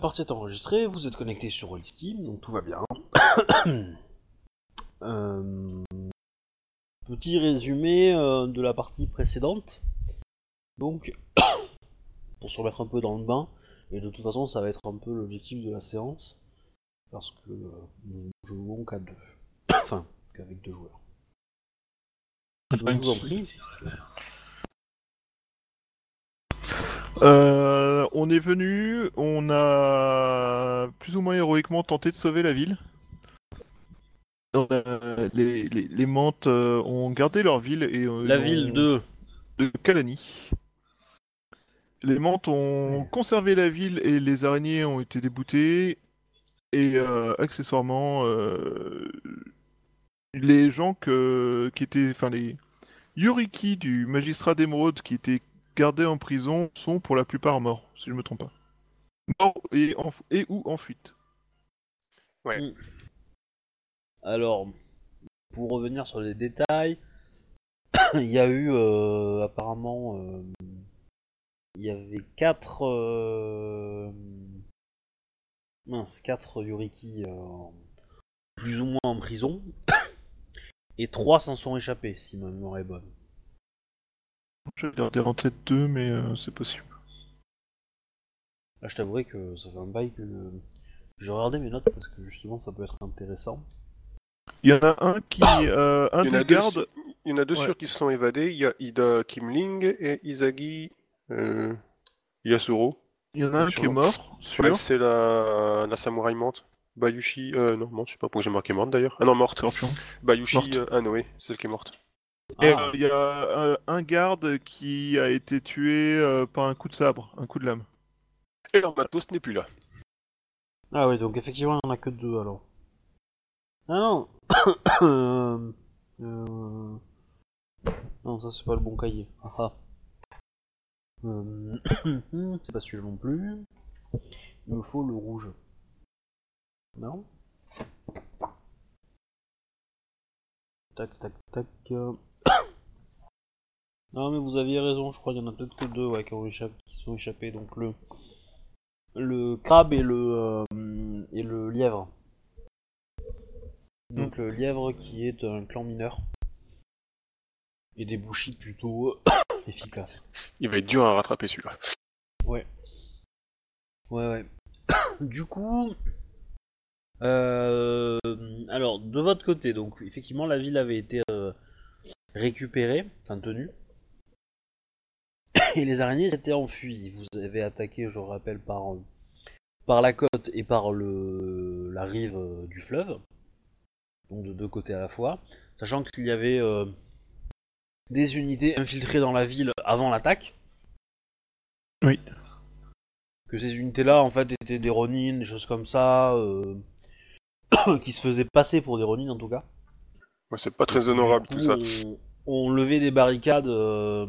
partie est enregistrée, vous êtes connecté sur Steam, donc tout va bien. Euh, petit résumé euh, de la partie précédente. Donc, pour se remettre un peu dans le bain, et de toute façon, ça va être un peu l'objectif de la séance, parce que euh, nous jouons qu'à deux. enfin, qu'avec deux joueurs. Je vous en prie. Euh, on est venu, on a plus ou moins héroïquement tenté de sauver la ville. Euh, les, les, les Mantes euh, ont gardé leur ville et La ont- ville de... de Calani. Les Mantes ont conservé la ville et les araignées ont été déboutées. Et accessoirement, les gens que, qui étaient, enfin les Yuriki du magistrat d'émeraude qui étaient gardés en prison sont pour la plupart morts, si je me trompe pas. Morts et, en, et ou en fuite. Alors, pour revenir sur les détails, il y a eu euh, apparemment, euh, il y avait quatre, euh, mince, quatre Yuriki euh, plus ou moins en prison, et trois s'en sont échappés, si ma mémoire est bonne. J'ai gardé en tête deux, mais euh, c'est possible. Là, je t'avouerai que ça fait un bail que j'ai regardé mes notes parce que justement, ça peut être intéressant. Il y en a un qui, euh, un Il y en a des deux, gardes, su- il y en a deux Ouais. sûrs qui se sont évadés. Il y a Ida Kimling et Isagi euh, Yasuro. il y en a un qui est mort. Ouais, c'est la, la samouraï morte. Bayushi, euh, non, morte, je sais pas pourquoi j'ai marqué morte d'ailleurs. Ah non, morte. Bayushi euh, Anoe, celle qui est morte. Et Ah. euh, il y a un garde qui a été tué euh, par un coup de sabre, un coup de lame. Et leur matos n'est plus là. Ah oui, donc effectivement, il n'y en a que deux alors. Ah non Euh, euh, Non, ça c'est pas le bon cahier. Ah ah. Euh, C'est pas celui-là non plus. Il me faut le rouge. Non Tac, tac, tac. Non, mais vous aviez raison, je crois qu'il y en a peut-être que deux ouais, qui, ont échappé, qui sont échappés. Donc le, le crabe et le, euh, et le lièvre. Donc le lièvre qui est un clan mineur. Et des bouchis plutôt efficaces. Il va être dur à rattraper celui-là. Ouais. Ouais, ouais. du coup. euh, alors, de votre côté, donc effectivement, la ville avait été euh, récupérée, enfin tenue. Et les araignées s'étaient enfuies. Vous avez attaqué, je rappelle, par, par la côte et par le, la rive euh, du fleuve. Donc de deux côtés à la fois. Sachant qu'il y avait euh, des unités infiltrées dans la ville avant l'attaque. Oui. Que ces unités-là, en fait, étaient des Ronin, des choses comme ça, euh, qui se faisaient passer pour des Ronin en tout cas. Ouais, c'est pas très honorable tout ça. On, on levait des barricades euh,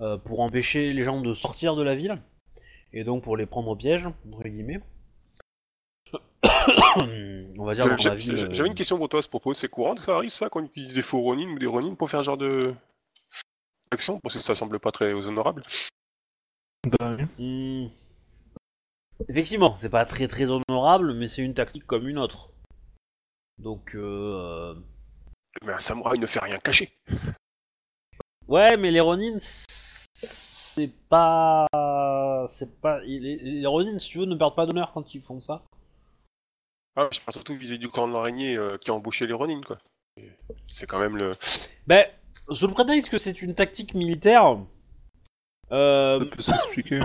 euh, pour empêcher les gens de sortir de la ville, et donc pour les prendre au piège, entre guillemets. on va dire dans J'ai- la ville. euh, J'avais une question pour toi à ce propos. C'est courant que ça arrive ça quand on utilise des faux Ronin ou des Ronin pour faire ce genre de action? Parce que ça semble pas très honorable. Bah, oui. Hmm. Effectivement, c'est pas très très honorable, mais c'est une tactique comme une autre. Donc, euh... Mais un samouraï ne fait rien cacher. Ouais, mais les Ronin, c'est pas, c'est pas, les, les Ronin, si tu veux, ne perdent pas d'honneur quand ils font ça. Ah, je parle surtout vis-à-vis du clan de l'araignée euh, qui a embauché les Ronin, quoi. C'est quand même le. Ben, sous le prétexte que c'est une tactique militaire, euh, Ça peut s'expliquer.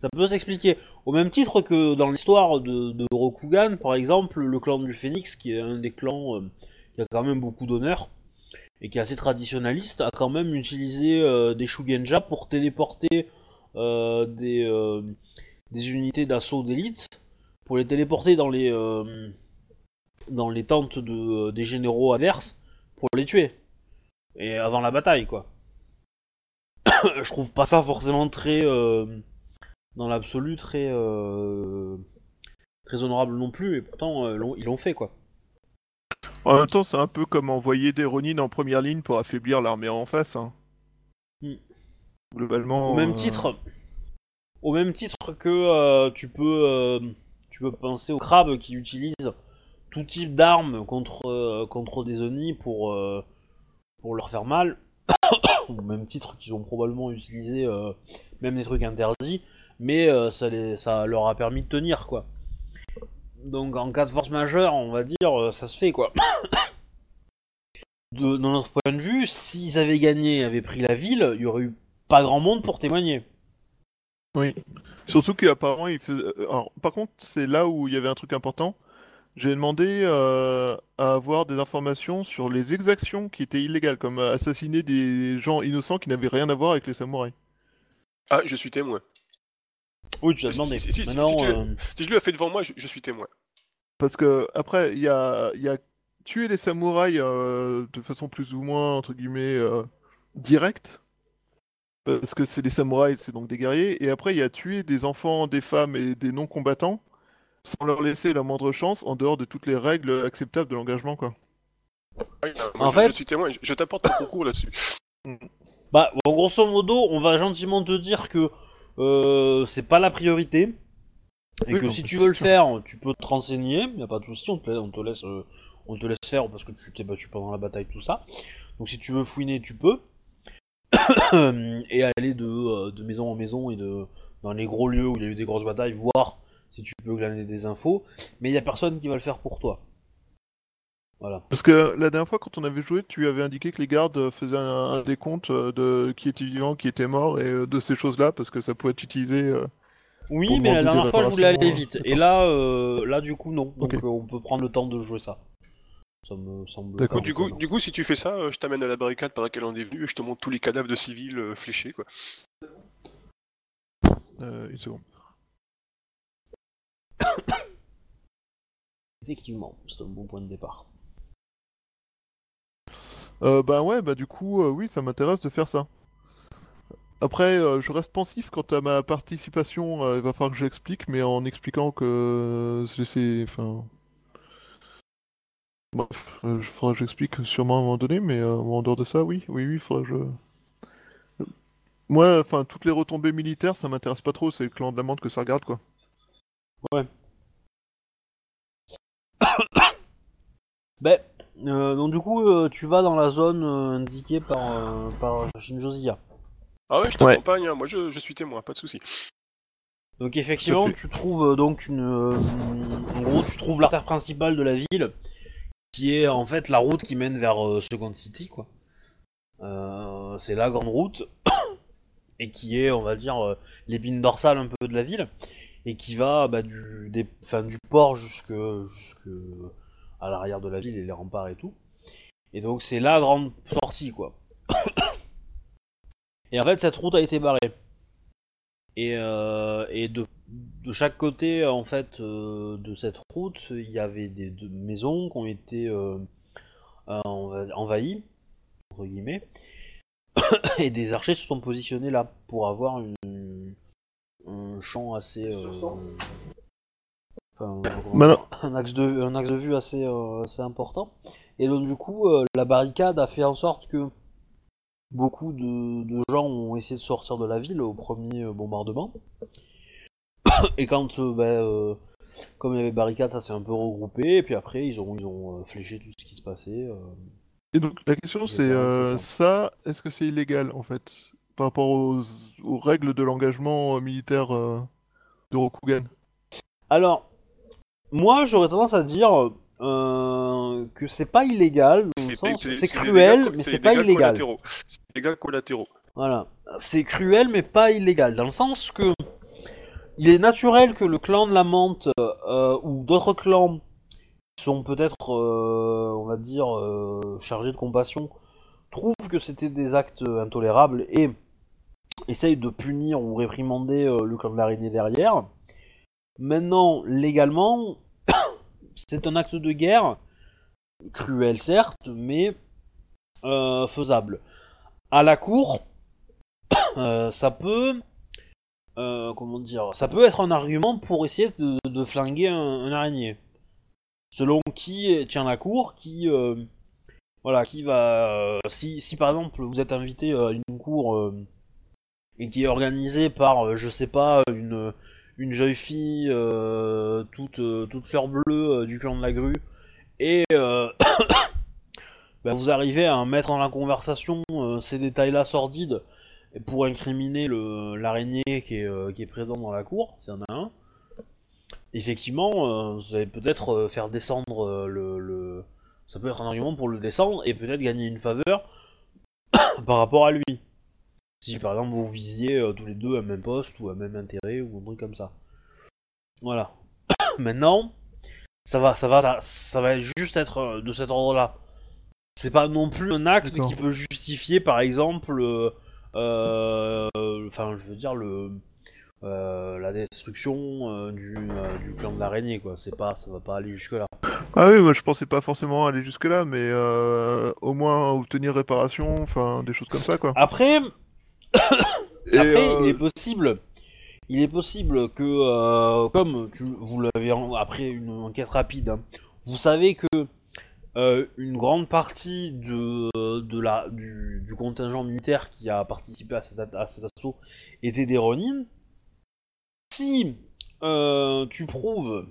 Ça peut s'expliquer. Au même titre que dans l'histoire de, de Rokugan, par exemple, le clan du Phénix, qui est un des clans euh, qui a quand même beaucoup d'honneur, et qui est assez traditionnaliste, a quand même utilisé euh, des Shugenja pour téléporter euh, des, euh, des unités d'assaut d'élite, pour les téléporter dans les, dans les tentes de, des généraux adverses, pour les tuer. Et avant la bataille, quoi. Je trouve pas ça forcément très... dans l'absolu très très honorable non plus et pourtant ils l'ont fait quoi. En même temps, c'est un peu comme envoyer des Ronin en première ligne pour affaiblir l'armée en face. hein. Hmm. Globalement. Au même euh, titre au même titre que euh, tu peux euh, tu peux penser aux crabes qui utilisent tout type d'armes contre contre des Oni pour pour leur faire mal, au même titre qu'ils ont probablement utilisé même des trucs interdits, mais ça les ça leur a permis de tenir quoi. Donc en cas de force majeure, on va dire, euh, ça se fait quoi. De, dans notre point de vue, s'ils avaient gagné, avaient pris la ville, il y aurait eu pas grand monde pour témoigner. Oui. Surtout qu'apparemment, il faisait... euh, Alors, par contre, c'est là où il y avait un truc important. J'ai demandé euh, à avoir des informations sur les exactions qui étaient illégales, comme assassiner des gens innocents qui n'avaient rien à voir avec les samouraïs. Ah, je suis témoin. Oui, tu as Si- demandé. si- si- si- Maintenant, si tu- euh, Si je lui ai fait devant moi, je, je suis témoin. Parce que, après, il y a, y a tuer les samouraïs euh, de façon plus ou moins, entre guillemets, euh, directe. Parce que c'est les samouraïs, c'est donc des guerriers. Et après, il y a tuer des enfants, des femmes et des non-combattants sans leur laisser la moindre chance en dehors de toutes les règles acceptables de l'engagement, quoi. Moi, En je, fait- je suis témoin, je, je t'apporte mon concours là-dessus. Bah, bon, grosso modo, on va gentiment te dire que euh, c'est pas la priorité. Et Oui, que si tu veux le sûr. faire, tu peux te renseigner, y a pas de souci, on te, on te laisse, euh, on te laisse faire parce que tu t'es battu pendant la bataille, tout ça. Donc si tu veux fouiner, tu peux. et aller de, euh, de maison en maison et de dans les gros lieux où il y a eu des grosses batailles, voir si tu peux glaner des infos. Mais il y a personne qui va le faire pour toi. Voilà. Parce que la dernière fois, quand on avait joué, tu avais indiqué que les gardes faisaient un, un décompte euh, de qui était vivant, qui était mort, et euh, de ces choses-là, parce que ça pouvait être utilisé. euh, Oui, mais la dernière fois, je voulais aller vite. Et là, euh, là, du coup, non. Donc, euh, on peut prendre le temps de jouer ça. Ça me semble. Pas Du coup, du coup, si tu fais ça, je t'amène à la barricade par laquelle on est venu et je te montre tous les cadavres de civils fléchés, quoi. euh, une seconde. Effectivement, c'est un bon point de départ. Euh, bah ouais, bah du coup, euh, oui, ça m'intéresse de faire ça. Après, euh, je reste pensif quant à ma participation. euh, il va falloir que j'explique, mais en expliquant que c'est- enfin, bref, euh, je faudra que j'explique sûrement à un moment donné, mais euh, en dehors de ça, oui, oui, oui, il faudra que je. Moi, enfin, toutes les retombées militaires, ça m'intéresse pas trop. C'est le clan de la menthe que ça regarde, quoi. Ben, euh, donc du coup, euh, tu vas dans la zone euh, indiquée par, euh, par Shinjozia. Ah ouais, je t'accompagne, hein, moi je, je suis témoin, pas de souci. Donc effectivement, tu trouves donc une, euh, en gros, tu trouves l'artère principale de la ville, qui est en fait la route qui mène vers euh, Second City, quoi. Euh, c'est la grande route et qui est, on va dire, euh, l'épine dorsale un peu de la ville et qui va bah, du, des, du port jusque, jusque à l'arrière de la ville et les remparts et tout. Et donc c'est la grande sortie, quoi. Et en fait, cette route a été barrée. Et, euh, et de, de chaque côté, en fait, euh, de cette route, il y avait des, de- maisons qui ont été euh, enva- envahies, entre guillemets, et des archers se sont positionnés là pour avoir une, un champ assez. Enfin, dire, un, axe de, un axe de vue assez, euh, assez important. Et donc, du coup, euh, la barricade a fait en sorte que beaucoup de, de gens ont essayé de sortir de la ville au premier euh, bombardement. Et quand, bah, comme il y avait barricade, ça s'est un peu regroupé. Et puis après, ils ont, ils ont fléché tout ce qui se passait. Et donc la question c'est ça, est-ce que c'est illégal en fait par rapport aux, aux règles de l'engagement militaire de Rokugan? Alors, moi, j'aurais tendance à dire euh, que c'est pas illégal. C'est cruel, mais c'est pas illégal. collatéraux. C'est des dégâts collatéraux. Voilà. C'est cruel, mais pas illégal. Dans le sens que il est naturel que le clan de la menthe euh, ou d'autres clans qui sont peut-être, euh, on va dire, euh, chargés de compassion, trouvent que c'était des actes intolérables et essayent de punir ou réprimander euh, le clan de l'araignée derrière. Maintenant, légalement, c'est un acte de guerre, cruel certes, mais euh, faisable. À la cour, euh, ça peut, euh, comment dire, ça peut être un argument pour essayer de, flinguer un, un araignée. Selon qui tient la cour, qui, voilà, qui va, si, si par exemple vous êtes invité à une cour et qui est organisé par, je sais pas, une, une jeune fille euh, toute, euh, toute fleur bleue euh, du clan de la grue, et bah, vous arrivez à mettre dans la conversation ces détails-là sordides pour incriminer l'araignée qui est, qui est présent dans la cour, s'il y en a un. Effectivement, vous allez peut-être faire descendre le, le- Ça peut être un argument pour le descendre et peut-être gagner une faveur par rapport à lui. Si par exemple vous visiez euh, tous les deux un même poste ou un même intérêt ou un truc comme ça. Voilà. Maintenant, ça va, ça va, ça, ça va juste être euh, de cet ordre-là. C'est pas non plus un acte D'accord. qui peut justifier, par exemple, euh, enfin, je veux dire le, la destruction du, du clan de l'araignée, quoi. C'est pas, ça va pas aller jusque là. Ah oui, moi je pensais pas forcément aller jusque-là, mais euh, au moins obtenir réparation, enfin des choses comme ça quoi. Après, Et, Après, euh, il est possible, il est possible que, euh, comme tu, vous l'avez après une enquête rapide, hein, vous savez que euh, une grande partie de, de la, du, du contingent militaire qui a participé à cet, a- à cet assaut était des Ronin. Si tu prouves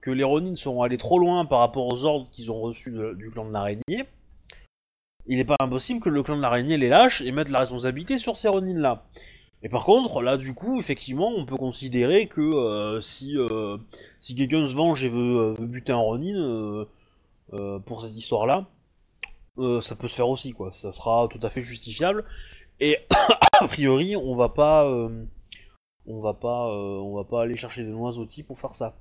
que les Ronin sont allés trop loin par rapport aux ordres qu'ils ont reçus de- du clan de l'araignée, il n'est pas impossible que le clan de l'araignée les lâche et mette la responsabilité sur ces Ronin là. Et par contre, là, du coup, effectivement, on peut considérer que euh, si, euh, si quelqu'un se venge et veut, euh, veut buter un Ronin euh, pour cette histoire-là, ça peut se faire aussi, quoi. Ça sera tout à fait justifiable. Et a priori, on va pas, on va pas, on va pas aller chercher des noiseautis pour faire ça.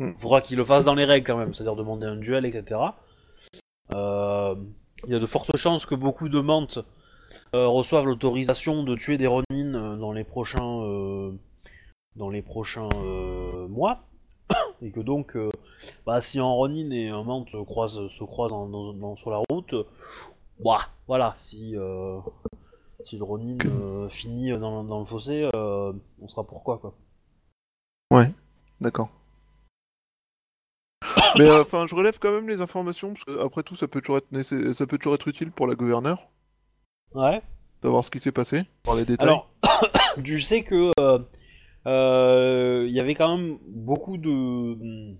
Mm. Faudra qu'il le fasse dans les règles quand même, c'est-à-dire demander un duel, etc. Euh, Il y a de fortes chances que beaucoup de mantes euh, reçoivent l'autorisation de tuer des Ronin euh, dans les prochains euh, dans les prochains mois et que donc euh, bah, si un Ronin et un Mante se croisent se croisent dans- sur la route bah voilà si euh, si le Ronin euh, finit dans, dans le fossé on sera pourquoi quoi D'accord. Mais euh, enfin, je relève quand même les informations parce que après tout, ça peut toujours être nécess- ça peut toujours être utile pour la gouverneure, ouais. Savoir ce qui s'est passé, voir les détails. alors tu sais que euh, euh, il y avait quand même beaucoup de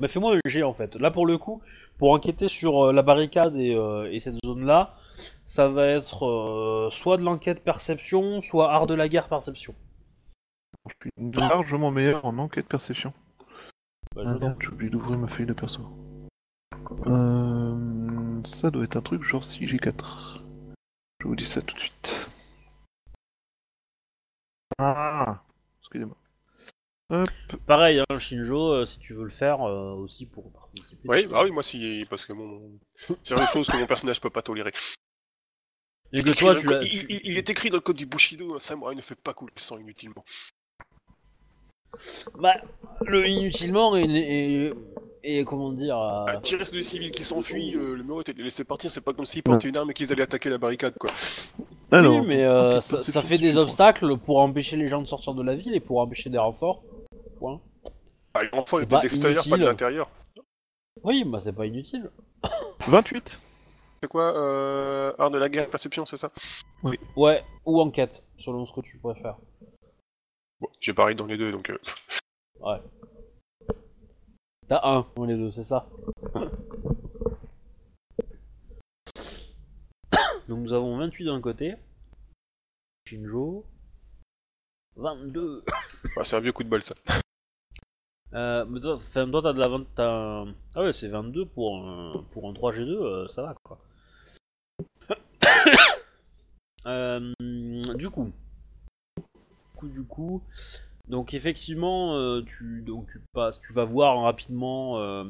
bah fais-moi un G en fait. Là pour le coup pour enquêter sur euh, la barricade et, euh, et cette zone là ça va être euh, soit de l'enquête perception soit art de la guerre perception. Je suis largement meilleur en enquête perception. Bah, je Ah merde, j'ai oublié d'ouvrir ma feuille de perso. Euh, ça doit être un truc genre 6G4. Je vous dis ça tout de suite. Ah Excusez-moi. Hop. Pareil, hein, Shinjo, euh, si tu veux le faire euh, aussi pour participer. Oui, bah oui, moi si, parce que mon. C'est des choses que mon personnage peut pas tolérer. Et Il que est écrit toi, dans tu le l'as. code- il, il- il est écrit dans le code du Bushido, un samouraï ne fait pas couler le sang inutilement. Bah, le inutilement et, et, et comment dire. euh, Bah, tirer sur des civils qui s'enfuient, euh, le mot était les laisser partir, c'est pas comme s'ils portaient une arme et qu'ils allaient attaquer la barricade, quoi. Ah oui, non. mais euh, Ok, ça, fait des suffisante. obstacles pour empêcher les gens de sortir de la ville et pour empêcher des renforts. Point. Bah, l'enfant C'est est pas de l'extérieur, pas de inutile. l'intérieur. Oui, bah c'est pas inutile. 28 C'est quoi, euh, art de la guerre, perception, c'est ça? Ouais, ou enquête, selon ce que tu préfères. Bon, j'ai pareil dans les deux, donc... euh, Ouais. T'as un dans les deux, c'est ça. Donc nous avons 28 d'un côté. Shinjo. 22. bah, c'est un vieux coup de bol, ça. Euh, mais toi, enfin, toi, t'as de la vente. t'as- Ah ouais, c'est 22 pour un, pour un 3G2, euh, ça va quoi. Euh, du coup. Du coup. Donc, effectivement, euh, tu, donc, tu, passes, tu vas voir rapidement euh,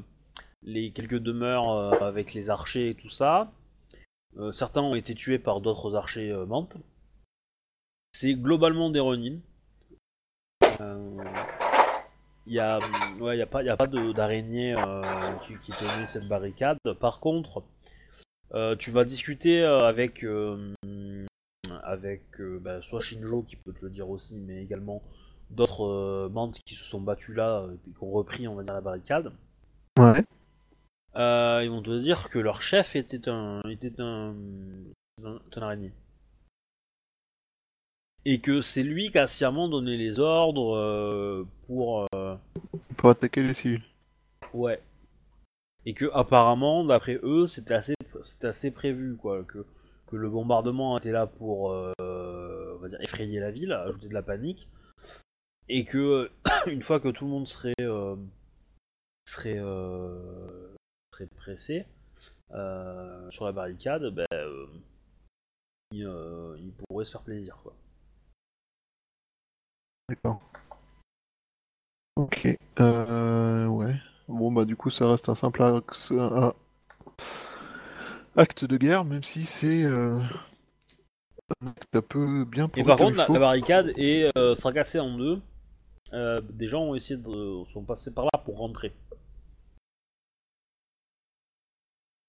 les quelques demeures euh, avec les archers et tout ça. Certains ont été tués par d'autres archers mantes. C'est globalement des Ronin. Il y a, ouais, a pas, y a pas d'araignée qui, qui tenait cette barricade. Par contre, tu vas discuter avec, avec euh, bah, soit Shinjo qui peut te le dire aussi, mais également d'autres euh, mantes qui se sont battus là euh, et qui ont repris, on va dire, la barricade. Ouais. Ils vont te dire que leur chef était un, était un, un, un araignée. et que c'est lui qui a sciemment donné les ordres euh, pour euh, Pour attaquer les civils. ouais et que apparemment d'après eux c'était assez c'était assez prévu quoi que que le bombardement était là pour euh, effrayer la ville ajouter de la panique et que une fois que tout le monde serait euh, euh, serait pressé sur la barricade ben il, pourrait se faire plaisir quoi D'accord. Ok. Ouais. Bon, bah, du coup, ça reste un simple axe- acte de guerre, même si c'est euh, un acte un peu bien pour Et par contre, la, la barricade est euh, fracassée en deux. Euh, des gens ont essayé de sont passés par là pour rentrer.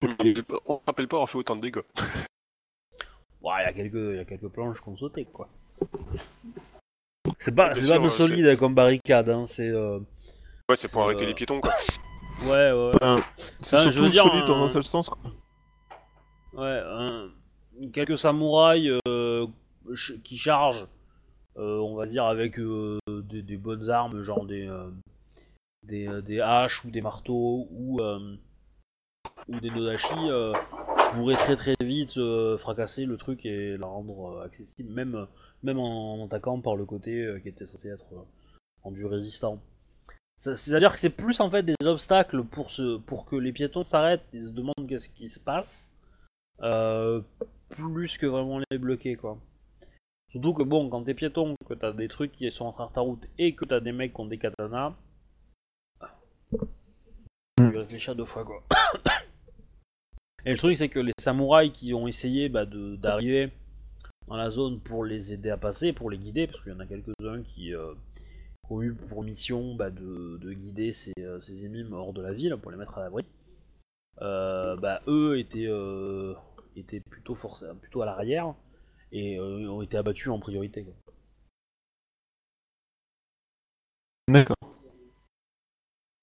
On ne rappelle pas avoir fait autant de dégâts. Ouais, il y a quelques, il y a quelques planches qu'on sautait quoi. C'est pas, c'est pas solide comme barricade, hein. C'est euh... Ouais, c'est pour Euh, arrêter les piétons, quoi. ouais, ouais, C'est Enfin, je surtout veux dire, solide dans un- un seul sens, quoi. Ouais. un- quelques samouraïs euh, qui chargent, euh, on va dire avec euh, des, bonnes armes, genre des euh, des, euh, des haches ou des marteaux ou ou des nodashi pourraient très très vite fracasser le truc et la rendre accessible, même même en, attaquant par le côté qui était censé être rendu résistant. C'est-à-dire que c'est plus en fait des obstacles pour, se, pour que les piétons s'arrêtent et se demandent qu'est-ce qui se passe, plus que vraiment les bloquer quoi. Surtout que bon, quand t'es piéton, que t'as des trucs qui sont en train de ta route et que t'as des mecs qui ont des katanas, Hmm. tu réfléchis à deux fois quoi. Et le truc c'est que les samouraïs qui ont essayé bah, d'arriver dans la zone pour les aider à passer, pour les guider, parce qu'il y en a quelques-uns qui, euh, qui ont eu pour mission bah, de, de guider ces, euh, ces ennemis hors de la ville pour les mettre à l'abri. Euh, bah, eux étaient, euh, étaient plutôt, forcés, plutôt à l'arrière et euh, ont été abattus en priorité. quoi. D'accord.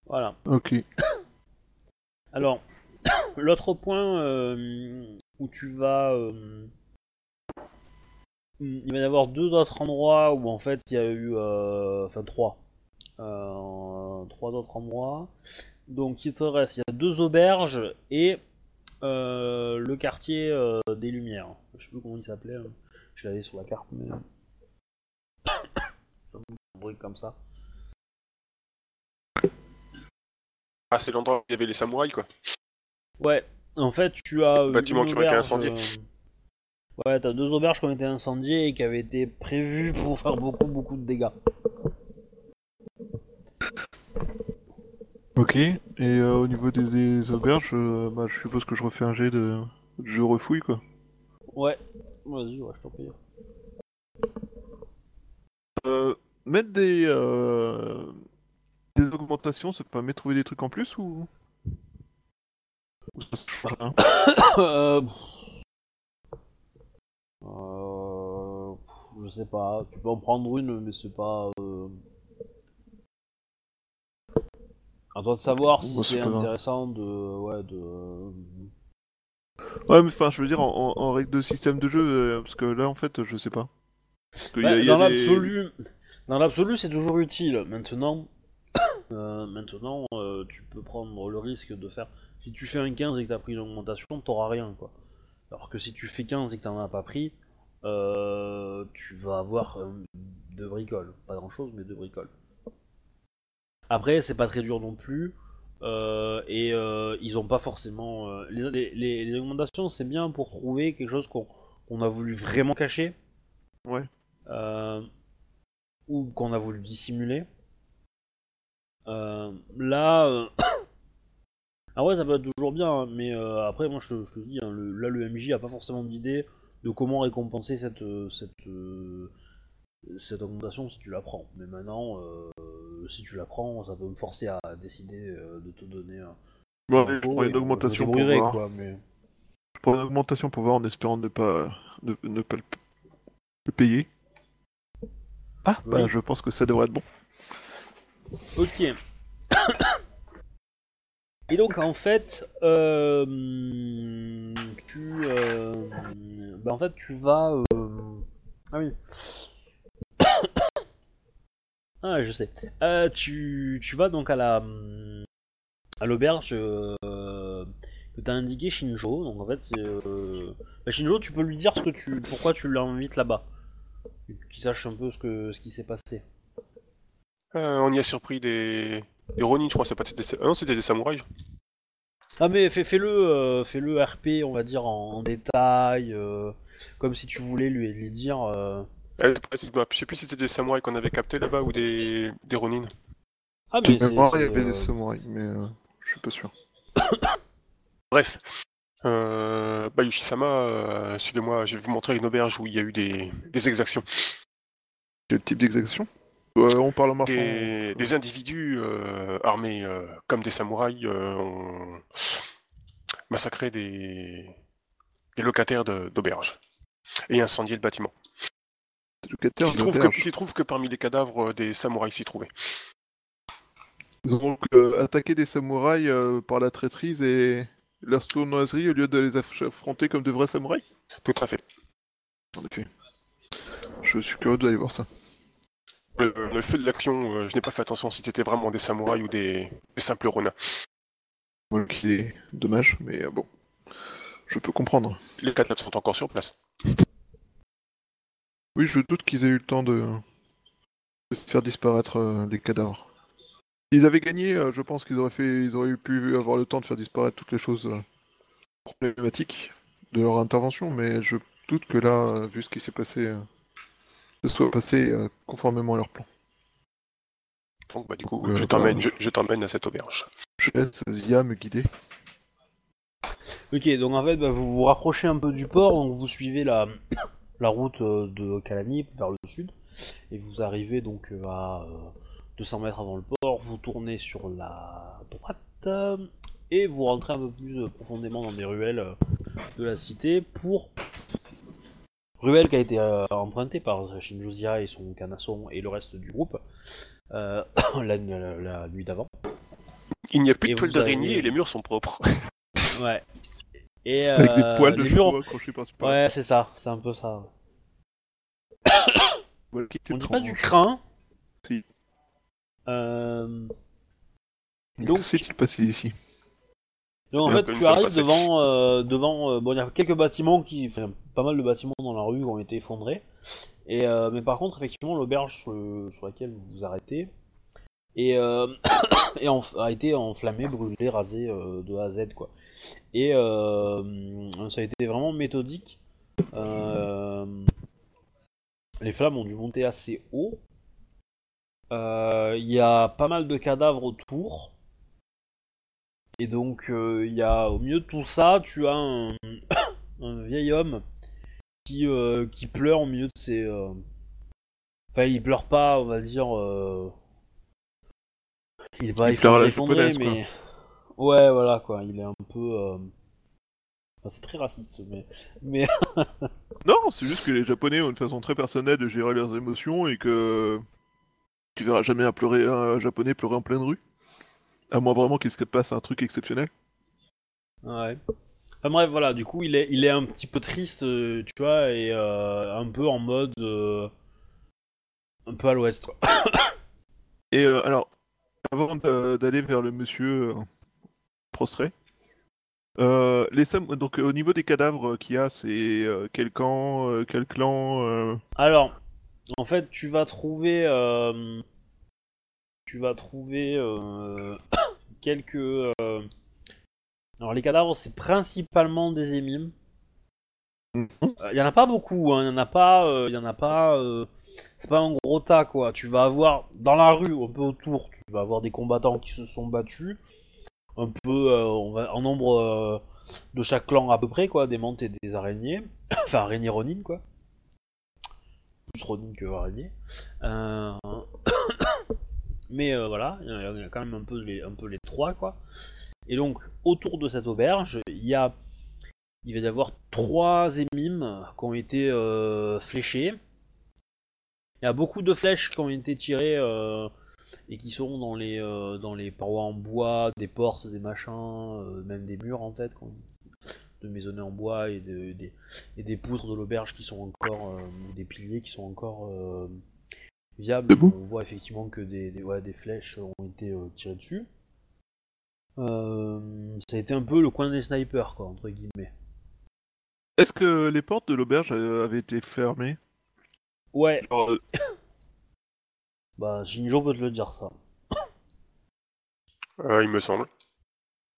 Voilà. Ok. Alors, l'autre point euh, où tu vas. euh, il va y avoir deux autres endroits où en fait il y a eu. euh, enfin, trois. Trois autres endroits. Donc, il te reste. Il y a deux auberges et euh, le quartier euh, des Lumières. Je sais plus comment il s'appelait. hein. Je l'avais sur la carte, mais. un bruit comme ça. Ah, c'est l'endroit où il y avait les samouraïs, quoi. Ouais, en fait, tu as. euh, bâtiments une qui été auberge, incendiés. euh, Ouais, t'as deux auberges qui ont été incendiées et qui avaient été prévues pour faire beaucoup, beaucoup de dégâts. Ok. Et euh, au niveau des, des auberges, euh, bah, je suppose que je refais un jet de, jeu refouille, quoi. Ouais, vas-y, ouais, je t'en prie. Euh, mettre des, euh, des augmentations, ça permet de trouver des trucs en plus ou, ou ça se change rien? Euh... euh, Je sais pas, tu peux en prendre une, mais c'est pas. Euh... À toi de savoir si Bon, c'est intéressant de. Ouais, de. Ouais, mais enfin, je veux dire, en, en- en règle de système de jeu, euh, parce que là, en fait, je sais pas. Parce qu'il y a- Bah, il y a dans des- l'absolu, dans l'absolu, c'est toujours utile. Maintenant, euh, maintenant, euh, tu peux prendre le risque de faire. Si tu fais un 15 et que t'as pris une augmentation, t'auras rien, quoi. Alors que si tu fais 15 et que t'en as pas pris, tu vas avoir deux bricoles. Pas grand chose, mais deux bricoles. Après, c'est pas très dur non plus. euh, et euh, ils ont pas forcément. euh, les, les- les- c'est bien pour trouver quelque chose qu'on a voulu vraiment cacher. Ouais. Ou qu'on a voulu dissimuler. Là, ah ouais, ça peut être toujours bien, hein, mais après, moi je te, je te dis, hein, le- là le MJ a pas forcément d'idée de comment récompenser cette cette cette augmentation si tu la prends. Mais maintenant, euh, si tu la prends, ça peut me forcer à décider euh, de te donner un. Bon, je prends une augmentation pour voir. quoi, mais... Je prends une augmentation pour voir en espérant ne pas, ne, ne pas le, le payer. Ah, bah je pense que ça devrait être bon. Ok. Et donc en fait, euh, tu, euh, bah, en fait tu vas, euh, ah oui, Ah, je sais. Euh, tu, tu vas donc à la à l'auberge euh, que t'as indiqué Shinjo. Donc en fait, c'est euh... bah, Shinjo, tu peux lui dire ce que tu, pourquoi tu l'invites là-bas, qu'il sache un peu ce que ce qui s'est passé. Euh, on y a surpris des, des Ronin, je crois, c'est pas c'était des... ah non, c'était des samouraïs. Ah mais fais, fais-le, euh, fais-le RP, on va dire en, en détail, comme si tu voulais lui, lui dire. Euh, Euh, précise-moi, je sais plus si c'était des samouraïs qu'on avait captés là-bas ou des, des Ronin. Ah mais De c'est, mémoire, il y avait euh, des samouraïs, mais euh, je suis pas sûr. Bref. Euh, bah, Yoshisama, euh, suivez-moi, je vais vous montrer une auberge où il y a eu des, des exactions. Quel type d'exaction? Ouais, On parle en marchant. Des, des individus euh, armés euh, comme des samouraïs euh, ont massacré des, des locataires de- d'auberge et incendié le bâtiment. Il s'y trouve, que- il trouve parmi les cadavres, euh, des samouraïs s'y trouvaient. Ils ont donc euh, attaqué des samouraïs euh, par la traîtrise et leur sournoiserie au lieu de les aff- affronter comme de vrais samouraïs? Tout à fait. En effet. Je suis curieux d'aller voir ça. Le, le feu de l'action, euh, je n'ai pas fait attention si c'était vraiment des samouraïs ou des, des simples ronins. Voilà qu'il est dommage, mais bon. Je peux comprendre. Les cadavres sont encore sur place. Oui, je doute qu'ils aient eu le temps de, de faire disparaître euh, les cadavres. S'ils avaient gagné, euh, je pense qu'ils auraient fait, ils auraient pu avoir le temps de faire disparaître toutes les choses euh, problématiques de leur intervention, mais je doute que là, euh, vu ce qui s'est passé, euh, ce soit passé euh, conformément à leur plan. Donc bah, du coup, je t'emmène je, je t'emmène à cette auberge. Je laisse Zia me guider. Ok, donc en fait, bah, vous vous rapprochez un peu du port, donc vous suivez la, la route euh, de Kalani vers le sud, et vous arrivez donc euh, à euh, 200 mètres avant le port, vous tournez sur la droite, euh, et vous rentrez un peu plus euh, profondément dans des ruelles euh, de la cité pour... Ruelle qui a été euh, empruntée par Shinjo Zia et son canasson et le reste du groupe euh, la, la- la nuit d'avant. Il n'y a plus Et de toile d'araignée et les murs sont propres. Ouais. Et, Avec des euh, poils de chevaux murs- accrochés par-ci par Ouais, c'est ça, c'est un peu ça. Voilà, On dit pas du crin. Si. Euh, Donc, que s'est-il passé ici? donc en fait, tu arrives devant, euh, devant, euh, bon, il y a quelques bâtiments qui, enfin, pas mal de bâtiments dans la rue qui ont été effondrés. Et euh, mais par contre, effectivement, l'auberge sur, le- sur laquelle vous vous arrêtez et, euh, a été enflammée, brûlée, rasée euh, de A à Z, quoi. Et euh, ça a été vraiment méthodique. Euh, les flammes ont dû monter assez haut. Euh, Il y a pas mal de cadavres autour. Et donc, il y a au milieu de tout ça, tu as un, un vieil homme qui, euh, qui pleure au milieu de ses. euh, Enfin, il pleure pas, on va dire. euh, Il pas Il pleure à la mais. Ouais, voilà quoi, il est un peu. euh, enfin, c'est très raciste, mais. mais... Non, c'est juste que les Japonais ont une façon très personnelle de gérer leurs émotions et que tu verras jamais un, pleurer, un Japonais pleurer en pleine rue. À moins vraiment qu'il se passe un truc exceptionnel. Ouais. Enfin bref, voilà, du coup, il est, il est un petit peu triste, euh, tu vois, et euh, un peu en mode. euh, un peu à l'ouest, quoi. Et euh, alors, avant de- d'aller vers le monsieur euh, prostré, euh, les sam- donc euh, au niveau des cadavres qu'il y a, c'est euh, quel camp, euh, quel clan euh, Alors, en fait, tu vas trouver. euh, tu vas trouver euh, quelques. euh, alors, les cadavres, c'est principalement des émimes. Mhm. Il y en a pas beaucoup, hein, il y en a pas. euh, y en a pas. euh, c'est pas un gros tas, quoi. Tu vas avoir. Dans la rue, un peu autour, tu vas avoir des combattants qui se sont battus. Un peu. euh, en nombre euh, de chaque clan à peu près, quoi. Des mantes et des araignées. enfin, araignées Ronin, quoi plus Ronin que araignée. Euh, Mais voilà, il y a- quand même un peu les, trois quoi. Et donc autour de cette auberge, il y a, il va y avoir trois émimes qui ont été fléchés. Il y a beaucoup de flèches qui ont été tirées et qui sont dans les euh, dans les parois en bois, des portes, des machins, euh, même des murs en fait, de maisonnées en bois et de- des et des poutres de l'auberge qui sont encore euh, des piliers qui sont encore viable. Debout? On voit effectivement que des, des, ouais, des flèches ont été tirées dessus. Ça a été un peu le coin des snipers, quoi, entre guillemets. Est-ce que les portes de l'auberge avaient été fermées? Ouais, Genre, bah Shinjo peut te le dire ça. Euh, il me semble.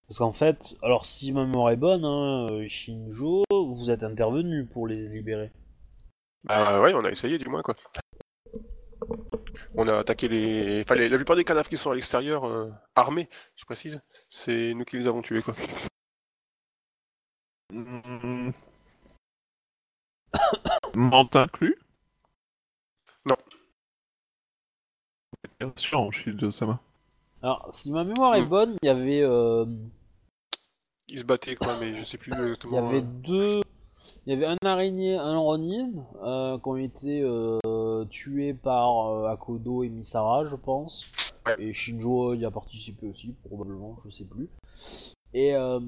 Parce qu'en fait, alors si ma mémoire est bonne, hein, euh, Shinjo, vous êtes intervenu pour les libérer. Bah ouais, on a essayé du moins quoi. On a attaqué les. Enfin, les- la plupart des cadavres qui sont à l'extérieur, euh, armés, je précise, c'est nous qui les avons tués quoi. inclus Bien sûr, je suis de Sama. Alors, si ma mémoire est Mm. bonne, il y avait, euh, Ils se battaient quoi, mais je sais plus il y exactement. avait euh, deux, il y avait un araignée, un ronin, euh, qui ont été euh, tués par euh, Akodo et Misara, je pense. Ouais. Et Shinjo y a participé aussi, probablement, je sais plus. Et euh,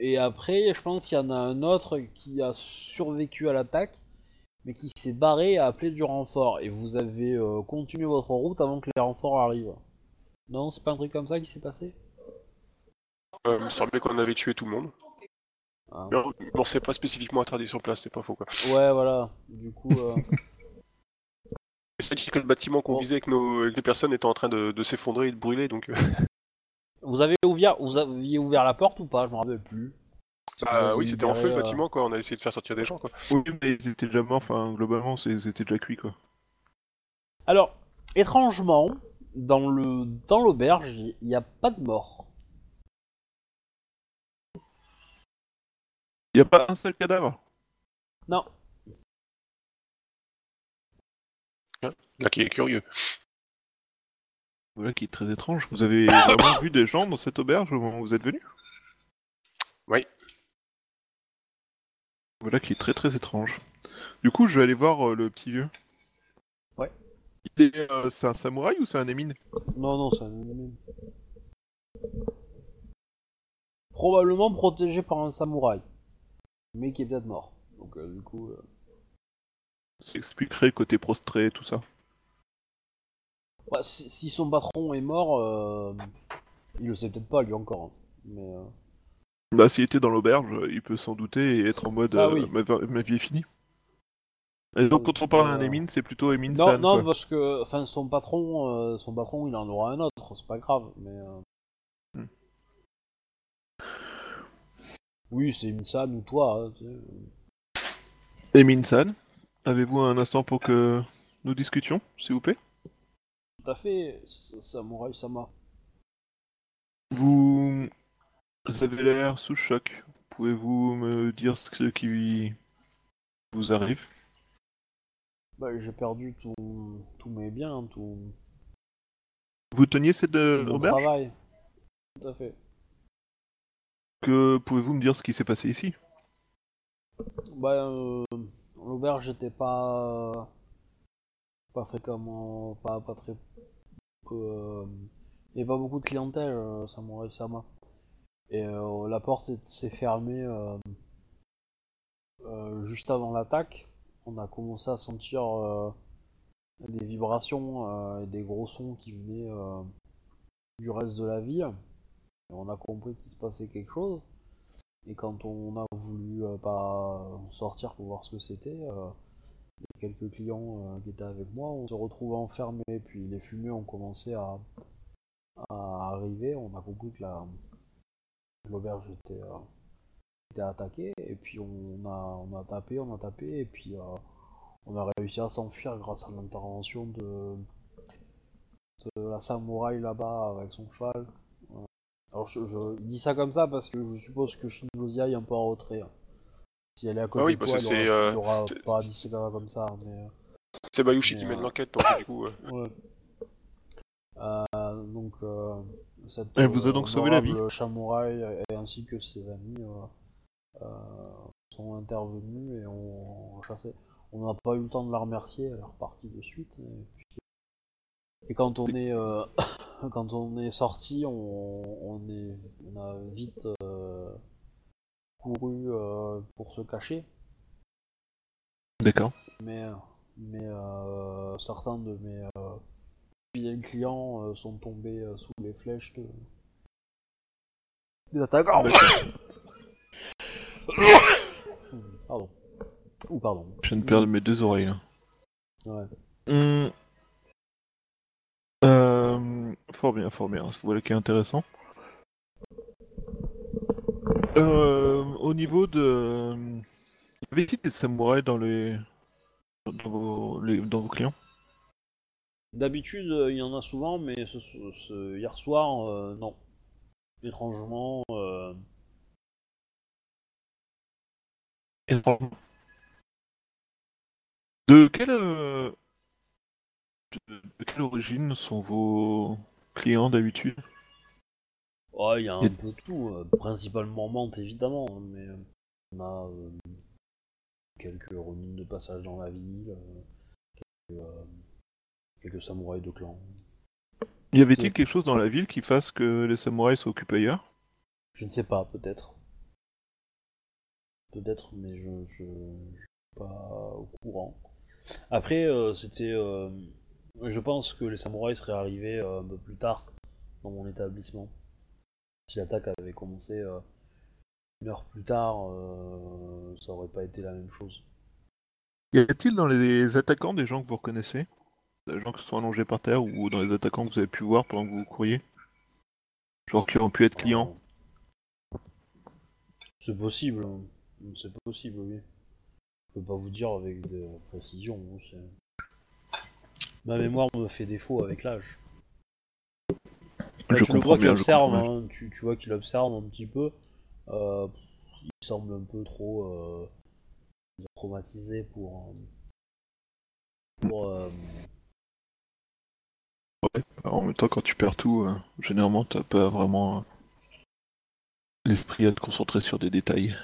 et après, je pense qu'il y en a un autre qui a survécu à l'attaque, mais qui s'est barré et a appelé du renfort. Et vous avez euh, continué votre route avant que les renforts arrivent. Non, c'est pas un truc comme ça qui s'est passé? Euh, il me semblait qu'on avait tué tout le monde. Ah. Mais on, on s'est pas spécifiquement attardé sur place, c'est pas faux quoi. Ouais, voilà. Du coup, euh, dit que le bâtiment qu'on Bon. visait avec, nos, avec les personnes était en train de, de s'effondrer et de brûler, donc. euh, vous avez ouvert, vous aviez ouvert la porte ou pas? Je me rappelle plus. Bah aviez oui, c'était en feu le euh, bâtiment quoi, on a essayé de faire sortir des gens quoi. Oui, mais ils étaient déjà morts, enfin, globalement, ils étaient déjà cuits, quoi. Alors, étrangement, dans le dans l'auberge, il n'y a pas de mort. Y a pas un seul cadavre? Non. Là qui est curieux. Voilà qui est très étrange. Vous avez vraiment vu des gens dans cette auberge au moment où vous êtes venu Oui. Voilà qui est très très étrange. Du coup, je vais aller voir euh, le petit vieux. Ouais. Il est, euh, c'est un samouraï ou c'est un émine? Non, non, c'est un ennemi. Probablement protégé par un samouraï. Mais qui est peut-être mort. Donc, euh, du coup. Ça expliquerait le côté prostré, tout ça. bah, si, si son patron est mort, euh, il le sait peut-être pas lui encore. hein. Mais. Bah, s'il était dans l'auberge, il peut s'en douter et être en mode Ça, euh, oui. ma, ma vie est finie. Et donc, quand on parle à un Euh, émine, c'est plutôt émine Non, san, non, quoi. parce que enfin son patron, euh, son patron, il en aura un autre, c'est pas grave, mais. Hmm. Oui, c'est Minsan ou toi. hein. Émine san, avez-vous un instant pour que nous discutions, s'il vous plaît? Tout à fait, S- Samouraï Sama. Vous avez l'air sous choc. Pouvez-vous me dire ce qui vous arrive? Bah, j'ai perdu tout, tous mes biens, tout, Vous teniez cette euh, tout mon auberge travail. Tout à fait. Que pouvez-vous me dire ce qui s'est passé ici? Bah, euh, l'auberge était pas. pas fréquemment. pas, pas très. euh, il n'y avait pas beaucoup de clientèle, euh, Samouraï Sama. Et euh, la porte s'est- fermée euh, euh, juste avant l'attaque. On a commencé à sentir des vibrations et des gros sons qui venaient du reste de la ville. On a compris qu'il se passait quelque chose. Et quand on a voulu pas sortir pour voir ce que c'était, euh, quelques clients qui étaient avec moi, on se retrouvait enfermés, puis les fumées ont commencé à, à arriver, on a compris que la l'auberge était, euh, était attaquée, et puis on a, on a tapé, on a tapé, et puis euh, on a réussi à s'enfuir grâce à l'intervention de, de la samouraï là-bas avec son cheval. Euh, Alors je, je dis ça comme ça parce que je suppose que Shinjozia est un peu en retrait. hein. Si elle est à côté Ah oui, de parce toi, elle c'est, aura, euh, elle aura c'est- pas dit ça comme ça, mais... C'est Bayushi Mais, qui mène l'enquête, donc du coup. Ouais. Euh, donc, euh, cette, Elle vous a donc sauvé la vie honorable samouraï ainsi que ses amis euh, euh, sont intervenus et ont chassé. On n'a pas eu le temps de la remercier, elle est repartie de suite. Et, puis- et quand on est euh, quand on est sorti, on, on est on a vite couru pour se cacher. D'accord. Mais, mais certains de mes euh, fidèles clients euh, sont tombés euh, sous les flèches de... des attaquants. pardon. Ou pardon. Je viens de perdre mes deux oreilles là. Ouais. Hum. Euh, fort bien, fort bien. Voilà qui est intéressant. Euh, au niveau de. Y avait-il des samouraïs dans les. dans vos, les- dans vos clients? D'habitude, euh, il y en a souvent, mais ce, ce- ce- hier soir, euh, non. Étrangement, euh, De quelle. De, de quelle origine sont vos clients d'habitude? Ouais, il y a un Et- peu de tout. principalement Mantes, évidemment, hein, mais on a quelques remines de passage dans la ville, quelques, quelques samouraïs de clan. Y avait-il quelque chose dans la ville qui fasse que les samouraïs s'occupent ailleurs? Je ne sais pas, peut-être. Peut-être, mais je, je, je suis pas au courant. Après, euh, c'était. euh, je pense que les samouraïs seraient arrivés euh, un peu plus tard dans mon établissement. Si l'attaque avait commencé une heure plus tard, ça aurait pas été la même chose. Y a-t-il dans les attaquants des gens que vous reconnaissez? Des gens qui sont allongés par terre ou dans les attaquants que vous avez pu voir pendant que vous couriez Genre qui ont pu être clients C'est possible. hein. C'est possible, oui. Je peux pas vous dire avec de précision. hein, Ma mémoire me fait défaut avec l'âge. Je tu le vois qu'il observe, hein, tu, tu vois qu'il observe un petit peu. Euh, il semble un peu trop euh, traumatisé pour. euh, pour euh, Alors, en même temps, quand tu perds tout, euh, généralement, t'as pas vraiment euh, l'esprit à te concentrer sur des détails.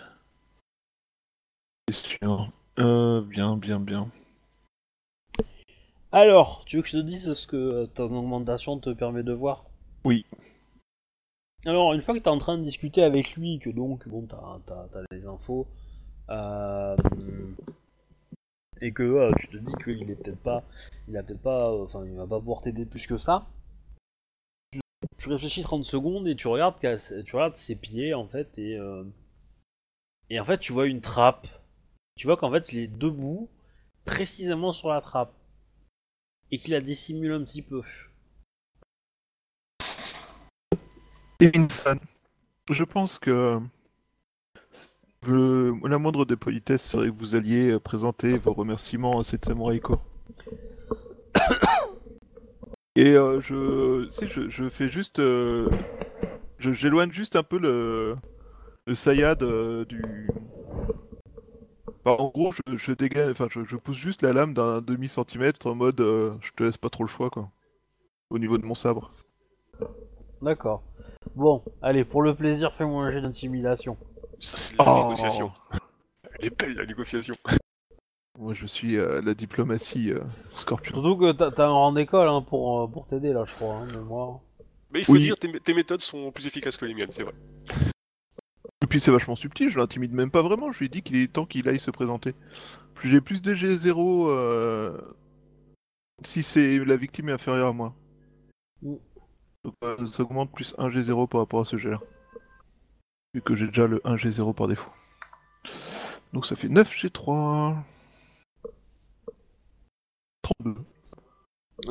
C'est sûr. Euh, bien, bien, bien. Alors, tu veux que je te dise ce que euh, ton augmentation te permet de voir? Oui. Alors, une fois que tu es en train de discuter avec lui, que donc, bon, t'as as, des infos, euh, et que euh, tu te dis qu'il est peut-être pas, il peut-être pas, euh, enfin, il va pas pouvoir t'aider plus que ça, tu, réfléchis 30 secondes et tu regardes, ses pieds, en fait, et, euh, et en fait, tu vois une trappe. Tu vois qu'en fait, il est debout, précisément sur la trappe, et qu'il la dissimule un petit peu. Evinson, je pense que le- la moindre des politesses serait que vous alliez euh, présenter vos remerciements à cette samouraïko. Et euh, je, sais, je, fais juste, euh, j'éloigne juste un peu le, le sayad euh, du. Enfin, en gros, je, je enfin, je, pousse juste la lame d'un demi centimètre en mode, euh, je te laisse pas trop le choix, quoi. Au niveau de mon sabre. D'accord. Bon, allez, pour le plaisir, fais-moi un jet d'intimidation. Ça, c'est la Oh. négociation. Elle est belle, la négociation. Moi, je suis euh, la diplomatie euh, scorpion. Surtout que t'as t'as un rang d'école hein, pour, euh, pour t'aider là, je crois, hein, de moi. Mais il faut Oui. dire, tes, tes méthodes sont plus efficaces que les miennes, c'est vrai. Et puis c'est vachement subtil, je l'intimide même pas vraiment, je lui dis qu'il est temps qu'il aille se présenter. Plus j'ai plus de G0 euh, si c'est la victime est inférieure à moi. Mm. Donc euh, ça augmente plus 1 G0 par rapport à ce jet là. Vu que j'ai déjà le 1 G0 par défaut. Donc ça fait 9 G3. 32.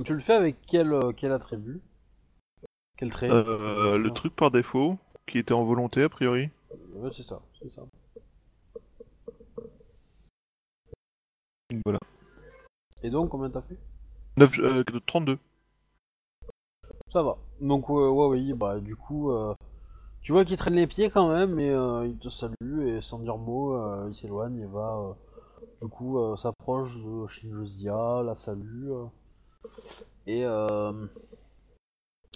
Tu le fais avec quel, euh, quel attribut? Quel trait? Euh, le truc par défaut, qui était en volonté a priori. Ouais, c'est ça, c'est ça. Voilà. Et donc, combien t'as fait? 9, euh, 32. Ça va. Donc, ouais, ouais, oui, bah, du coup, euh, tu vois qu'il traîne les pieds quand même, mais euh, il te salue et sans dire mot, euh, il s'éloigne et va, euh, du coup, euh, s'approche de Shinjozia, la salue, euh, et, euh,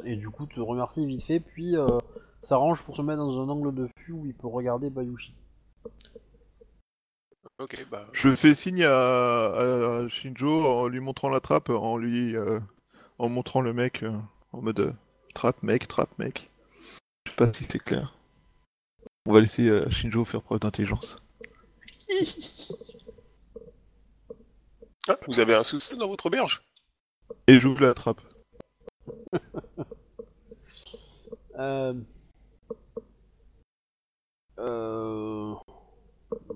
et du coup, te remercie vite fait, puis euh, s'arrange pour se mettre dans un angle de vue où il peut regarder Bayushi. Ok, bah. Je fais signe à, à Shinjo en lui montrant la trappe, en lui euh, en montrant le mec euh, en mode euh, trappe mec, trappe mec. Je sais pas si c'est clair. On va laisser euh, Shinjo faire preuve d'intelligence. Ah, vous avez un sous dans votre auberge? Et j'ouvre la trappe. Euh... Euh...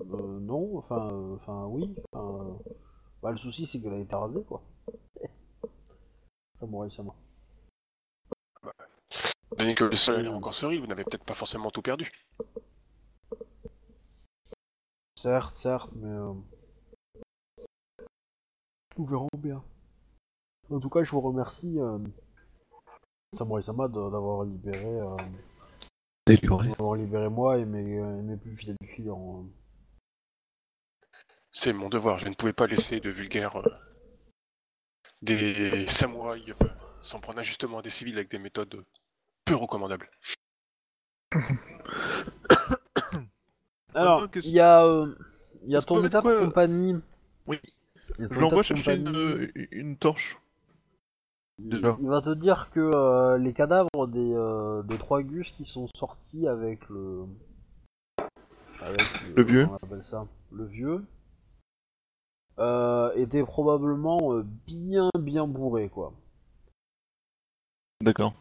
euh, non, enfin, euh, enfin oui. Enfin, euh, bah, le souci c'est qu'elle a été rasée quoi. Samouraï Sama. Donné que le sol est encore serré, vous n'avez peut-être pas forcément tout perdu. Certes, certes, mais euh... nous verrons bien. En tout cas, je vous remercie, euh... Samurai Sama, d'avoir libéré, euh... D'avoir libéré moi et mes, euh, mes plus fidèles clients. C'est mon devoir, je ne pouvais pas laisser de vulgaires... euh, des samouraïs euh, s'en prendre injustement à des civils avec des méthodes peu recommandables. Alors, il y a, euh, il y a ton état de euh, compagnie. Oui. Je l'envoie chercher une, euh, une torche. Il, déjà. il va te dire que euh, les cadavres des, euh, des trois gus qui sont sortis avec le. Avec Le vieux. on appelle ça? Le vieux. euh, étaient probablement euh, bien bien bourrés quoi. D'accord.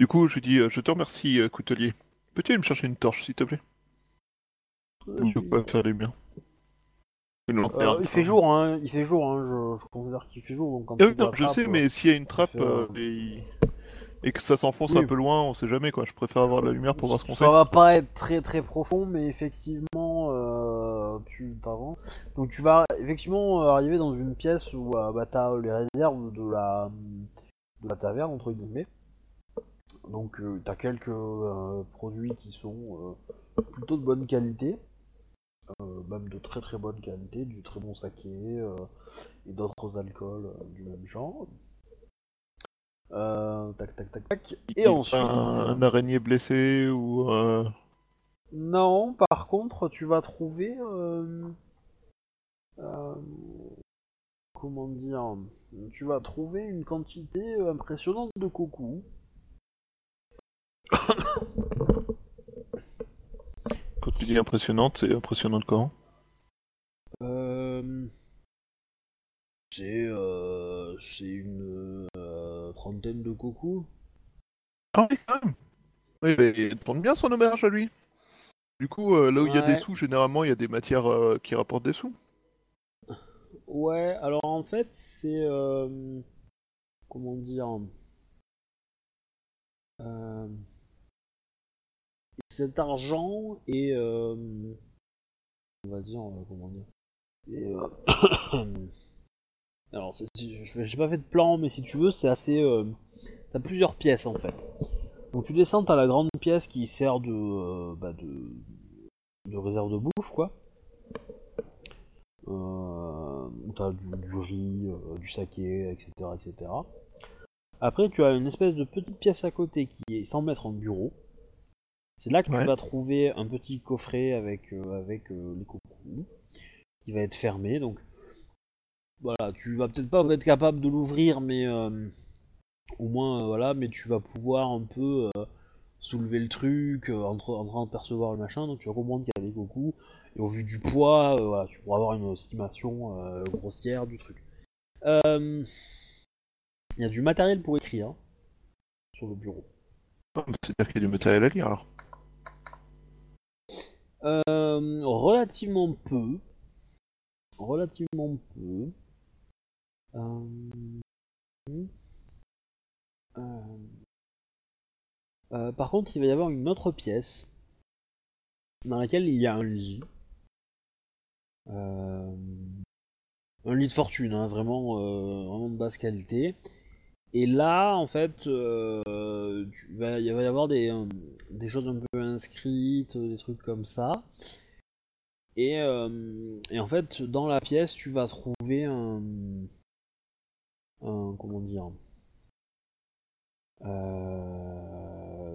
Du coup, je dis, euh, je te remercie, euh, coutelier. Peux-tu aller me chercher une torche, s'il te plaît? Je peux pas faire les miens. Une Euh, lanterne, il fait jour, hein, il fait jour, hein, je, je considère qu'il fait jour. Donc quand Ah oui, non, je sais, mais s'il y a une trappe euh, et... et que ça s'enfonce Oui. un peu loin, on sait jamais quoi. Je préfère avoir la lumière pour voir ce qu'on fait. Ça va pas être très très profond, mais effectivement, euh, tu t'avances. Donc tu vas effectivement arriver dans une pièce où euh, bah, t'as les réserves de la de la taverne entre guillemets. Donc euh, t'as quelques euh, produits qui sont euh, plutôt de bonne qualité, euh, même de très très bonne qualité, du très bon saké et d'autres alcools du même genre. Tac tac tac tac. Et ensuite. Un, un araignée blessé ou... euh, Non, par contre, tu vas trouver. comment dire Tu vas trouver une quantité impressionnante de coucou. Quand tu dis impressionnante, c'est impressionnant de quand? Euh, c'est euh, c'est une euh, trentaine de coucou. Ah oui, quand même Oui, mais il tourne bien son auberge à lui. Du coup, euh, là où il y a des sous, généralement, il y a des matières euh, qui rapportent des sous. Ouais, alors en fait, c'est. euh, comment dire? Euh, Cet argent est. euh, on va dire. euh, comment dire et, euh, Alors, j'ai pas fait de plan, mais si tu veux, c'est assez. T'as plusieurs pièces en fait. Donc tu descends, t'as la grande pièce qui sert de, bah, réserve de bouffe, quoi. T'as du, du riz, du saké, etc., etc. Après, tu as une espèce de petite pièce à côté qui est 100 mètres en bureau. C'est là que Ouais. tu vas trouver un petit coffret avec, euh, avec euh, les coucous qui va être fermé. Donc voilà, tu vas peut-être pas être capable de l'ouvrir, mais euh, au moins voilà, mais tu vas pouvoir un peu soulever le truc, en, tra- en train de percevoir le machin. Donc tu vas comprendre qu'il y a des coucous. Et au vu du poids, voilà, tu pourras avoir une estimation grossière du truc. Il y a du matériel pour écrire sur le bureau. Ah, bah, C'est-à-dire qu'il y a du matériel à lire, alors. Euh, relativement peu. Relativement peu. Euh, euh, par contre, il va y avoir une autre pièce dans laquelle il y a un lit. Un lit de fortune, hein, vraiment, vraiment de basse qualité. Et là, en fait, euh, il va y avoir des, euh, des choses un peu inscrites, des trucs comme ça. Et, euh, et en fait, dans la pièce, tu vas trouver un. un comment dire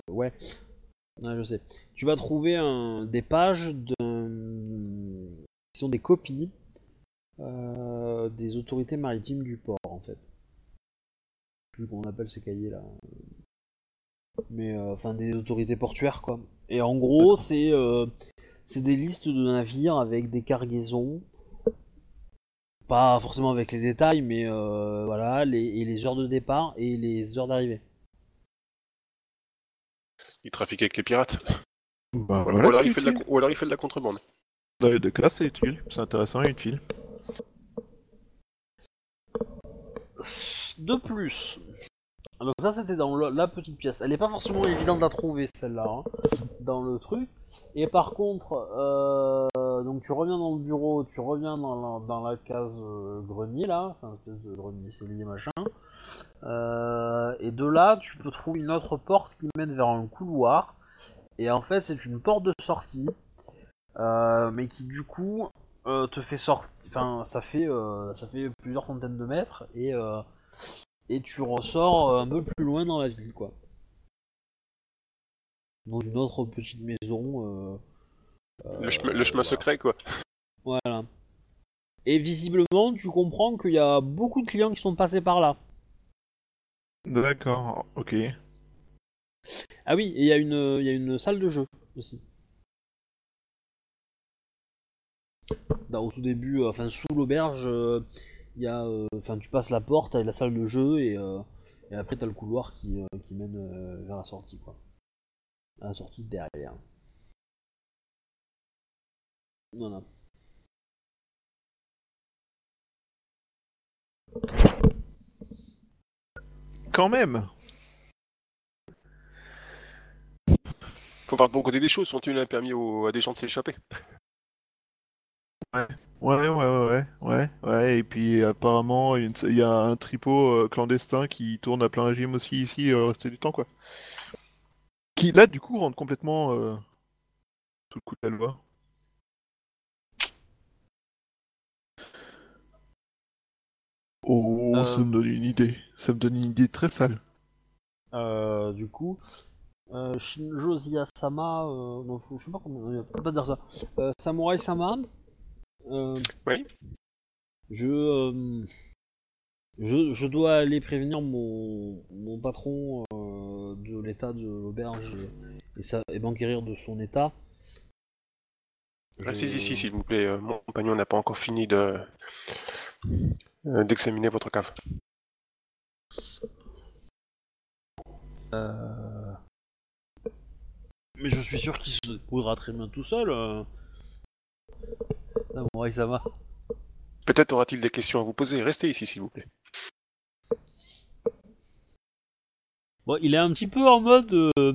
Ouais. Ouais, je sais. Tu vas trouver un, des pages qui sont des copies des autorités maritimes du port, en fait. Je sais plus comment on appelle ce cahier là. Mais euh, enfin des autorités portuaires quoi. Et en gros c'est euh, c'est des listes de navires avec des cargaisons Pas forcément avec les détails, mais euh, voilà, les, et les heures de départ et les heures d'arrivée. Il trafique avec les pirates. Bah, Ou, alors il fait de la, utile. ou alors il fait de la contrebande. Dans les deux cas, c'est utile. C'est intéressant et utile. De plus, donc ça c'était dans la petite pièce. Elle est pas forcément évidente à trouver celle-là hein, dans le truc. Et par contre, euh, donc tu reviens dans le bureau, tu reviens dans la, case euh, grenier là, enfin espèce de grenier cellier machin. Euh, et de là, tu peux trouver une autre porte qui mène vers un couloir. Et en fait, c'est une porte de sortie, euh, mais qui du coup euh, te fait sortir. Enfin, ça fait euh, ça fait plusieurs centaines de mètres et euh, et tu ressors un peu plus loin dans la ville, quoi. Dans une autre petite maison. euh, Le, chemin, le chemin voilà. secret, quoi. Voilà. Et visiblement, tu comprends qu'il y a beaucoup de clients qui sont passés par là. D'accord, ok. Ah oui, et il y, a une- il y a une salle de jeu aussi. Dans, au tout début, euh, enfin sous l'auberge, euh, il y a, euh, enfin tu passes la porte avec la salle de jeu et, euh, et après t'as le couloir qui, euh, qui mène euh, vers la sortie quoi. À la sortie derrière. Voilà. Quand même Faut voir de bon côté des choses, sont-ils permis aux- à des gens de s'échapper Ouais, ouais, ouais, ouais, ouais, ouais, et puis apparemment, il y a un tripot euh, clandestin qui tourne à plein régime aussi ici, euh, resté du temps, quoi. Qui, là, du coup, rentre complètement euh, sous le coup de la loi. Oh, ça Euh. me donne une idée. Ça me donne une idée très sale. Euh, du coup, euh, Shinjo Ziyasama, euh, non, je sais pas comment, euh, peut pas dire ça. Euh, Samurai Sama, euh, Oui. je, euh, je, je dois aller prévenir mon, mon patron euh, de l'état de l'auberge et, et, ça- et m'enquérir de son état. Restez ici, s'il vous plaît. euh, Mon compagnon n'a pas encore fini de euh, d'examiner votre cave. Euh, Mais je suis sûr qu'il se débrouillera très bien tout seul. Samurai Sama. Peut-être aura-t-il des questions à vous poser. Restez ici, s'il vous plaît. Bon, il est un petit peu en mode. euh,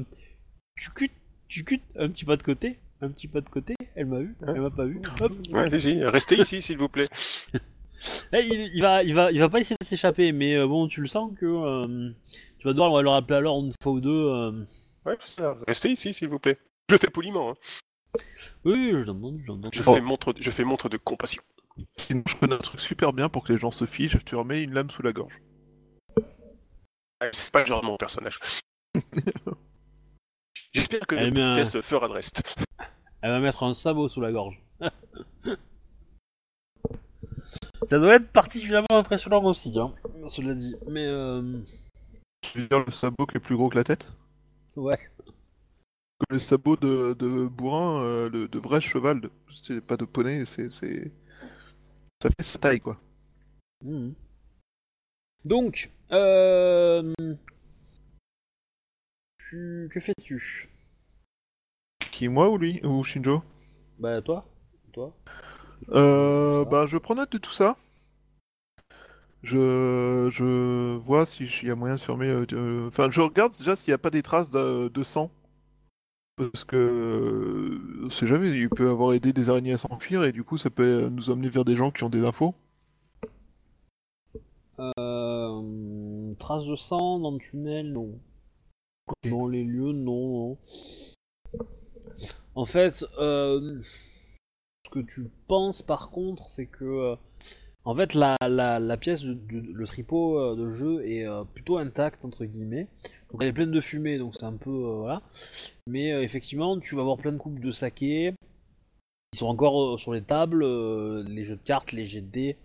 tu cutes, tu cutes, un petit pas de côté, un petit pas de côté. Elle m'a vu, elle m'a pas vu. Hop. Ouais, restez ici, s'il vous plaît. Eh, il, il va, il va, il va pas essayer de s'échapper, mais euh, bon, tu le sens que euh, tu vas devoir le rappeler l'heure une fois ou deux. Ouais. Restez ici, s'il vous plaît. Je le fais poliment. hein. Oui, je l'entends, je l'entends. Je, Oh. fais montre, je fais montre de compassion. Sinon, je connais un truc super bien pour que les gens se fichent, je te remets une lame sous la gorge. Ouais, C'est pas le genre de mon personnage. J'espère que Elle la met un- petitesse fera le reste. Elle va mettre un sabot sous la gorge. Ça doit être particulièrement impressionnant aussi, hein, cela dit. Mais euh, Tu veux dire le sabot qui est plus gros que la tête? Ouais. Le sabot de, de bourrin, euh, le- de vrai cheval, de- c'est pas de poney, c'est, c'est... Ça fait sa taille, quoi. Mhm. Donc, euh... tu... que fais-tu? Qui, moi ou lui Ou Shinjo? Bah toi, toi. Euh, bah, je prends note de tout ça. Je, je vois si il y a moyen de fermer. euh, de- Enfin, je regarde déjà s'il n'y a pas des traces de, de sang. Parce que euh, on sait jamais, il peut avoir aidé des araignées à s'enfuir et du coup ça peut nous emmener vers des gens qui ont des infos. Euh... Traces de sang dans le tunnel, non. Dans les lieux, non, non. En fait, euh, ce que tu penses par contre, c'est que euh, en fait la, la, la pièce, de, de- le tripot euh, de jeu est euh, plutôt intact entre guillemets. Donc elle est pleine de fumée, donc c'est un peu euh, voilà. Mais euh, effectivement, tu vas avoir plein de coupes de saké qui sont encore euh, sur les tables, euh, les jeux de cartes, les jets de dés,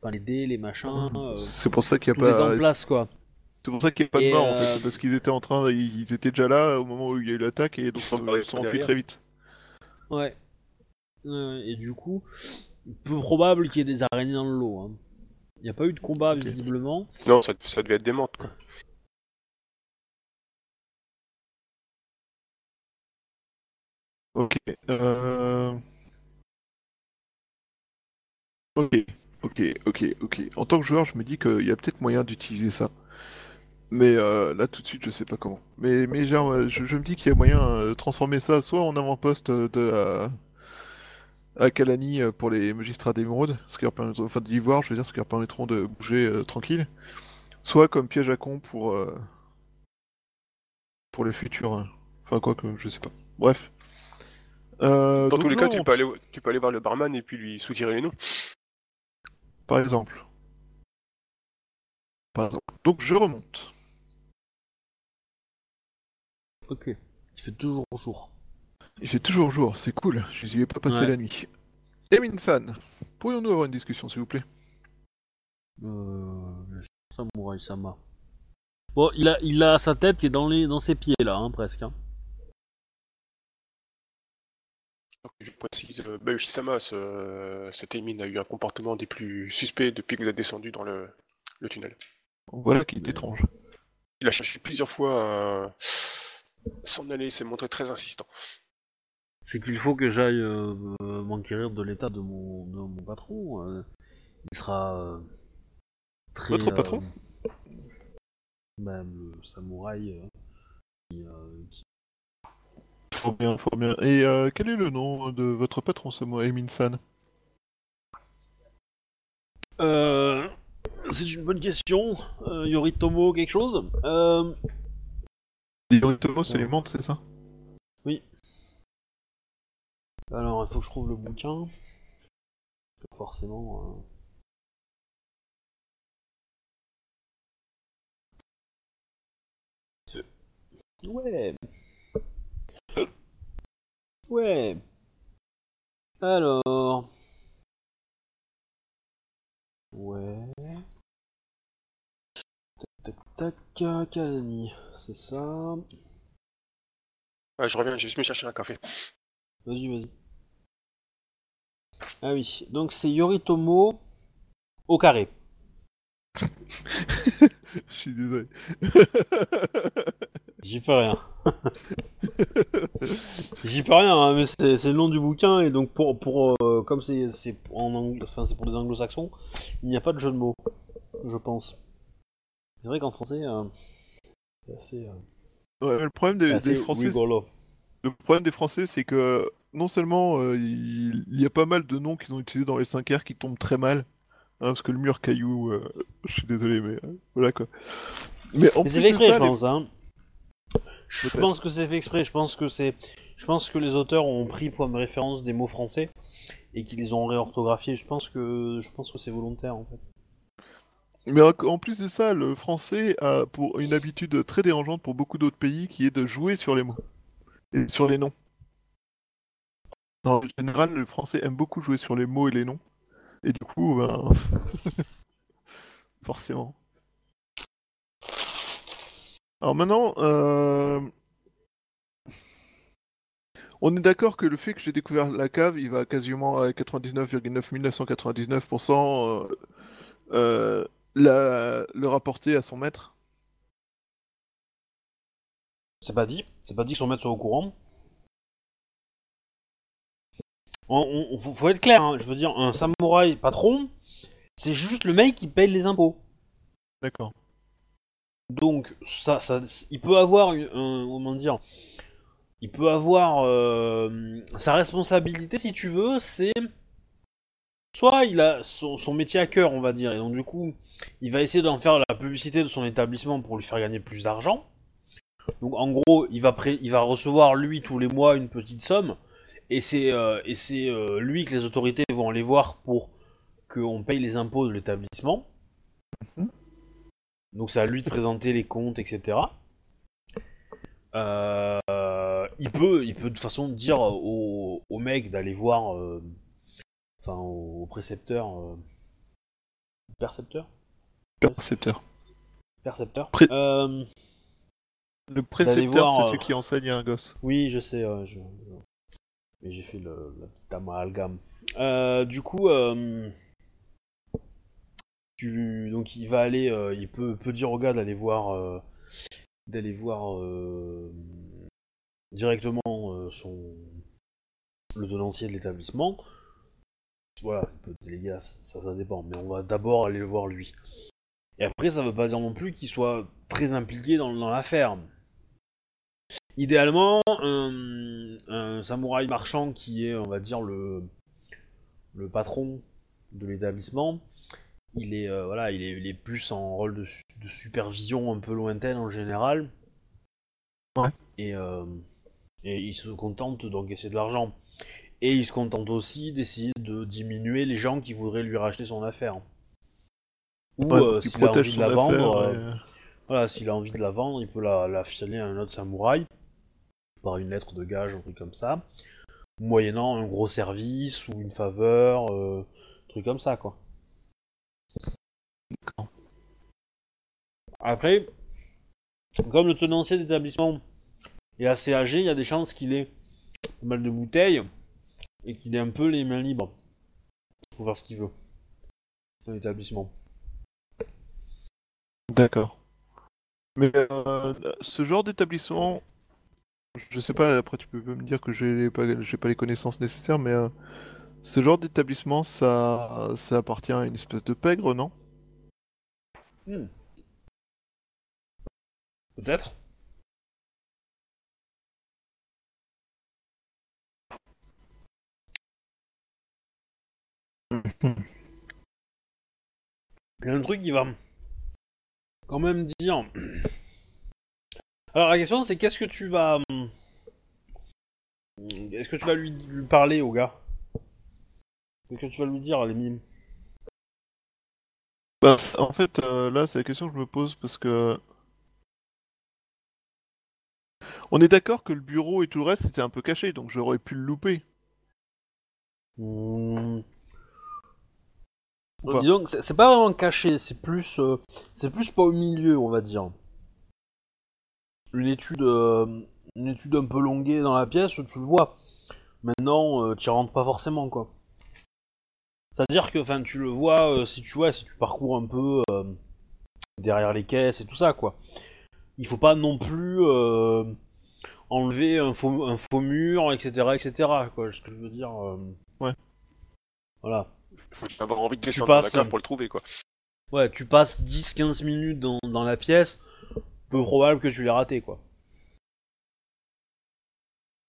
enfin les dés, les machins, euh, C'est pour ça qu'il n'y tout a est en pas. place quoi. C'est pour ça qu'il n'y a pas de mort en fait. C'est parce qu'ils étaient en train, ils ils étaient déjà là au moment où il y a eu l'attaque et donc Ils sont ils enfuis très vite. Ouais. Ouais, et du coup, peu probable qu'il y ait des araignées dans le lot. hein. Il n'y a pas eu de combat visiblement. Non, ça, ça devait être des menthes, quoi. Ok. Euh... Ok, ok, ok, ok. En tant que joueur, je me dis qu'il y a peut-être moyen d'utiliser ça. Mais euh, là, tout de suite, je sais pas comment. Mais, mais genre, euh, je, je me dis qu'il y a moyen de transformer ça soit en avant-poste de la... à Kalani euh, pour les magistrats d'émeraude, ce qui leur permettra, enfin d'ivoire, je veux dire, ce qui leur permettront de bouger euh, tranquille, soit comme piège à con pour euh, pour le futur. hein. Enfin quoi que, je sais pas. Bref. Euh, Dans tous les cas, tu peux, aller, tu peux aller voir le barman et puis lui soutirer les noms. Par exemple. Par exemple. Donc je remonte. Ok. Il fait toujours jour. Il fait toujours jour, c'est cool. Je n'y ai pas passé Ouais. la nuit. Emin-san, pourrions-nous avoir une discussion s'il vous plaît? Euh, le samouraï Sama. Bon, il a, il a sa tête qui est dans, les, dans ses pieds là, hein, presque. hein. Je précise, euh, Bayushi-sama, ce, cet Emin a eu un comportement des plus suspects depuis que vous êtes descendu dans le, le tunnel. Voilà qui est étrange. Il a cherché plusieurs fois à s'en aller, s'est montré très insistant. C'est qu'il faut que j'aille euh, euh, m'enquérir de l'état de mon, de mon patron. euh. il sera euh, très. Votre patron Même le samouraï qui, qui- Faut bien, faut bien. Et quel est le nom de votre patron, Emin-san Euh, c'est une bonne question. Yoritomo, quelque chose Yoritomo, c'est les menthes, c'est ça? Alors, il faut que je trouve le bouquin. Forcément. euh, Ouais. Ouais. Alors. Ouais. Tac tac tac, Kalani. C'est ça. Ah, je reviens, j'ai juste me chercher un café. Vas-y, vas-y. Ah oui, donc c'est Yoritomo au carré. Je suis désolé. J'y peux rien. J'y peux rien, hein, mais c'est c'est le nom du bouquin et donc pour pour euh, comme c'est c'est en ang- enfin c'est pour les anglo-saxons, il n'y a pas de jeu de mots, je pense. C'est vrai qu'en français, euh, c'est assez, euh, Ouais, le problème des, Français. Le problème des Français, c'est que non seulement euh, il, il y a pas mal de noms qu'ils ont utilisés dans les 5 R qui tombent très mal, hein, parce que le mur caillou, euh, je suis désolé, mais euh, voilà quoi. Mais en Mais plus fait exprès, ça, je les- pense. Hein. Je pense que c'est fait exprès. Je pense que c'est, je pense que les auteurs ont pris comme référence des mots français et qu'ils les ont réorthographiés. Je pense que, je pense que c'est volontaire en fait. Mais en- en plus de ça, le français a pour une habitude très dérangeante pour beaucoup d'autres pays qui est de jouer sur les mots et sur les noms. En général, le français aime beaucoup jouer sur les mots et les noms. Et du coup, ben... forcément. Alors maintenant, euh, on est d'accord que le fait que j'ai découvert la cave, il va quasiment à 99,9999% euh, euh, le rapporter à son maître. C'est pas dit. C'est pas dit que son maître soit au courant. On, on- faut, faut être clair. hein. Je veux dire, un samouraï patron, c'est juste le mec qui paye les impôts. D'accord. Donc, ça, ça, il peut avoir, un, comment dire, il peut avoir euh, sa responsabilité, si tu veux, c'est soit il a son, son métier à cœur, on va dire, et donc du coup, il va essayer d'en faire la publicité de son établissement pour lui faire gagner plus d'argent. Donc, en gros, il va, pré- il va recevoir lui tous les mois une petite somme, et c'est euh, euh, lui que les autorités vont aller voir pour qu'on paye les impôts de l'établissement. Donc c'est à lui de présenter les comptes, etc. Euh, il peut, il peut de toute façon dire au, au mec d'aller voir, euh, enfin au, au précepteur, euh, percepteur, Percepteur. percepteur. Pré- Euh, Le précepteur, c'est euh, celui qui enseigne à un gosse. oui, je sais. euh, je- Mais j'ai fait le, la petite amalgame. Euh, du coup, euh, tu, donc il va aller, euh, il peut, peut dire au gars d'aller voir, euh, d'aller voir euh, directement euh, son le tenancier de l'établissement. Voilà, il peut déléguer, à- ça, ça dépend, mais on va d'abord aller le voir lui. Et après, ça veut pas dire non plus qu'il soit très impliqué dans, dans l'affaire. Idéalement, un, un samouraï marchand qui est, on va dire, le, le patron de l'établissement, il est, euh, voilà, il est, il est plus en rôle de, su- de supervision un peu lointaine en général. Ouais. Et, euh, et il se contente d'encaisser de l'argent. Et il se contente aussi d'essayer de diminuer les gens qui voudraient lui racheter son affaire. Ou Ouais, euh, s'il a envie de la vendre, et- voilà, s'il a envie de la vendre, il peut la, la filer à un autre samouraï par une lettre de gage, un truc comme ça, moyennant un gros service ou une faveur, euh, un truc comme ça, quoi. D'accord. Après, comme le tenancier d'établissement est assez âgé, il y a des chances qu'il ait pas mal de bouteilles et qu'il ait un peu les mains libres pour faire ce qu'il veut dans l'établissement. D'accord. Mais euh, ce genre d'établissement, je sais pas, après tu peux me dire que j'ai pas, pas les connaissances nécessaires, mais euh, ce genre d'établissement, ça, ça appartient à une espèce de pègre, non? Hmm. Peut-être Il y a un truc qui va quand même dire. Alors la question c'est qu'est-ce que tu vas. hum, Est-ce que tu vas lui, lui parler au gars? Qu'est-ce que tu vas lui dire à mimes? Bah, en fait, euh, là, c'est la question que je me pose parce que. On est d'accord que le bureau et tout le reste, c'était un peu caché, donc j'aurais pu le louper. Disons que c'est c'est pas vraiment caché, c'est plus, euh, c'est plus pas au milieu, on va dire. Une étude, euh, une étude un peu longuée dans la pièce, tu le vois. Maintenant, euh, tu y rentres pas forcément, quoi. C'est-à-dire que, enfin, tu le vois euh, si tu vois, si tu parcours un peu euh, derrière les caisses et tout ça, quoi. Il faut pas non plus euh, enlever un faux, un faux mur, etc., etc., quoi. Ce que je veux dire. euh, Ouais. Voilà. Il faut avoir envie de descendre dans la passes, cave pour le trouver, quoi. Ouais, tu passes 10-15 minutes dans, dans la pièce, peu probable que tu l'aies raté, quoi.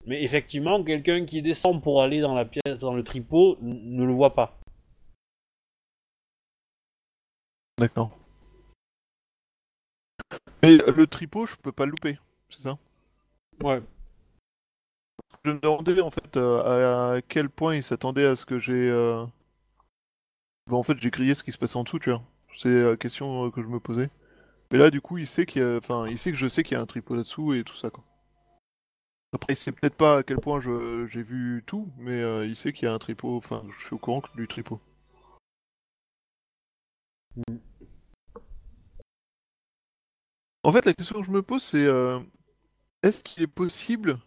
Mais effectivement, quelqu'un qui descend pour aller dans la pièce, dans le tripot, ne le voit pas. D'accord. Mais le tripot, je peux pas le louper, c'est ça? Ouais. Je me demandais en fait euh, à quel point il s'attendait à ce que j'ai. euh, Bon, en fait, j'ai grillé ce qui se passait en dessous, tu vois. C'est la question euh, que je me posais. Mais là, du coup, il sait qu'il a... enfin, il sait que je sais qu'il y a un tripot là-dessous et tout ça, quoi. Après, il sait peut-être pas à quel point je... j'ai vu tout, mais euh, il sait qu'il y a un tripot. Enfin, je suis au courant du tripot. En fait, la question que je me pose, c'est euh, est-ce qu'il est possible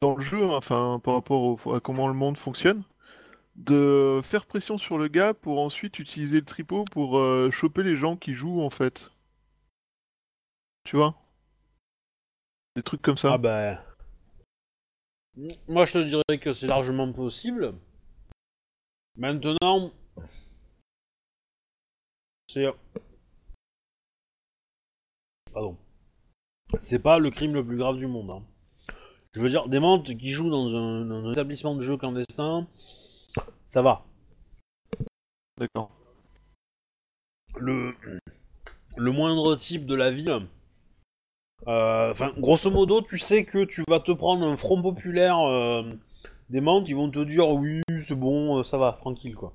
dans le jeu, enfin, par rapport à comment le monde fonctionne, de faire pression sur le gars pour ensuite utiliser le tripot pour euh, choper les gens qui jouent, en fait. Tu vois? Des trucs comme ça. Ah bah... Moi, je te dirais que c'est largement possible. Maintenant... C'est... Pardon. C'est pas le crime le plus grave du monde. hein. Je veux dire, des mentes qui jouent dans un, dans un établissement de jeu clandestin, ça va. D'accord. le, le moindre type de la ville. euh, Enfin, grosso modo, tu sais que tu vas te prendre un front populaire euh, des membres qui vont te dire oui, c'est bon, euh, ça va, tranquille quoi.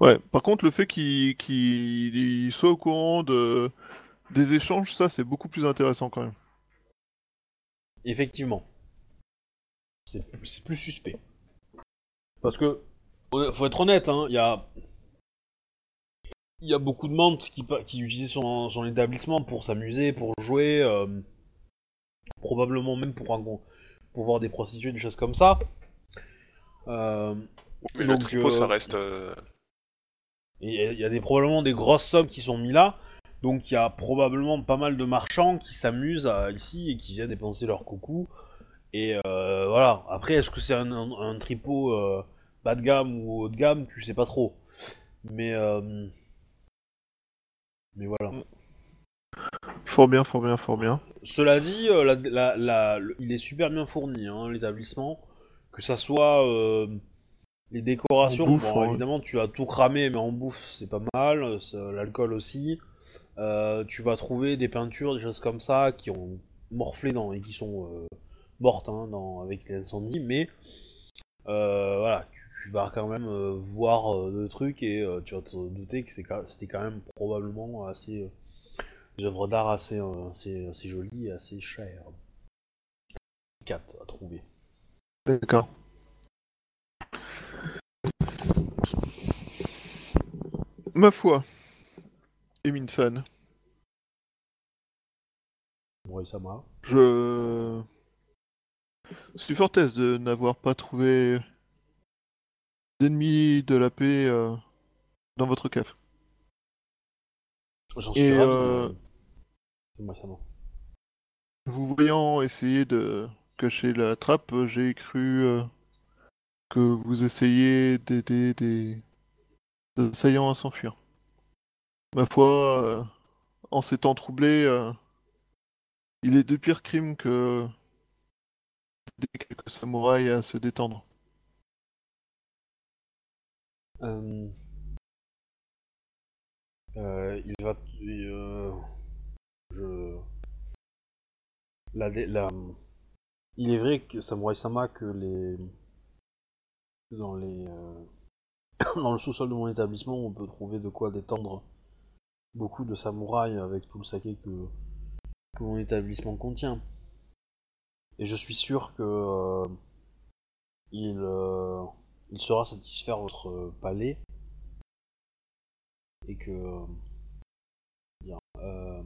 Ouais, par contre, le fait qu'il il soit au courant de... des échanges, ça, c'est beaucoup plus intéressant quand même. Effectivement. C'est plus suspect. Parce que, faut être honnête, hein, il y a. Il y a beaucoup de membres qui, qui utilisent son, son établissement pour s'amuser, pour jouer, euh, probablement même pour, voir des prostituées, des choses comme ça. Euh, Mais Donc, le tripot, euh, ça reste. euh, il y a des, probablement des grosses sommes qui sont mises là. Donc il y a probablement pas mal de marchands qui s'amusent ici et qui viennent dépenser leur coucou. Et euh, voilà. Après, est-ce que c'est un, un- un tripot euh, bas de gamme ou haut de gamme? Tu sais pas trop. Mais euh, mais voilà. Fort bien, fort bien, fort bien. Cela dit, la- la- la- le- il est super bien fourni, hein, l'établissement. Que ça soit les décorations, bouffe, bon, ouais. évidemment tu as tout cramé, mais en bouffe c'est pas mal, l'alcool aussi. Tu vas trouver des peintures, des choses comme ça qui ont morflé dans, et qui sont euh, mortes hein, dans, avec l'incendie, mais euh, voilà, tu, tu vas quand même euh, voir euh, le truc et euh, tu vas te douter que c'était quand même probablement assez. euh, des œuvres d'art assez, euh, assez, assez jolies et assez chères. 4 à trouver. D'accord. Ma foi, Emin-san, Ouais, ça m'a. je suis fort aise de n'avoir pas trouvé d'ennemis de la paix euh, dans votre cave. J'en Et, suis ravi. euh, mais- C'est moi, ça m'a. Vous voyant essayer de cacher la trappe, j'ai cru euh, que vous essayiez d'aider des assaillants à s'enfuir. Ma foi, euh, en ces temps troublés, euh, il est de pires crimes que quelques samouraïs à se détendre. Euh... euh, il va. euh, Je. La, la... Il est vrai que Samurai Sama que les. Dans les. Dans le sous-sol de mon établissement, on peut trouver de quoi détendre beaucoup de samouraïs avec tout le saké que mon établissement contient. Et je suis sûr que. euh, Il. euh, il saura satisfaire votre palais et que euh, bien, euh,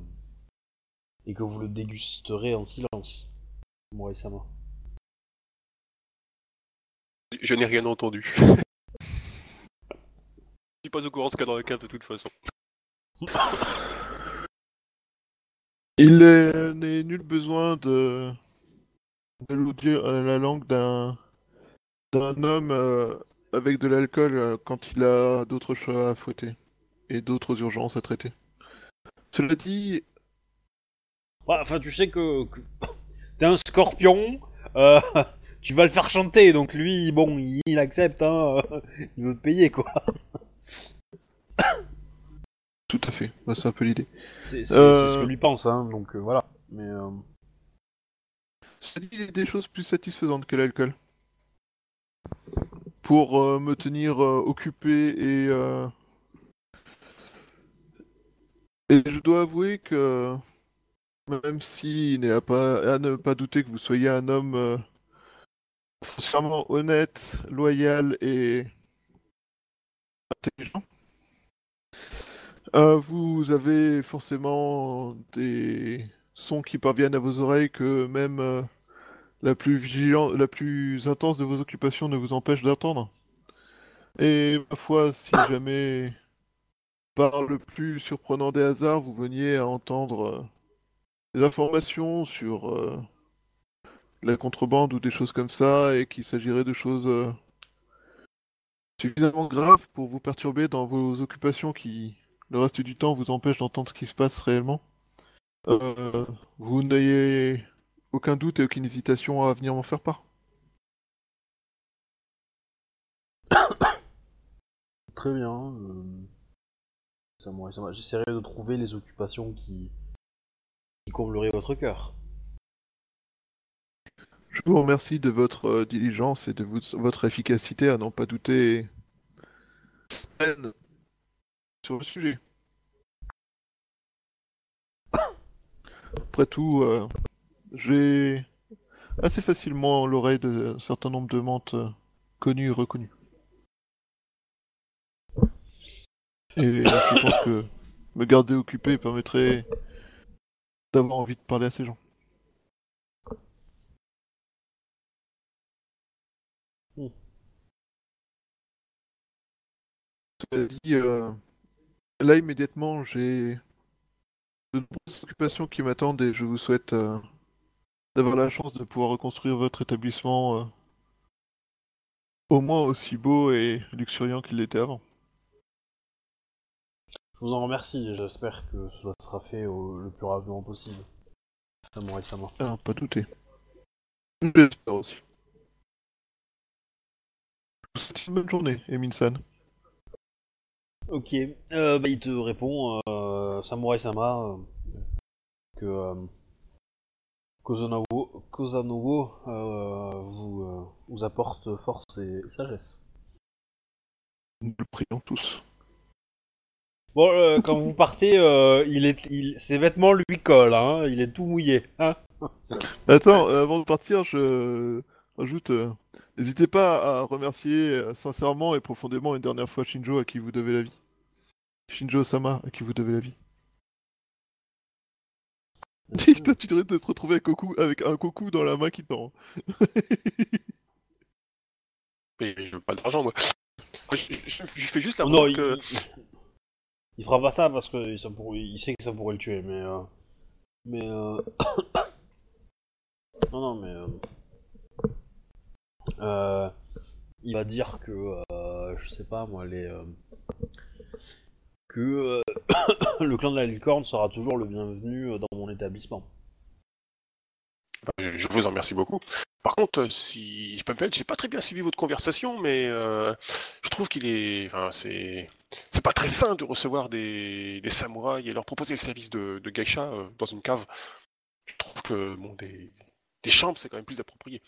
et que vous le dégusterez en silence, moi et Sama. Je n'ai rien entendu. Je suis pas au courant de ce qu'il y a dans la cave de toute façon. Il est- n'est nul besoin de d'alludir à la langue d'un d'un homme euh, avec de l'alcool euh, quand il a d'autres choses à fouetter et d'autres urgences à traiter. Cela dit, Ouais, enfin, tu sais que, que t'es un scorpion, euh, tu vas le faire chanter, donc lui, bon, il, il accepte, hein, euh, il veut te payer quoi. tout à fait, Bah, c'est un peu l'idée. C'est Euh. ce que lui pense, hein, donc euh, voilà. Mais Cela dit, des choses plus satisfaisantes que l'alcool. Pour euh, me tenir euh, occupé et euh, et je dois avouer que même s'il n'est à pas à ne pas douter que vous soyez un homme euh, foncièrement honnête, loyal et intelligent, vous avez forcément des sons qui parviennent à vos oreilles que même la plus vigilant, la plus intense de vos occupations ne vous empêche d'entendre. Et ma foi, si jamais, par le plus surprenant des hasards, vous veniez à entendre euh, des informations sur euh, la contrebande ou des choses comme ça, et qu'il s'agirait de choses euh, suffisamment graves pour vous perturber dans vos occupations qui, le reste du temps, vous empêchent d'entendre ce qui se passe réellement, vous n'ayez aucun doute et aucune hésitation à venir m'en faire part. très bien. euh. J'essaierai de trouver les occupations qui, qui combleraient votre cœur. Je vous remercie de votre euh, diligence et de votre efficacité à n'en pas douter sur le sujet. Après tout, euh, j'ai assez facilement l'oreille d'un certain nombre de mentes euh, connues et reconnues. Et je pense que me garder occupé permettrait d'avoir envie de parler à ces gens. Dit, euh, là immédiatement, j'ai de nombreuses occupations qui m'attendent et je vous souhaite euh, d'avoir la chance de pouvoir reconstruire votre établissement euh, au moins aussi beau et luxuriant qu'il l'était avant. Je vous en remercie, j'espère que cela sera fait au- le plus rapidement possible. Samurai Sama. Ah, pas douter. J'espère aussi. Je vous souhaite une bonne journée, Emin-san. Ok, euh, bah, il te répond, euh, Samurai Sama, euh, que euh, Kozanowo, Kozanowo, euh, vous, euh, vous apporte force et sagesse. Nous le prions tous. Bon, euh, quand vous partez, il est, il, ses vêtements lui collent, hein, il est tout mouillé. Hein Attends, avant de partir, je rajoute. N'hésitez pas à remercier sincèrement et profondément une dernière fois Shinjo à qui vous devez la vie. Shinjo Sama à qui vous devez la vie. Toi, tu devrais te retrouver avec, Goku- avec un Goku dans la main qui tend. Mais je veux pas d'argent, moi. Je, je- je fais juste la non, remarque il, que- il, il fera pas ça parce que ça pourrait- il sait que ça pourrait le tuer, mais. euh, mais. euh, non, non, mais. euh, euh, il va dire que. euh, je sais pas, moi, les. Que euh, le clan de la licorne sera toujours le bienvenu euh, dans mon établissement. Je vous en remercie beaucoup. Par contre, euh, si je peux me permettre, j'ai pas très bien suivi votre conversation, mais euh, je trouve qu'il est, enfin, c'est, c'est pas très sain de recevoir des, des samouraïs et leur proposer le service de, de geisha euh, dans une cave. Je trouve que bon, des, des chambres, c'est quand même plus approprié.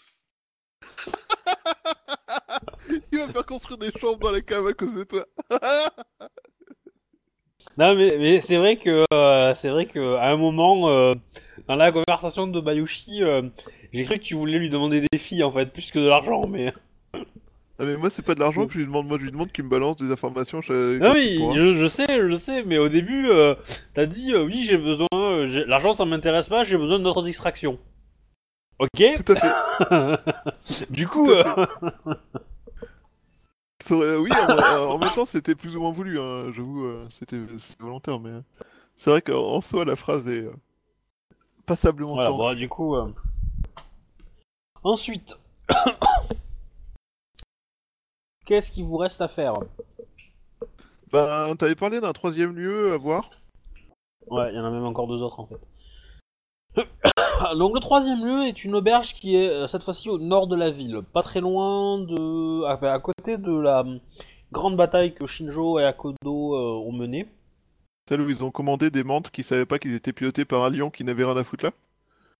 Il va faire construire des chambres dans la cave à cause de toi. Non, mais, mais c'est vrai que euh, c'est vrai que à un moment euh, dans la conversation de Bayushi, euh, j'ai cru que tu voulais lui demander des filles en fait, plus que de l'argent, mais Ah mais moi c'est pas de l'argent que je lui demande, moi je lui demande qu'il me balance des informations. Je... non pour- je, je sais, je sais, mais au début euh, t'as dit euh, oui j'ai besoin, euh, l'argent ça m'intéresse pas, j'ai besoin d'autres distractions. Ok. Tout à fait. du coup, Tout à euh, Faudrait- Oui, en, en même temps c'était plus ou moins voulu, hein, j'avoue, euh, c'était volontaire, mais euh, c'est vrai qu'en en soi la phrase est euh, passablement voilà, bon, du coup. euh, Ensuite, qu'est-ce qu'il vous reste à faire? Ben, t'avais parlé d'un troisième lieu à voir? Ouais, il y en a même encore deux autres en fait. Donc le troisième lieu est une auberge qui est euh, cette fois-ci au nord de la ville, pas très loin de, à, à côté de la euh, grande bataille que Shinjo et Akodo euh, ont menée. Celle où ils ont commandé des mantes qui savaient pas qu'ils étaient pilotés par un lion qui n'avait rien à foutre là?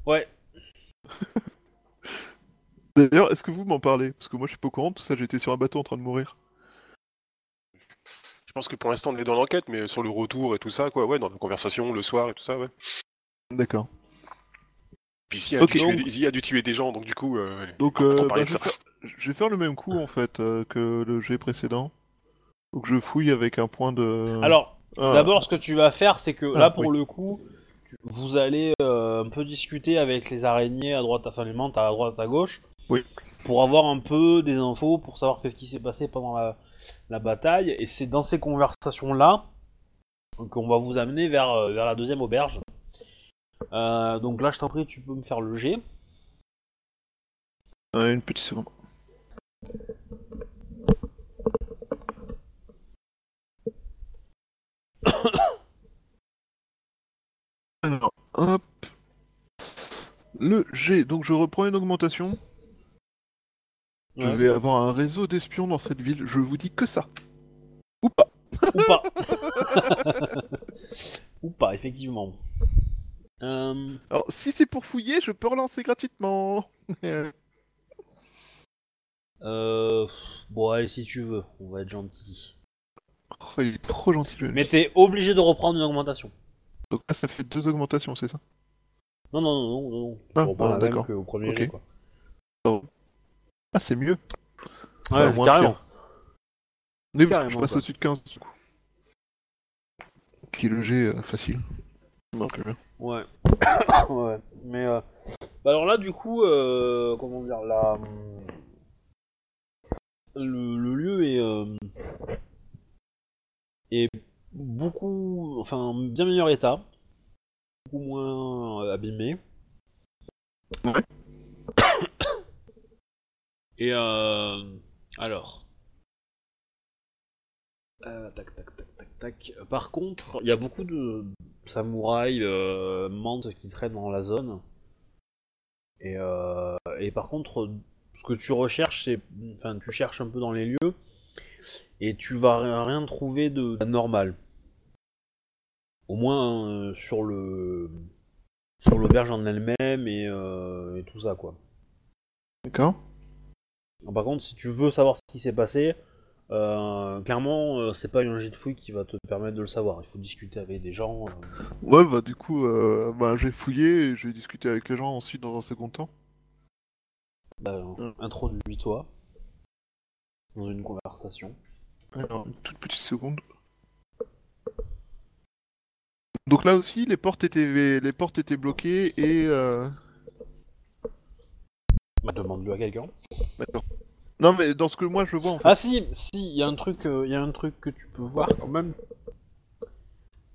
Ouais. D'ailleurs, est-ce que vous m'en parlez? Parce que moi je suis pas au courant de tout ça, j'étais sur un bateau en train de mourir. Je pense que pour l'instant on est dans l'enquête, mais sur le retour et tout ça, quoi, ouais, dans la conversation le soir et tout ça, ouais. D'accord. Puis s'il y a, Ok. dû tuer Donc- des- il y a dû tuer des gens, donc du coup, euh, Donc on euh, bah, de je, ça. vais faire, je vais faire le même coup en fait euh, que le jet précédent. Donc je fouille avec un point de... Alors, Ah, d'abord ce que tu vas faire c'est que Ah, là pour oui. le coup, tu- vous allez euh, un peu discuter avec les araignées à droite, enfin les mantes à droite, à gauche. Oui. Pour avoir un peu des infos, pour savoir qu'est-ce qui s'est passé pendant la, la bataille. Et c'est dans ces conversations-là qu'on va vous amener vers, vers la deuxième auberge. Euh, donc là, je t'en prie, tu peux me faire le G. ouais, une petite seconde. Alors, hop. Le G, donc je reprends une augmentation. Je Ouais. vais avoir un réseau d'espions dans cette ville, je vous dis que ça. Ou pas. Ou pas. Ou pas, effectivement. Euh, Alors, si c'est pour fouiller, je peux relancer gratuitement. euh, bon, allez, si tu veux, on va être gentil. Oh, il est trop gentil, le Mais t'es obligé de reprendre une augmentation. Donc là, ça fait deux augmentations, c'est ça? Non, non, non, non, non. Ah, ah, d'accord. premier quoi. Ah, c'est mieux. Ouais, carrément. Mais je passe au-dessus de 15, du coup. Qui est le G euh, facile. Non, plus bien. Ouais. ouais. Mais euh... bah alors là, du coup, euh, comment dire, la... le, le lieu est, euh, est beaucoup, enfin bien meilleur état, beaucoup moins euh, abîmé. Ouais. Et euh, alors, tac tac tac tac tac. Par contre, il y a beaucoup de samouraïs euh, mantes qui traînent dans la zone. Et, euh, et par contre, ce que tu recherches, c'est, enfin, tu cherches un peu dans les lieux et tu vas rien- trouver de normal. Au moins euh, sur le sur l'auberge en elle-même et, euh, et tout ça quoi. D'accord. Par contre, si tu veux savoir ce qui s'est passé, euh, clairement, euh, c'est pas un jet de fouille qui va te permettre de le savoir. Il faut discuter avec des gens. euh. Ouais, bah du coup, euh, bah, j'ai fouillé et j'ai discuté avec les gens ensuite dans un second temps. Bah, Introduis-toi dans une conversation. Alors, une toute petite seconde. Donc là aussi, les portes étaient, les portes étaient bloquées et... Euh... Bah, demande-le à quelqu'un. D'accord. Non mais dans ce que moi je vois en fait... Ah si, si, il y a un truc, euh, il y a un truc que tu peux voir quand même.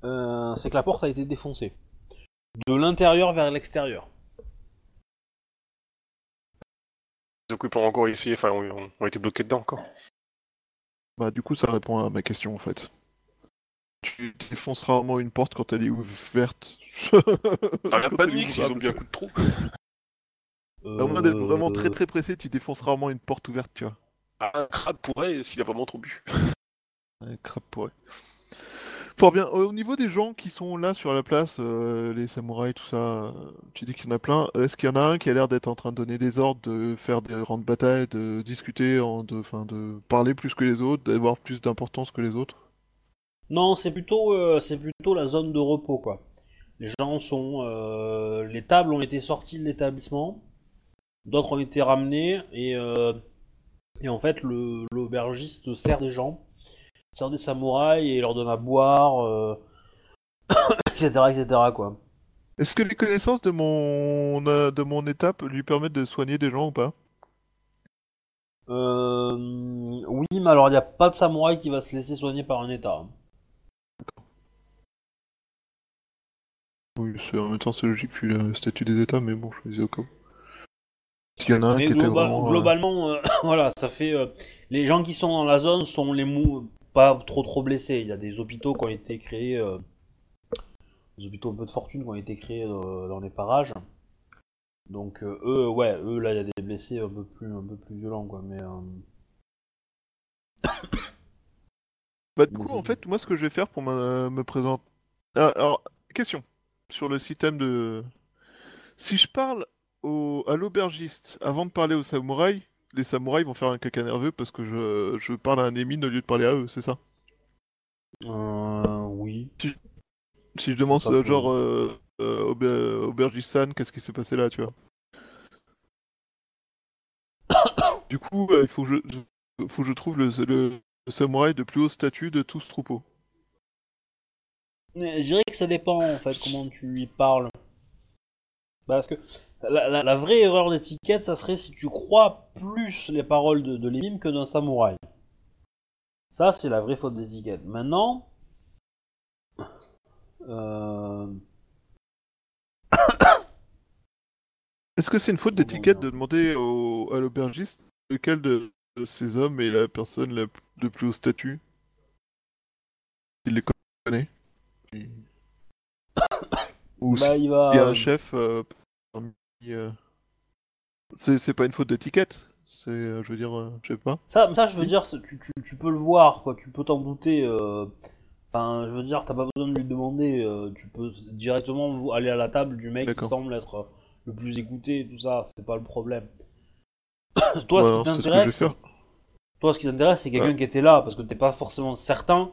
Euh, c'est que la porte a été défoncée. De l'intérieur vers l'extérieur. Les occupants encore essayé, enfin, ont, ont- été bloqués dedans encore. Bah du coup ça répond à ma question en fait. Tu défonces rarement une porte quand elle est ouverte. La Quand panique, s'ils ont bien coup de trou. À moins d'être vraiment Euh, très très pressé, tu défonces rarement une porte ouverte, tu vois. Un crabe pourrait s'il a vraiment trop bu. Un crabe pourrait. Fort bien. Au niveau des gens qui sont là sur la place, euh, les samouraïs, tout ça, euh, tu dis qu'il y en a plein. Est-ce qu'il y en a un qui a l'air d'être en train de donner des ordres, de faire des rangs de bataille, de discuter, en, de, enfin, de parler plus que les autres, d'avoir plus d'importance que les autres? Non, c'est plutôt, euh, c'est plutôt la zone de repos quoi. Les gens sont, euh, les tables ont été sorties de l'établissement, d'autres ont été ramenées et euh, et en fait l'aubergiste sert des gens, sert des samouraïs et leur donne à boire, euh, etc etc quoi. Est-ce que les connaissances de mon, euh, de mon étape lui permettent de soigner des gens ou pas? Euh, oui, mais alors il n'y a pas de samouraï qui va se laisser soigner par un état. hein. Oui, c'est- en même temps c'est logique vu le statut des états, mais bon, je me disais au cas où. S'il y en a un Mais qui était globa- vraiment... globalement, euh, voilà, ça fait. euh, les gens qui sont dans la zone sont les mou pas trop trop blessés. Il y a des hôpitaux qui ont été créés, euh, des hôpitaux un peu de fortune qui ont été créés euh, dans les parages. Donc euh, eux, ouais, eux là, il y a des blessés un peu plus un peu plus violents quoi. Mais euh, Bah, du Mais coup, en fait, moi, ce que je vais faire pour me, me présenter. Ah, alors, question sur le système de. Si je parle au... à l'aubergiste avant de parler aux samouraïs, les samouraïs vont faire un caca nerveux parce que je, je parle à un émine au lieu de parler à eux, c'est ça? Euh, oui. Si je demande, euh, genre, euh, euh, auber- aubergiste-san, qu'est-ce qui s'est passé là, tu vois? Du coup, euh, il faut que je, faut que je trouve le, le, le samouraï de plus haut statut de tout ce troupeau. Mais Je dirais que ça dépend en fait comment tu y parles. Parce que la, la- la vraie erreur d'étiquette, ça serait si tu crois plus les paroles de, de l'émime que d'un samouraï. Ça, c'est la vraie faute d'étiquette. Maintenant, euh, Est-ce que c'est une faute d'étiquette de demander au, à l'aubergiste lequel de, de ces hommes est la personne la, de plus haut statut? Il les connaît? Ou bah, il va. y a un chef euh, parmi, euh, C'est c'est pas une faute d'étiquette C'est, euh, je veux dire, euh, je sais pas. Ça, ça, je veux dire, tu, tu, tu peux le voir, quoi. Tu peux t'en douter. euh, Enfin, je veux dire, t'as pas besoin de lui demander. euh, tu peux directement aller à la table du mec qui semble être euh, le plus écouté et tout ça. C'est pas le problème. Toi, Ouais, ce alors, qui t'intéresse, toi, ce qui t'intéresse, c'est quelqu'un Ouais. qui était là, parce que t'es pas forcément certain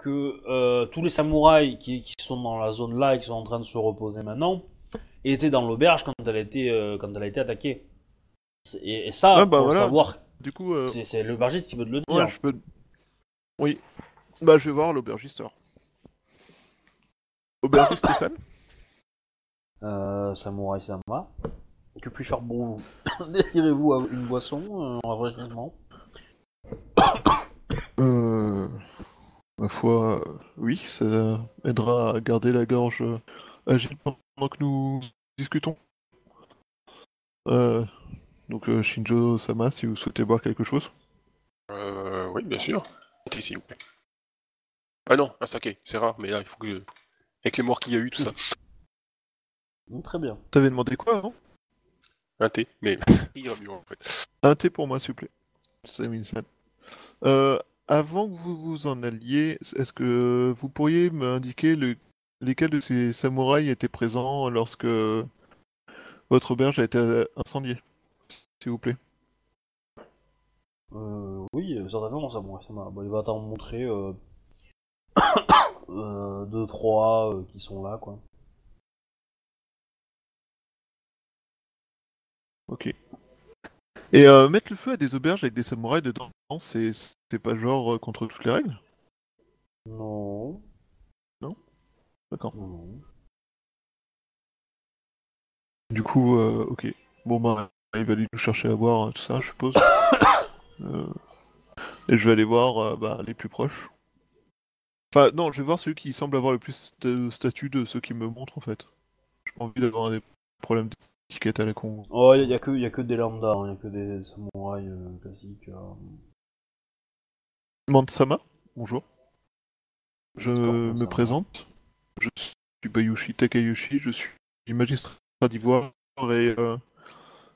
que euh, tous les samouraïs qui, qui sont dans la zone là et qui sont en train de se reposer maintenant étaient dans l'auberge quand elle a été euh, quand elle a été attaquée. Et, et ça, Ouais, bah pour voilà. savoir, Du coup, euh, c'est l'aubergiste qui peut te le dire. ouais, je peux. Oui. Bah, je vais voir l'aubergiste alors. Aubergiste San Euh, Samouraï Sama. Que puis-je faire pour vous Désirez-vous une boisson, un rafraîchissement Bah, foi, euh, oui, ça aidera à garder la gorge euh, agile pendant que nous discutons. Euh, donc euh, Shinjo Sama, si vous souhaitez boire quelque chose. Euh, oui, bien sûr. Montez, s'il vous plaît. Ah non, un saké, c'est rare, mais là, il faut que je... Avec les morts qu'il y a eu, tout ça. Mm, Très bien. T'avais demandé quoi avant? Un thé, mais il ira mieux, en fait. Un thé pour moi, s'il vous plaît. C'est Vincent. Euh, avant que vous vous en alliez, est-ce que vous pourriez m'indiquer le... lesquels de ces samouraïs étaient présents lorsque votre auberge a été incendiée S'il vous plaît? Euh, oui, euh, certainement, ça, bon, ça bon, il va t'en montrer euh, euh, deux, trois euh, qui sont là, quoi. Ok. Et euh, mettre le feu à des auberges avec des samouraïs dedans, c'est c'est pas genre euh, contre toutes les règles? Non. D'accord. Non, non. Du coup, euh, ok. Bon bah, il va aller nous chercher à boire, euh, tout ça, je suppose. Et je vais aller voir bah, les plus proches. Enfin, non, je vais voir celui qui semble avoir le plus de statut de ceux qui me montrent en fait. J'ai pas envie d'avoir des problèmes d'étiquette à la con. Oh, il y, a que y a que des lambda, il y a que des samouraïs euh, classiques. euh. Mansama, bonjour. Je me Mansama. présente. Je suis Bayushi Takayoshi, je suis magistrat d'ivoire et euh,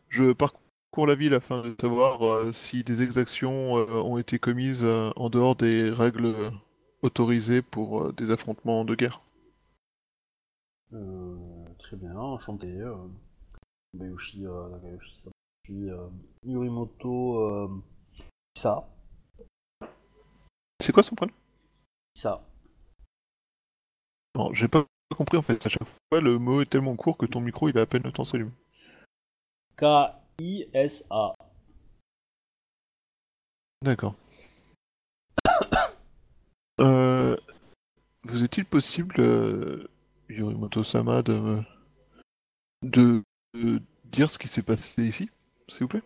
je parcours la ville afin de savoir euh, si des exactions ont été commises en dehors des règles autorisées pour des affrontements de guerre. Très bien, enchanté. Euh, Bayushi euh, euh, Yurimoto euh, Issa. C'est quoi son prénom? Issa. Non, j'ai pas compris en fait. À chaque fois, le mot est tellement court que ton micro il a à peine le temps de s'allumer. K-I-S-A. D'accord. Euh, vous est-il possible, euh, Yorimoto-sama, de, de, dire ce qui s'est passé ici, s'il vous plaît?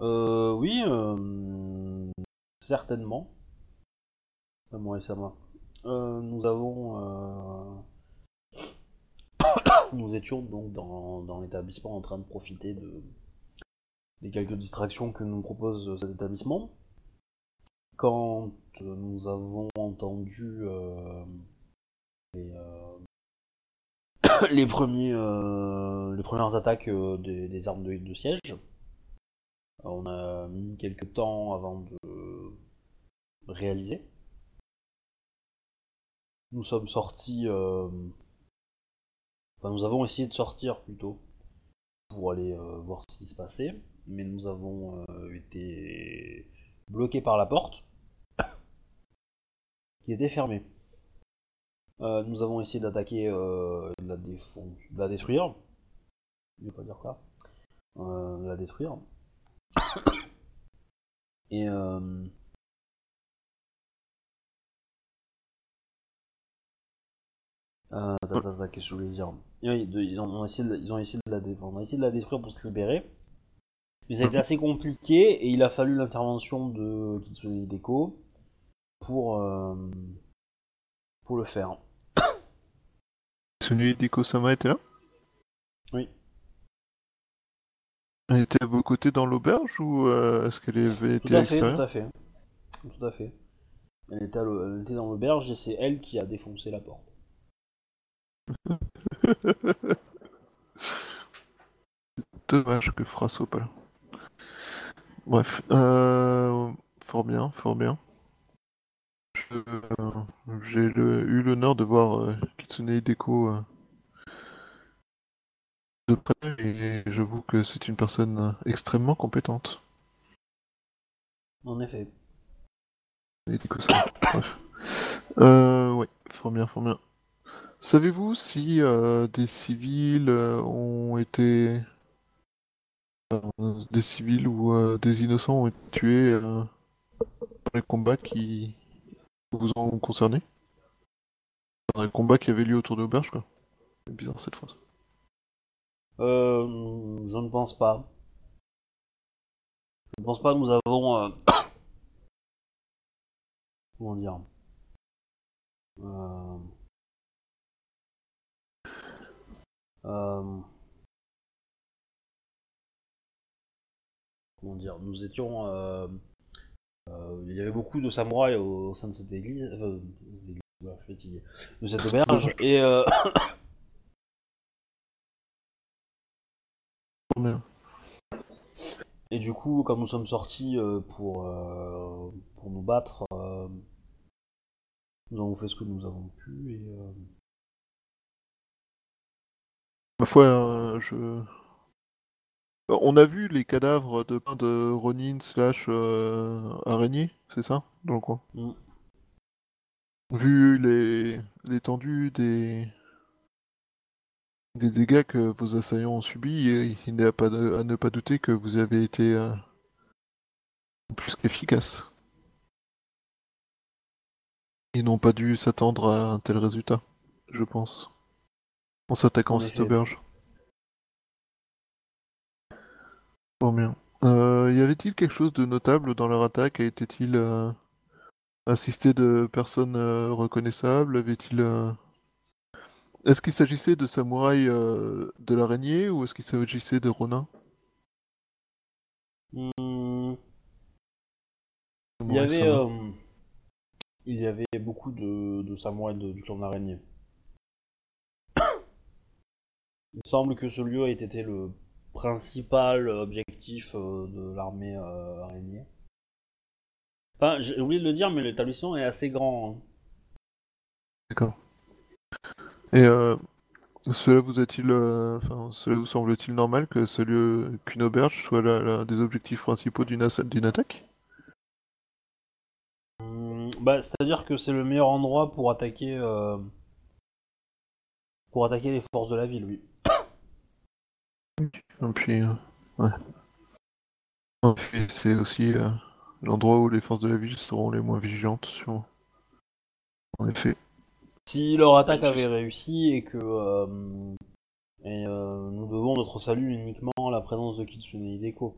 Euh, oui, euh, certainement. Moi et Sama. Euh, nous avons. euh, nous étions donc dans, dans l'établissement en train de profiter de, des quelques distractions que nous propose cet établissement. Quand euh, nous avons entendu euh, les, euh, les, premiers, euh, les premières attaques euh, des, armes de, de siège, on a mis quelques temps avant de réaliser. Nous sommes sortis. euh, Enfin, nous avons essayé de sortir plutôt pour aller euh, voir ce qui se passait, mais nous avons euh, été bloqués par la porte qui était fermée. Euh, nous avons essayé d'attaquer, euh, de, la de la détruire. Je vais pas dire quoi. Euh, de la détruire. Et euh, attends, qu'est-ce que je voulais dire? Ils, ont, essayé de, ils ont essayé de la détruire pour se libérer. Mais ça a été assez compliqué et il a fallu l'intervention de Kitsune Hideko pour, euh, pour le faire. Tsune Deko-sama était là? Oui. Elle était à vos côtés dans l'auberge ou euh, est-ce qu'elle avait Tout été à à fait, tout à fait. Tout à fait. Elle était, elle était dans l'auberge et c'est elle qui a défoncé la porte. Dommage que Fra soit pas là. Bref, euh, fort bien, fort bien. Euh, J'ai le- eu l'honneur de voir euh, Kitsune Hideko euh, de près et j'avoue que c'est une personne extrêmement compétente. En effet. Bref. Euh, ouais, fort bien, fort bien. Savez-vous si euh, des civils euh, ont été des civils ou des innocents ont été tués dans les combats qui vous ont concerné Dans les combats qui avaient lieu autour de l'auberge, quoi. C'est bizarre cette phrase. Euh, je ne pense pas. Je ne pense pas. Nous avons, euh, comment dire euh, euh, comment dire nous étions euh, il y avait beaucoup de samouraïs au, sein de cette église enfin, je suis de cette auberge et euh. Et du coup, comme nous sommes sortis euh, pour, euh, pour nous battre, euh, nous avons fait ce que nous avons pu et euh, Ma foi, euh, je. Euh, On a vu les cadavres de de Ronin slash euh, araignée, c'est ça, dans le coin? Mm. Vu les l'étendue des des dégâts que vos assaillants ont subis, il n'est à, pas de- à ne pas douter que vous avez été euh, plus qu'efficace. Ils n'ont pas dû s'attendre à un tel résultat, je pense, en s'attaquant à cette auberge. Bon bien. Euh, y avait-il quelque chose de notable dans leur attaque? Était-il euh, assisté de personnes euh, reconnaissables? Avait-il euh, Est-ce qu'il s'agissait de samouraïs euh, de l'araignée ou est-ce qu'il s'agissait de Ronin? Hmm, il y avait Sama. euh, il y avait beaucoup de, de samouraïs de- du clan d'araignée. Il semble que ce lieu ait été le principal objectif euh, de l'armée euh, araignée. Enfin, j'ai oublié de le dire, mais l'établissement est assez grand. hein. D'accord. Et euh, cela vous euh, enfin, cela vous semble-t-il normal que ce lieu, qu'une auberge soit l'un des objectifs principaux d'une d'une attaque? Hmm, bah, c'est-à-dire que c'est le meilleur endroit pour attaquer euh, pour attaquer les forces de la ville, oui. Et puis, euh, ouais. Et puis, c'est aussi euh, l'endroit où les forces de la ville seront les moins vigilantes, sûrement. En effet. Si leur attaque avait réussi et que euh, et, euh, nous devons notre salut uniquement à la présence de Kitsune Hideko.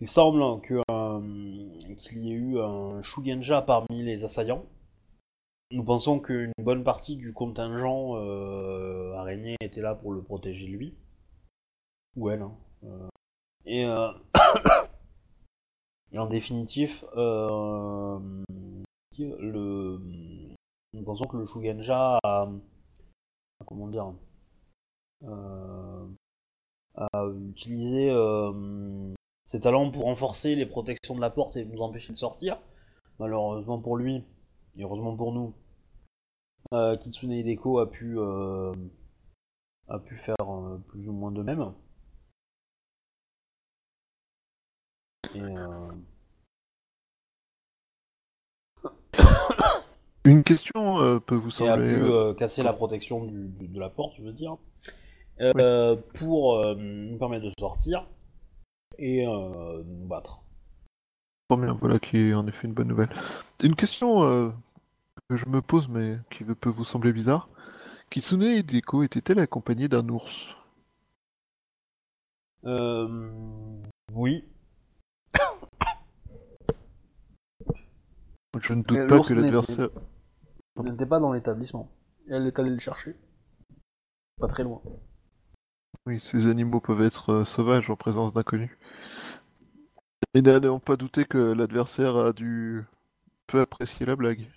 Il semble que euh, qu'il y ait eu un Shugenja parmi les assaillants. Nous pensons qu'une bonne partie du contingent euh, araignée était là pour le protéger lui. Ou elle. hein. Euh, et, euh, et en définitif, euh, le, nous pensons que le Shugenja a, comment dire, a utilisé euh, ses talents pour renforcer les protections de la porte et nous empêcher de sortir. Malheureusement pour lui, et heureusement pour nous, Kitsune Hideko a pu, a pu faire plus ou moins de même. Et, euh, Une question euh, peut vous et a sembler. pu euh, casser la protection du- du- de la porte, je veux dire, euh, pour euh, nous permettre de sortir et euh, de nous battre. Trop bien, voilà qui est en effet une bonne nouvelle. Une question euh, que je me pose, mais qui peut vous sembler bizarre. Kitsune Hideko était-elle accompagnée d'un ours? Euh, oui. Je ne doute pas que l'adversaire. Elle n'était pas dans l'établissement. Elle est allée le chercher. Pas très loin. Oui, ces animaux peuvent être euh, sauvages en présence d'inconnus. Et n'ayons pas douté que l'adversaire a dû peu apprécier la blague.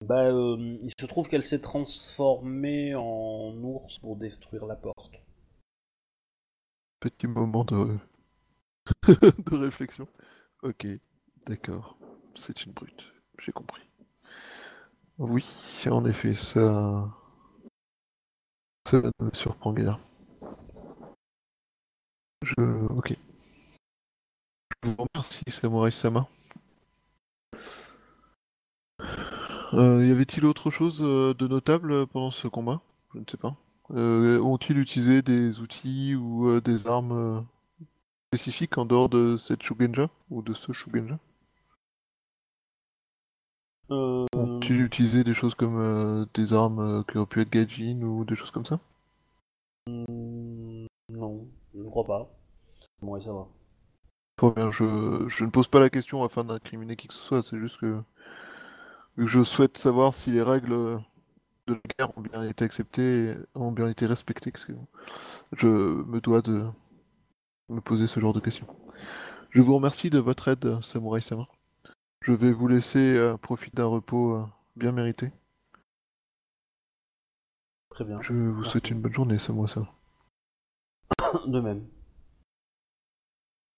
Bah, euh, il se trouve qu'elle s'est transformée en ours pour détruire la porte. Petit moment de, de réflexion. Ok, d'accord. C'est une brute. J'ai compris. Oui, en effet, ça. Ça me surprend guère. Je. Ok. Je vous remercie, Samurai Sama. Euh, y avait-il autre chose euh, de notable pendant ce combat? Je ne sais pas. Euh, Ont-ils utilisé des outils ou euh, des armes euh, spécifiques en dehors de cette Shugenja ou de ce Shugenja? Euh, Ont-ils utilisé des choses comme euh, des armes euh, qui auraient pu être gaijin ou des choses comme ça? Hmm, non, je ne crois pas. Bon, ouais, ça va. Très bien, je, je ne pose pas la question afin d'incriminer qui que ce soit, c'est juste que je souhaite savoir si les règles de la guerre ont bien été acceptées, ont bien été respectées. Je me dois de me poser ce genre de questions. Je vous remercie de votre aide, Samurai Sama. Je vais vous laisser euh, profiter d'un repos euh, bien mérité. Très bien. Je vous Merci. souhaite une bonne journée, Samurai Sama. De même.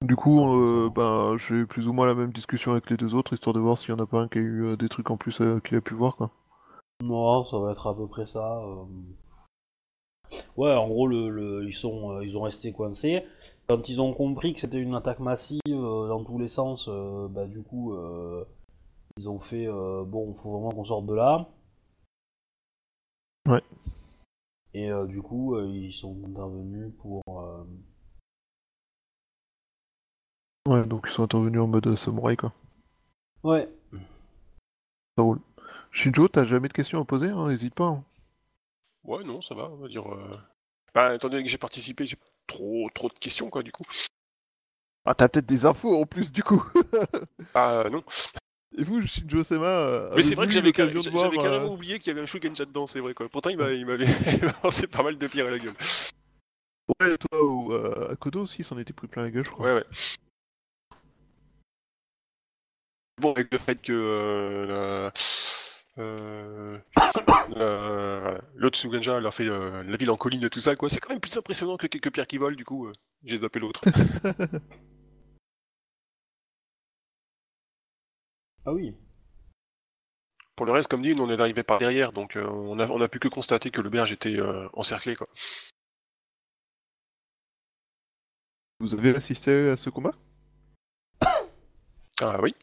Du coup, euh, bah, j'ai eu plus ou moins la même discussion avec les deux autres, histoire de voir s'il y en a pas un qui a eu des trucs en plus qu'il a pu voir, quoi. Non, ça va être à peu près ça. Ouais, en gros, le, le- ils sont, euh, ils ont resté coincés. Quand ils ont compris que c'était une attaque massive euh, dans tous les sens, euh, bah du coup, euh, ils ont fait bon, faut vraiment qu'on sorte de là. Ouais. Et euh, du coup, euh, ils sont intervenus pour. euh, Ouais, donc ils sont intervenus en mode samouraï, quoi. Ouais. Ça roule. Shinjo, t'as jamais de questions à poser, hein, hésite pas. hein. Ouais, non, ça va, on va dire. euh, Bah, étant donné que j'ai participé, j'ai trop, trop de questions, quoi, du coup. Ah, t'as peut-être des infos en plus, du coup. Ah, non. Et vous, Shinjo Sema, Mais c'est vrai que j'avais l'occasion de voir, j'avais carrément euh, oublié qu'il y avait un Shugenja dedans, c'est vrai, quoi. Pourtant, il m'a- il m'avait lancé pas mal de pierres à la gueule. Ouais, toi ou euh, Akodo aussi, s'en était pris plein la gueule, je crois. Ouais, ouais. Bon, avec le fait que euh, la- euh, la- l'autre Sugenja leur fait euh, la ville en colline et tout ça, quoi, c'est quand même plus impressionnant que quelques pierres qui volent, du coup, euh, j'ai zappé l'autre. Ah oui. Pour le reste, comme dit, nous, on est arrivé par derrière, donc euh, on, a, on a pu que constater que le berge était euh, encerclé, quoi. Vous avez assisté à ce combat? Ah oui.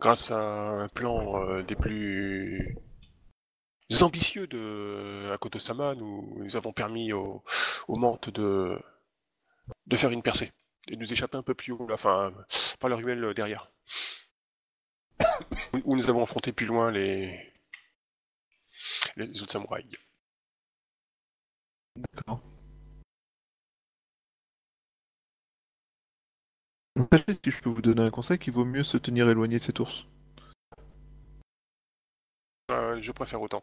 Grâce à un plan euh, des plus ambitieux de Akoto-sama, nous, nous avons permis aux, aux mantes de, faire une percée et de nous échapper un peu plus haut, enfin, par la ruelle derrière. Où- nous avons affronté plus loin les, les autres samouraïs. Sachez si je peux vous donner un conseil qu'il vaut mieux se tenir éloigné de cet ours. Euh, je préfère autant.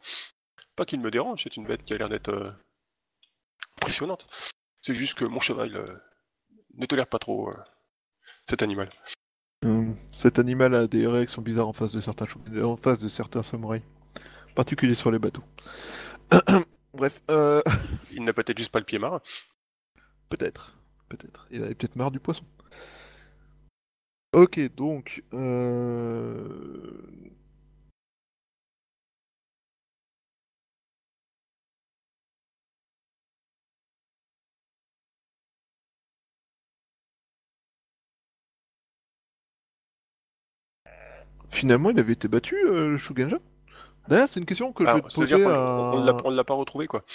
Pas qu'il me dérange, c'est une bête qui a l'air d'être euh, impressionnante. C'est juste que mon cheval euh, ne tolère pas trop euh, cet animal. Hum, Cet animal a des réactions bizarres en face de certains, chou- en face de certains samouraïs. En particulier sur les bateaux. Bref, euh... Il n'a peut-être juste pas le pied marin. peut-être. Peut-être. Il avait peut-être marre du poisson. Ok, donc... Euh... Finalement, il avait été battu, euh, le Shugenja D'ailleurs, c'est une question que je vais te poser à... on l'a- on ne l'a pas retrouvé, quoi.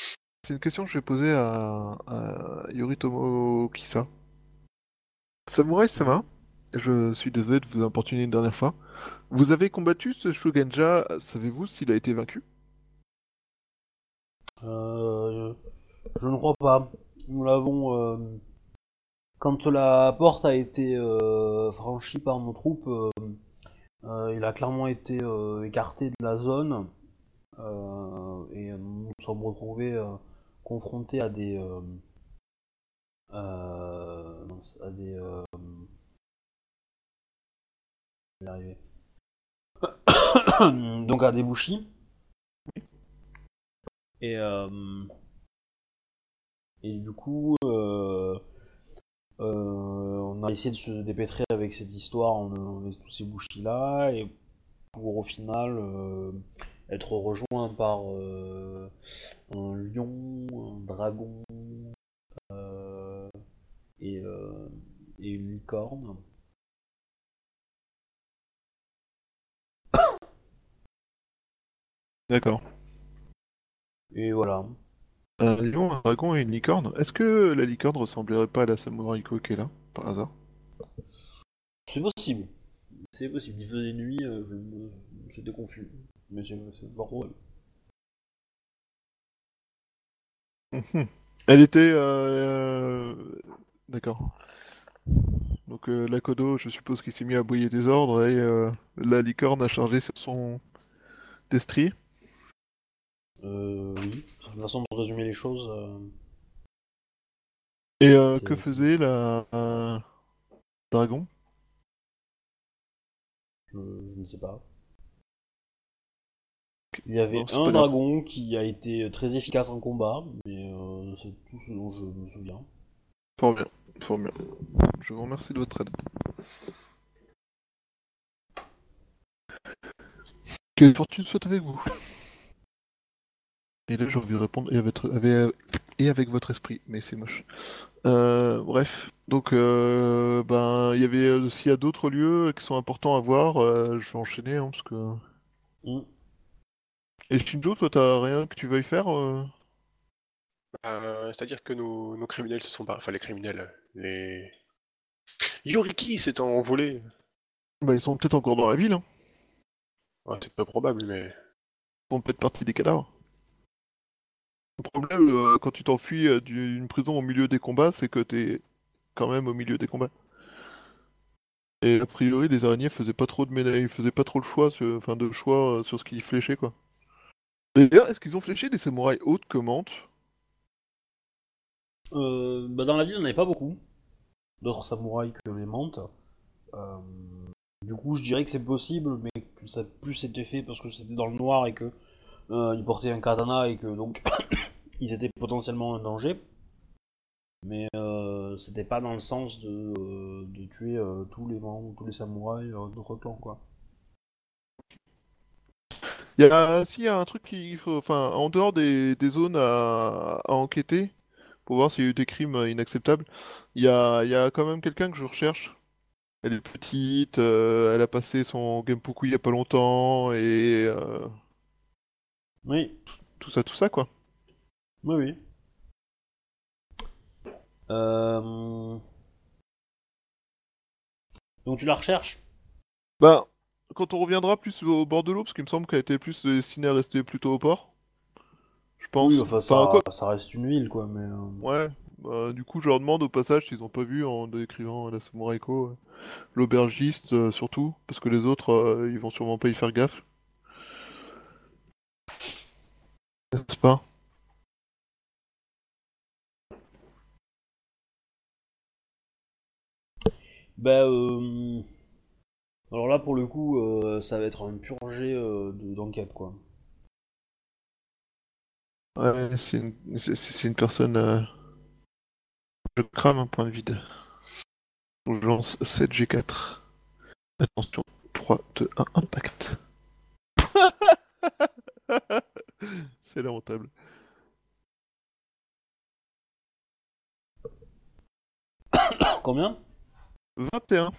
C'est une question que je vais poser à, à Yoritomo Kisa. Samurai Sama, je suis désolé de vous importuner une dernière fois. Vous avez combattu ce Shugenja, savez-vous s'il a été vaincu? Euh, je ne crois pas. Nous l'avons. euh, Quand la porte a été euh, franchie par nos troupes, euh, il a clairement été écarté de la zone et nous nous sommes retrouvés confrontés à des. à des. Donc à des bouchis. Et, euh, et du coup, euh, euh, on a essayé de se dépêtrer avec cette histoire enlevant tous ces bouchis-là, et pour au final être rejoint par un lion, un dragon et une licorne. D'accord. Et voilà. Un lion, un dragon et une licorne. Est-ce que la licorne ressemblerait pas à la Samurai Iko qui est là, par hasard? C'est possible. C'est possible. Il faisait nuit, euh, je me- j'étais confus. Mais c'est fort probable. Mhm. Elle était... euh, D'accord. Donc euh, l'Akodo, je suppose qu'il s'est mis à bouiller des ordres et euh, la licorne a chargé sur son destrier. Euh, oui, c'est une façon de résumer les choses. euh, Et euh, que faisait la euh, dragon? Je, je ne sais pas. Il y avait Non, un grave. dragon qui a été très efficace en combat, mais euh, c'est tout ce dont je me souviens. Fort bien, fort bien. Je vous remercie de votre aide. Quelle fortune soit avec vous. Et là, j'ai envie de répondre et avec, et avec votre esprit, mais c'est moche. Euh, bref, donc, euh, ben, il y avait euh, s'il y a d'autres lieux qui sont importants à voir, euh, je vais enchaîner, hein, parce que. Hmm. Et Shinjo, toi, t'as rien que tu veuilles faire euh? Euh, C'est-à-dire que nos, nos criminels se sont pas. Enfin, les criminels. Les. Yoriki s'est envolé. Bah, ils sont peut-être encore dans la ville, hein. Ouais, c'est peu probable, mais. Ils font peut-être partie des cadavres. Le problème, euh, quand tu t'enfuis euh, d'une prison au milieu des combats, c'est que t'es quand même au milieu des combats. Et a priori, les araignées faisaient pas trop de ils faisaient pas trop le choix, sur... enfin de choix euh, sur ce qu'ils fléchaient, quoi. D'ailleurs, est-ce qu'ils ont fléché des samouraïs hautes que Mante Euh, bah, dans la ville, en avait pas beaucoup. D'autres samouraïs que les mantes. Du coup, je dirais que c'est possible, mais que ça plus été fait parce que c'était dans le noir et que ils portaient un katana et que donc ils étaient potentiellement un danger. Mais euh, c'était pas dans le sens de, euh, de tuer euh, tous les membres, tous les samouraïs euh, d'autres clans, quoi. Il y a, s'il y a un truc qu'il faut, enfin, en dehors des, des zones à, à enquêter, pour voir s'il y a eu des crimes inacceptables, il y a, il y a quand même quelqu'un que je recherche. Elle est petite, elle a passé son Genpuku il y a pas longtemps, et Oui, tout ça, tout ça, quoi. Oui, oui. Euh... Donc tu la recherches? Bah, quand on reviendra plus au bord de l'eau, parce qu'il me semble qu'elle était plus destinée à rester plutôt au port. Je pense. Oui, enfin, Enfin, ça, quoi- ça reste une ville, quoi, mais... euh, Ouais, bah, du coup, je leur demande au passage s'ils ont pas vu en décrivant la Samurai Co, euh, l'aubergiste euh, surtout, parce que les autres, euh, ils vont sûrement pas y faire gaffe. N'est-ce pas? Bah, euh... Alors là, pour le coup, euh, ça va être un pur jet euh, de- d'enquête, quoi. Ouais, c'est une, c'est- c'est une personne. euh, Je crame un point de vide. Je lance 7G4. Attention, 3, 2, 1, impact. c'est lamentable. Combien? 21.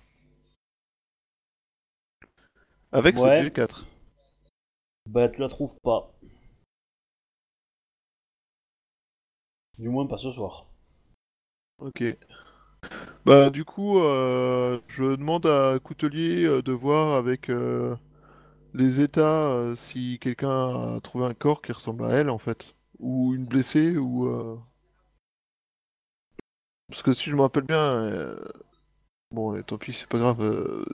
Avec Ouais. 7G4. Bah, tu la trouves pas. Du moins, pas ce soir. Ok. Bah du coup, euh, je demande à Coutelier euh, de voir avec euh, les états euh, si quelqu'un a trouvé un corps qui ressemble à elle en fait, ou une blessée ou. euh, Parce que si je me rappelle bien, euh, bon, et tant pis, c'est pas grave. euh,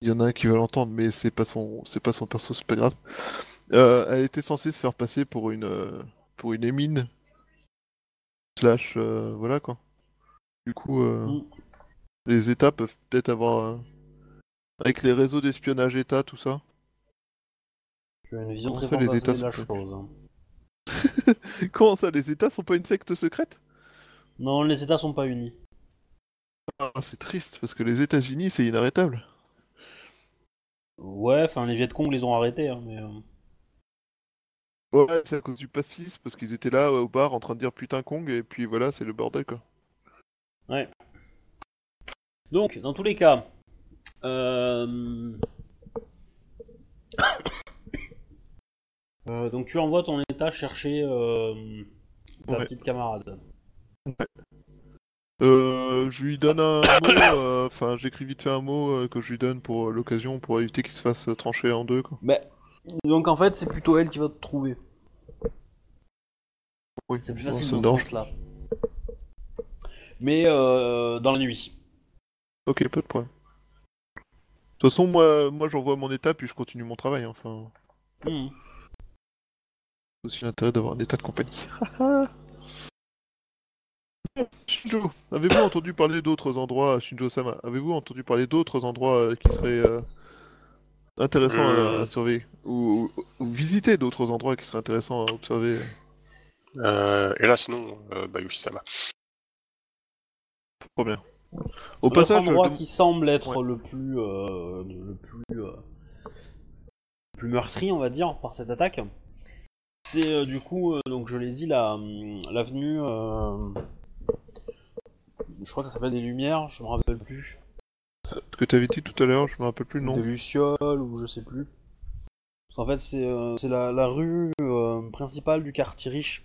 Il y en a un qui va l'entendre, mais c'est pas son, c'est pas son perso, c'est pas grave. Euh, elle était censée se faire passer pour une, euh, pour une émine slash, euh, voilà quoi. Du coup, euh, Mm. les États peuvent peut-être avoir, euh, avec les réseaux d'espionnage État, tout ça. Tu as une vision Comment très ça, les fantasmée États de la chose. hein. Comment ça, les États sont pas une secte secrète? Non, les États sont pas unis. Ah, c'est triste parce que les États-Unis, c'est inarrêtable. Ouais, enfin, les Vietcong les ont arrêtés, hein, mais... euh, Ouais, c'est à cause du pastis, parce qu'ils étaient là ouais, au bar en train de dire putain Kong, et puis voilà, c'est le bordel quoi. Ouais. Donc, dans tous les cas, euh... euh, donc tu envoies ton état chercher euh, ta Ouais. petite camarade. Euh, je lui donne un mot, euh, enfin j'écris vite fait un mot euh, que je lui donne pour euh, l'occasion, pour éviter qu'il se fasse trancher en deux quoi. Bah, donc en fait, c'est plutôt elle qui va te trouver. Oui, C'est plus facile ça dans ce sens-là. mais euh, dans la nuit. Ok, pas de problème. De toute façon, moi, moi j'envoie mon état puis je continue mon travail. Enfin, Hmm. c'est aussi l'intérêt d'avoir un état de compagnie. Shinjo, avez-vous entendu parler d'autres endroits, Shinjo-sama, avez-vous entendu parler d'autres endroits euh, qui seraient euh, intéressants à, Euh. à surveiller? Ou, ou- ou visiter d'autres endroits qui seraient intéressants à observer? Euh, et là, sinon, euh, Yoshi-sama. Trop bien. Au passage, endroit le- qui semble être Ouais. le plus euh, le plus euh, plus meurtri, on va dire, par cette attaque, c'est euh, du coup, euh, donc je l'ai dit, la hum, l'avenue, euh, je crois que ça s'appelle des Lumières, je me rappelle plus, ce que tu avais dit tout à l'heure, je me rappelle plus le nom. des Lucioles ou je sais plus. Parce qu'en fait, c'est euh, la, la rue euh, principale du quartier riche.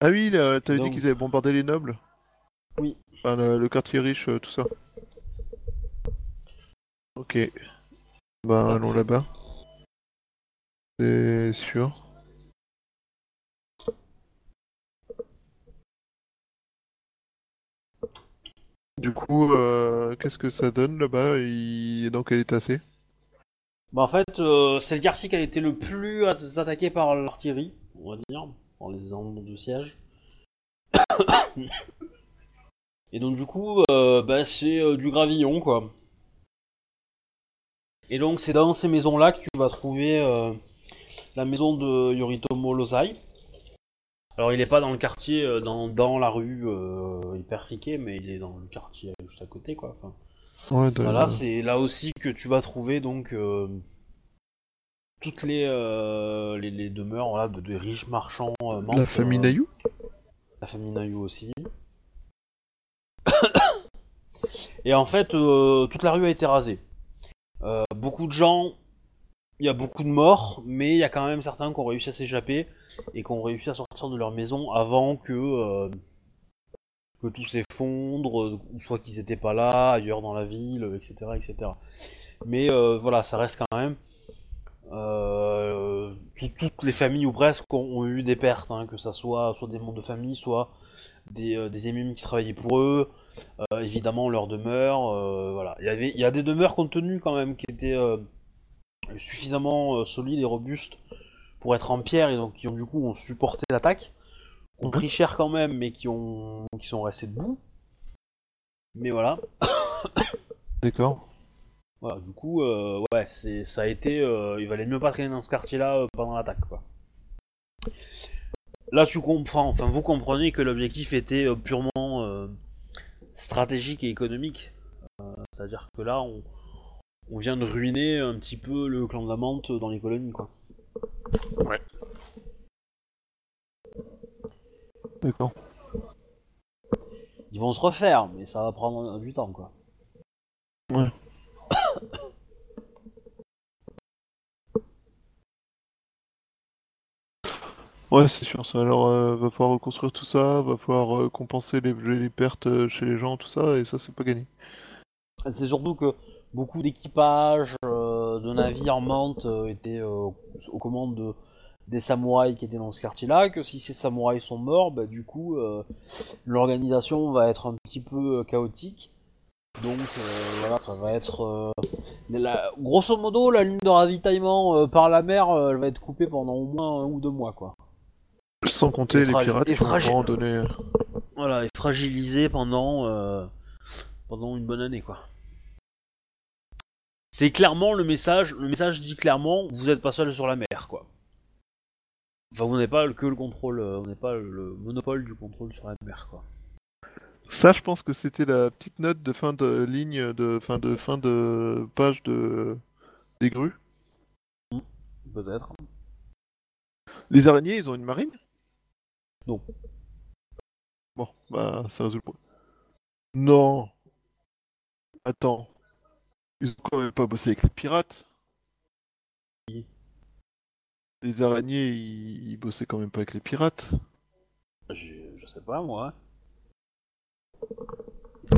Ah oui, t'avais dit qu'ils avaient bombardé les nobles Oui. Enfin, le, le quartier riche, euh, tout ça. Ok. Ben, allons là-bas. C'est sûr. Du coup, euh, qu'est-ce que ça donne là-bas? Est dans quel état c'est? Bah en fait, euh, c'est le quartier qui a été le plus at- attaqué par l'artillerie, on va dire, par les armes de siège. Et donc du coup, euh, bah, c'est du gravillon quoi. Et donc c'est dans ces maisons-là que tu vas trouver la maison de Yoritomo Losai. Alors il est pas dans le quartier, euh, dans, dans la rue euh, hyper friquée, mais il est dans le quartier juste à côté quoi. Enfin, Ouais, dans- voilà, c'est là aussi que tu vas trouver donc euh, toutes les, les, les demeures voilà, de, de riches marchands. euh, La famille Nayu La famille Nayu aussi. Et en fait, toute la rue a été rasée. Beaucoup de gens, il y a beaucoup de morts, mais il y a quand même certains qui ont réussi à s'échapper et qui ont réussi à sortir de leur maison avant que, euh, que tout s'effondre, soit qu'ils étaient pas là, ailleurs dans la ville, etc. etc. Mais euh, voilà, ça reste quand même. euh, tout- toutes les familles ou presque ont, eu des pertes, hein, que ça soit soit des membres de famille, soit des, des qui travaillaient pour eux, évidemment leur demeure, voilà. Il y avait, il y a des demeures contenues quand même qui étaient suffisamment solides et robustes pour être en pierre et donc qui ont du coup ont supporté l'attaque, qui ont Mhm. pris cher quand même, mais qui ont, qui sont restés debout. Mais voilà. D'accord. Voilà, du coup, euh, ouais, c'est, ça a été, euh, il valait mieux pas traîner dans ce quartier-là euh, pendant l'attaque, quoi. Là, tu comprends, enfin, vous comprenez que l'objectif était purement stratégique et économique. C'est-à-dire que là, on, on vient de ruiner un petit peu le clan de la menthe dans les colonies, quoi. D'accord. Ils vont se refaire, mais ça va prendre du temps, quoi. Ouais, c'est sûr ça. Alors, euh, va falloir reconstruire tout ça, va falloir euh, compenser les, les pertes euh, chez les gens, tout ça, et ça, c'est pas gagné. C'est surtout que beaucoup d'équipages euh, de navires menthe euh, étaient euh, aux commandes de, des samouraïs qui étaient dans ce quartier-là, que si ces samouraïs sont morts, bah, du coup, euh, l'organisation va être un petit peu euh, chaotique. Donc euh, voilà, ça va être... euh, la- grosso modo, la ligne de ravitaillement euh, par la mer, euh, elle va être coupée pendant au moins un ou deux mois, quoi. Sans compter Et les pirates qui vont donner. Voilà, et fragilisée pendant, euh, pendant une bonne année, quoi. C'est clairement le message, le message dit clairement, vous n'êtes pas seul sur la mer, quoi. Enfin, vous n'avez pas que le contrôle, euh, vous n'avez pas le monopole du contrôle sur la mer, quoi. Ça, je pense que c'était la petite note de fin de ligne, de fin de fin de page de des grues. Peut-être. Les araignées, ils ont une marine? Non. Bon, bah, ça résout le problème. Non. Attends. Ils ont quand même pas bossé avec les pirates. Les araignées, ils... ils bossaient quand même pas avec les pirates. Je, je sais pas, moi.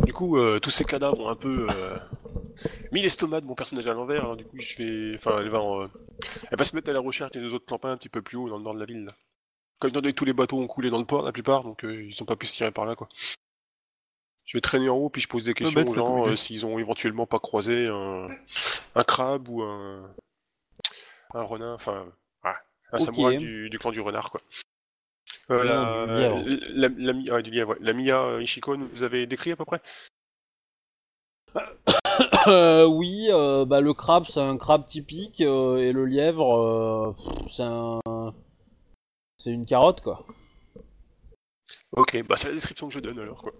Du coup, euh, tous ces cadavres ont un peu euh, mis l'estomac de mon personnage à l'envers. alors du coup, je vais. Enfin, elle va, en, euh, elle va se mettre à la recherche des deux autres clampins un petit peu plus haut dans le nord de la ville. Là. Comme étant donné que tous les bateaux ont coulé dans le port, la plupart, donc euh, ils sont pas pu se tirer par là, quoi. Je vais traîner en haut, puis je pose des questions aux gens euh, s'ils ont éventuellement pas croisé un, un crabe ou un, un renard, enfin, ah, un Ok. samouraï du, du clan du renard, quoi. Euh, Non, la, du lièvre. la, la, Mi- ah, du lièvre, ouais. La Mia euh, Ishiko, vous avez décrit à peu près? Euh, oui, bah, le crabe c'est un crabe typique et le lièvre c'est un c'est une carotte quoi. Ok, bah c'est la description que je donne alors, quoi.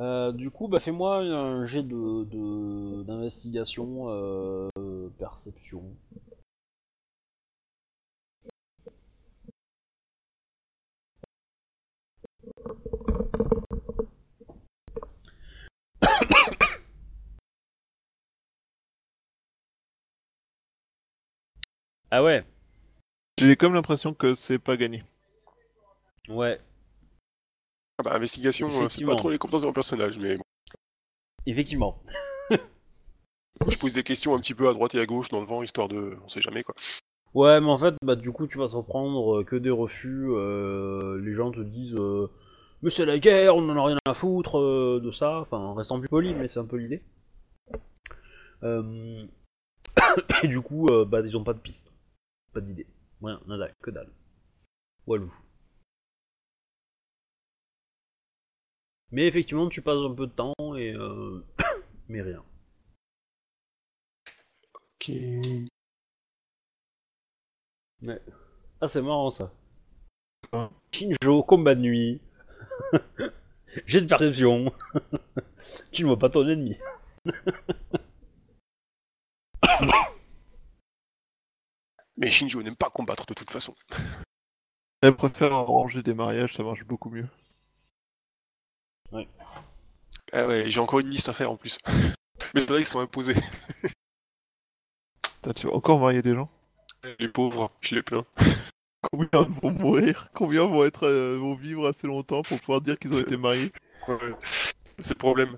Euh, du coup, bah fais-moi un jet de d'investigation euh, perception. Ah ouais, J'ai comme l'impression que c'est pas gagné. ouais, Ah bah, investigation, euh, c'est pas trop les compétences de mon personnage, mais bon. effectivement. je pose des questions un petit peu à droite et à gauche dans le vent, histoire de... On sait jamais, quoi. Ouais, mais en fait, bah du coup, tu vas te reprendre euh, que des refus. euh, les gens te disent, euh, mais c'est la guerre, on en a rien à foutre euh, de ça. Enfin, en restant plus poli, mais c'est un peu l'idée. Et du coup, bah ils ont pas de piste, pas d'idée, rien, nada, que dalle. Walou. Mais effectivement, tu passes un peu de temps et euh... mais rien. Ok. Ah, c'est marrant ça. Shinjo, combat de nuit. J'ai de perception. tu ne vois pas ton ennemi. Mais Shinjo n'aime pas combattre de toute façon. Elle préfère arranger des mariages, ça marche beaucoup mieux. Ah ouais, j'ai encore une liste à faire en plus. Mais c'est vrai qu'ils sont imposés. Putain, tu vas encore marier des gens Les pauvres, je les plains. Combien vont mourir Combien vont, être, euh, vont vivre assez longtemps pour pouvoir dire qu'ils ont été mariés Ouais, C'est le problème.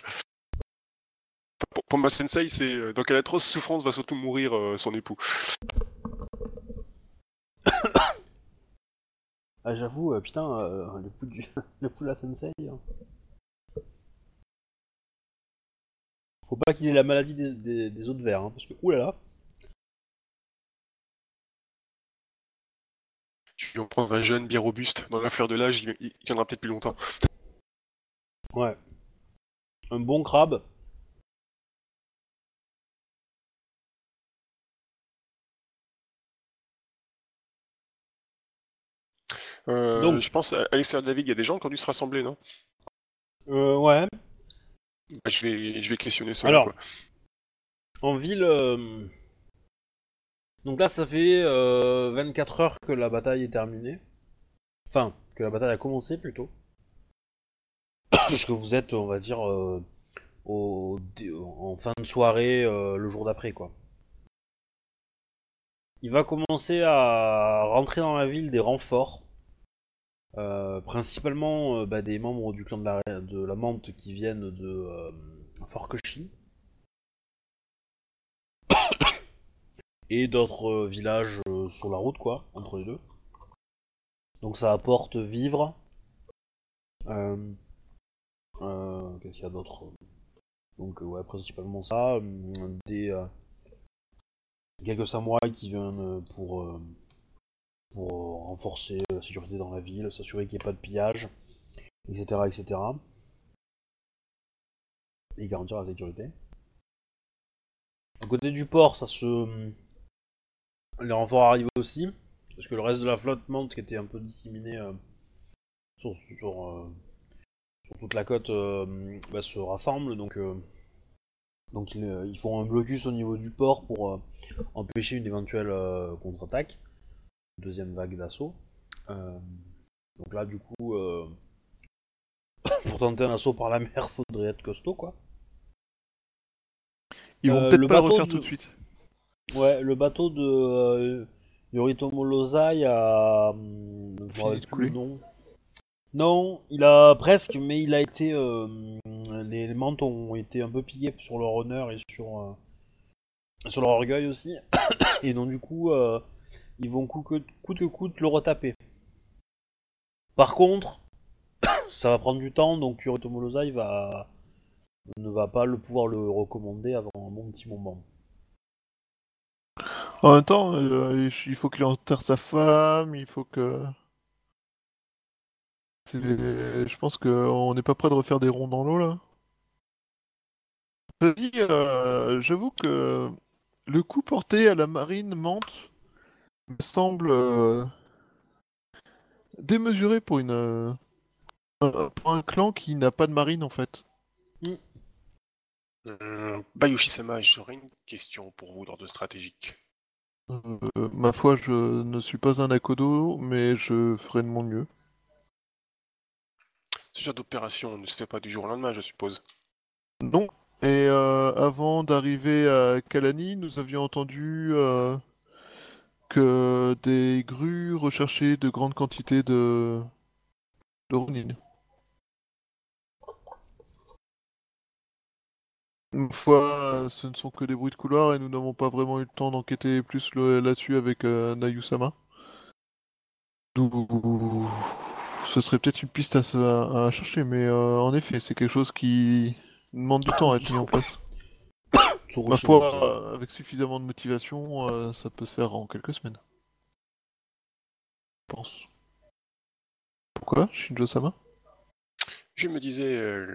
Pour, pour ma sensei, c'est euh, dans quelle atroce souffrance va surtout mourir euh, son époux. Ah, j'avoue, euh, putain, euh, le coup du... de la sensei. hein. Faut pas qu'il ait la maladie des, des, des autres vers, hein, parce que oulala. Tu vas en prendre un jeune bien robuste, dans la fleur de l'âge, il, il tiendra peut-être plus longtemps. Ouais. Un bon crabe. Euh, Donc- Je pense à Alexander David, il y a des gens qui ont dû se rassembler, non? Euh, ouais. Bah, je, vais, je vais questionner ça. Alors, En ville. euh, Donc là, ça fait euh, 24 heures que la bataille est terminée. Enfin, que la bataille a commencé plutôt. Parce que vous êtes, on va dire, euh, au... en fin de soirée euh, le jour d'après, quoi. Il va commencer à rentrer dans la ville des renforts. Euh, principalement euh, bah, des membres du clan de la, de Mante qui viennent de euh, Fort et d'autres villages sur la route, quoi, entre les deux. Donc ça apporte euh, Qu'est-ce qu'il y a d'autre? Donc ouais, principalement ça. euh, Des quelques samouraïs qui viennent pour pour euh, renforcer la sécurité dans la ville, s'assurer qu'il n'y ait pas de pillage, etc., etc. Et garantir la sécurité. À côté du port, ça se les renforts arrivent aussi, parce que le reste de la flotte monte qui était un peu disséminée euh, sur, euh, toute la côte euh, bah, se rassemble, donc, euh, ils, euh, ils font un blocus au niveau du port pour euh, empêcher une éventuelle euh, contre-attaque, deuxième vague d'assaut. Euh, donc là du coup, euh, pour tenter un assaut par la mer, faudrait être costaud quoi. Ils vont Euh, peut-être pas le refaire de- tout de suite. Ouais, le bateau de Yoritomo Lozai a. hum, plus nom. Non, il a presque, mais il a été. euh, les, les mantes ont été un peu pillés sur leur honneur et sur, euh, sur leur orgueil aussi. Et donc, du coup, euh, ils vont coûte que coûte, le retaper. Par contre, ça va prendre du temps, donc Molosai va ne va pas le pouvoir le recommander avant un bon petit moment. En même temps, euh, il faut qu'il enterre sa femme, il faut que. Je pense qu'on n'est pas prêt de refaire des ronds dans l'eau là. Je dis, euh, j'avoue que le coup porté à la marine Mante me semble euh, démesuré pour une euh, pour un clan qui n'a pas de marine en fait. Euh, Bayushi-sama, j'aurais une question pour vous d'ordre stratégique. Ma foi, je ne suis pas un Akodo, mais je ferai de mon mieux. Ce genre d'opération ne se fait pas du jour au lendemain, je suppose. Non. Et avant d'arriver à Kalani, nous avions entendu des grues recherchaient de grandes quantités de, de. Une fois, ce ne sont que des bruits de couloir et nous n'avons pas vraiment eu le temps d'enquêter plus là-dessus avec euh, Nayu-sama. D'où ce serait peut-être une piste à chercher, mais euh, en effet, c'est quelque chose qui demande du temps à être mis en place. Ma foi, euh, avec suffisamment de motivation, euh, ça peut se faire en quelques semaines. Je pense. Pourquoi, Shinjo-sama Je me disais, euh,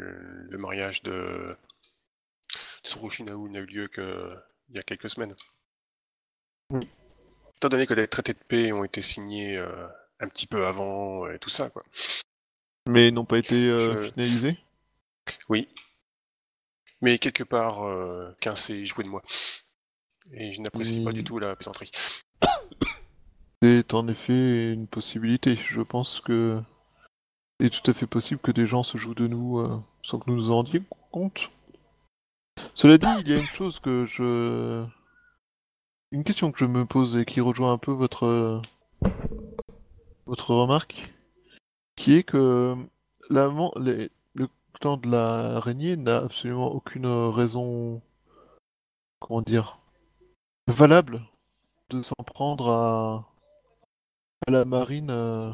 le mariage de Tsurushi Nao n'a eu lieu qu'il y a quelques semaines. Oui. Étant donné que les traités de paix ont été signés euh, un petit peu avant et tout ça, quoi. Mais n'ont pas été euh, Je- finalisés? Oui. Mais quelque part, euh, qu'un s'est joué de moi. Et je n'apprécie pas du tout la plaisanterie. C'est en effet une possibilité. Je pense que il est tout à fait possible que des gens se jouent de nous euh, sans que nous nous en rendions compte. Cela dit, il y a une chose que je... Une question que je me pose et qui rejoint un peu votre, votre remarque, qui est que la, les- le clan de l'araignée n'a absolument aucune raison, comment dire, valable de s'en prendre à, la marine euh,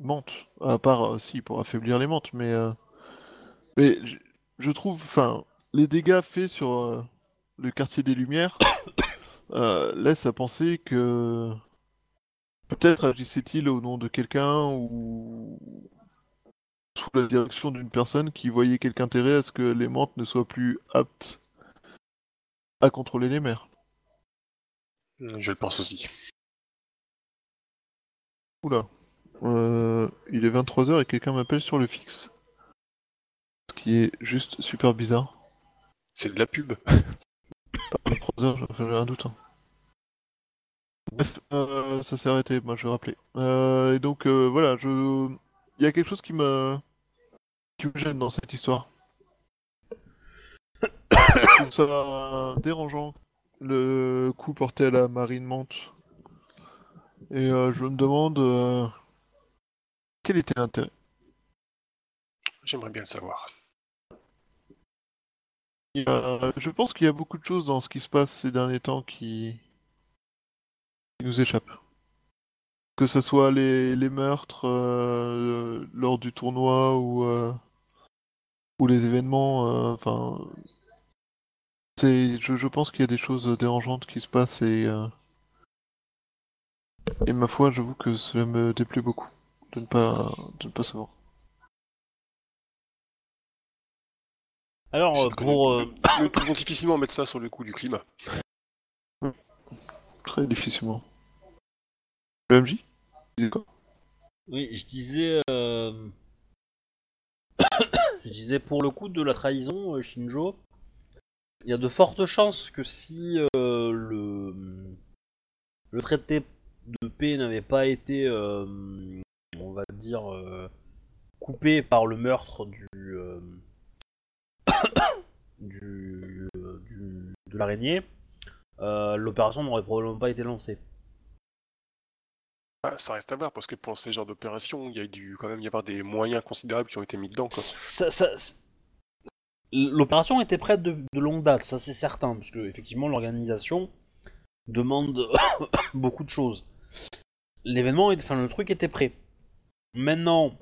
Mante. À part, euh, si, pour affaiblir les Mantes, mais, euh, mais je, trouve, enfin, les dégâts faits sur euh, le quartier des Lumières euh, laissent à penser que peut-être agissait-il au nom de quelqu'un ou sous la direction d'une personne qui voyait quelque intérêt à ce que les Mantes ne soient plus aptes à contrôler les mers. Je le pense aussi. Oula. Euh, il est 23h et quelqu'un m'appelle sur le fixe. Ce qui est juste super bizarre. C'est de la pub. 23h, j'ai un doute. hein. Bref, euh, ça s'est arrêté, moi je vais rappeler. Euh, et donc euh, voilà, je... Il y a quelque chose qui me... qui me gêne dans cette histoire. Je trouve ça dérangeant, le coup porté à la marine Mante. Et euh, je me demande... euh, Quel était l'intérêt? J'aimerais bien le savoir. A- Je pense qu'il y a beaucoup de choses dans ce qui se passe ces derniers temps qui, qui nous échappent. Que ce soit les, les meurtres euh, lors du tournoi ou, euh, ou les événements, euh, enfin, c'est, je, je pense qu'il y a des choses dérangeantes qui se passent et, euh, et ma foi, j'avoue que cela me déplaît beaucoup de ne pas, de ne pas savoir. Alors, pour... nous- euh, Nous pouvons difficilement mettre ça sur le coup du climat. Très difficilement. Oui, je disais... euh, je disais pour le coup de la trahison, euh, Shinjo, il y a de fortes chances que si euh, le... le traité de paix n'avait pas été, on va dire, coupé par le meurtre du... du, du- de l'araignée, l'opération n'aurait probablement pas été lancée. Ah, ça reste à voir, parce que pour ces genres d'opérations, il y a quand même y avoir des moyens considérables qui ont été mis dedans. L'opération était prête de, longue date, ça c'est certain, parce que effectivement l'organisation demande beaucoup de choses. l'événement, enfin le truc était prêt. Maintenant,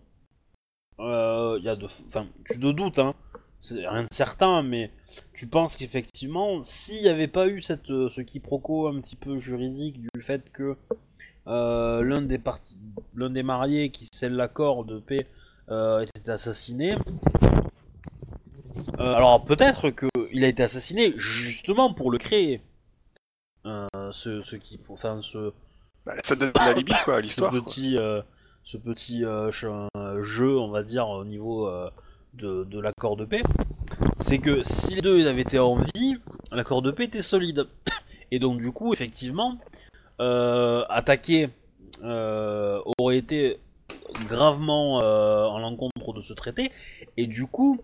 euh, y a de, enfin, tu te doutes, hein, c'est rien de certain, mais tu penses qu'effectivement, s'il n'y avait pas eu cette, euh, ce quiproquo un petit peu juridique du fait que euh, l'un des des mariés qui scelle l'accord de paix euh, était assassiné. euh, alors peut-être qu'il a été assassiné justement pour le créer. Euh, ce, ce qui, enfin ce, Bah, ça donne un alibi, quoi, ce l'histoire. quoi. petit, ce petit jeu, on va dire, au niveau de, de l'accord de paix, c'est que si les deux avaient été en vie, l'accord de paix était solide. Et donc du coup, effectivement, euh, attaquer euh, aurait été gravement euh, en l'encontre de ce traité, et du coup,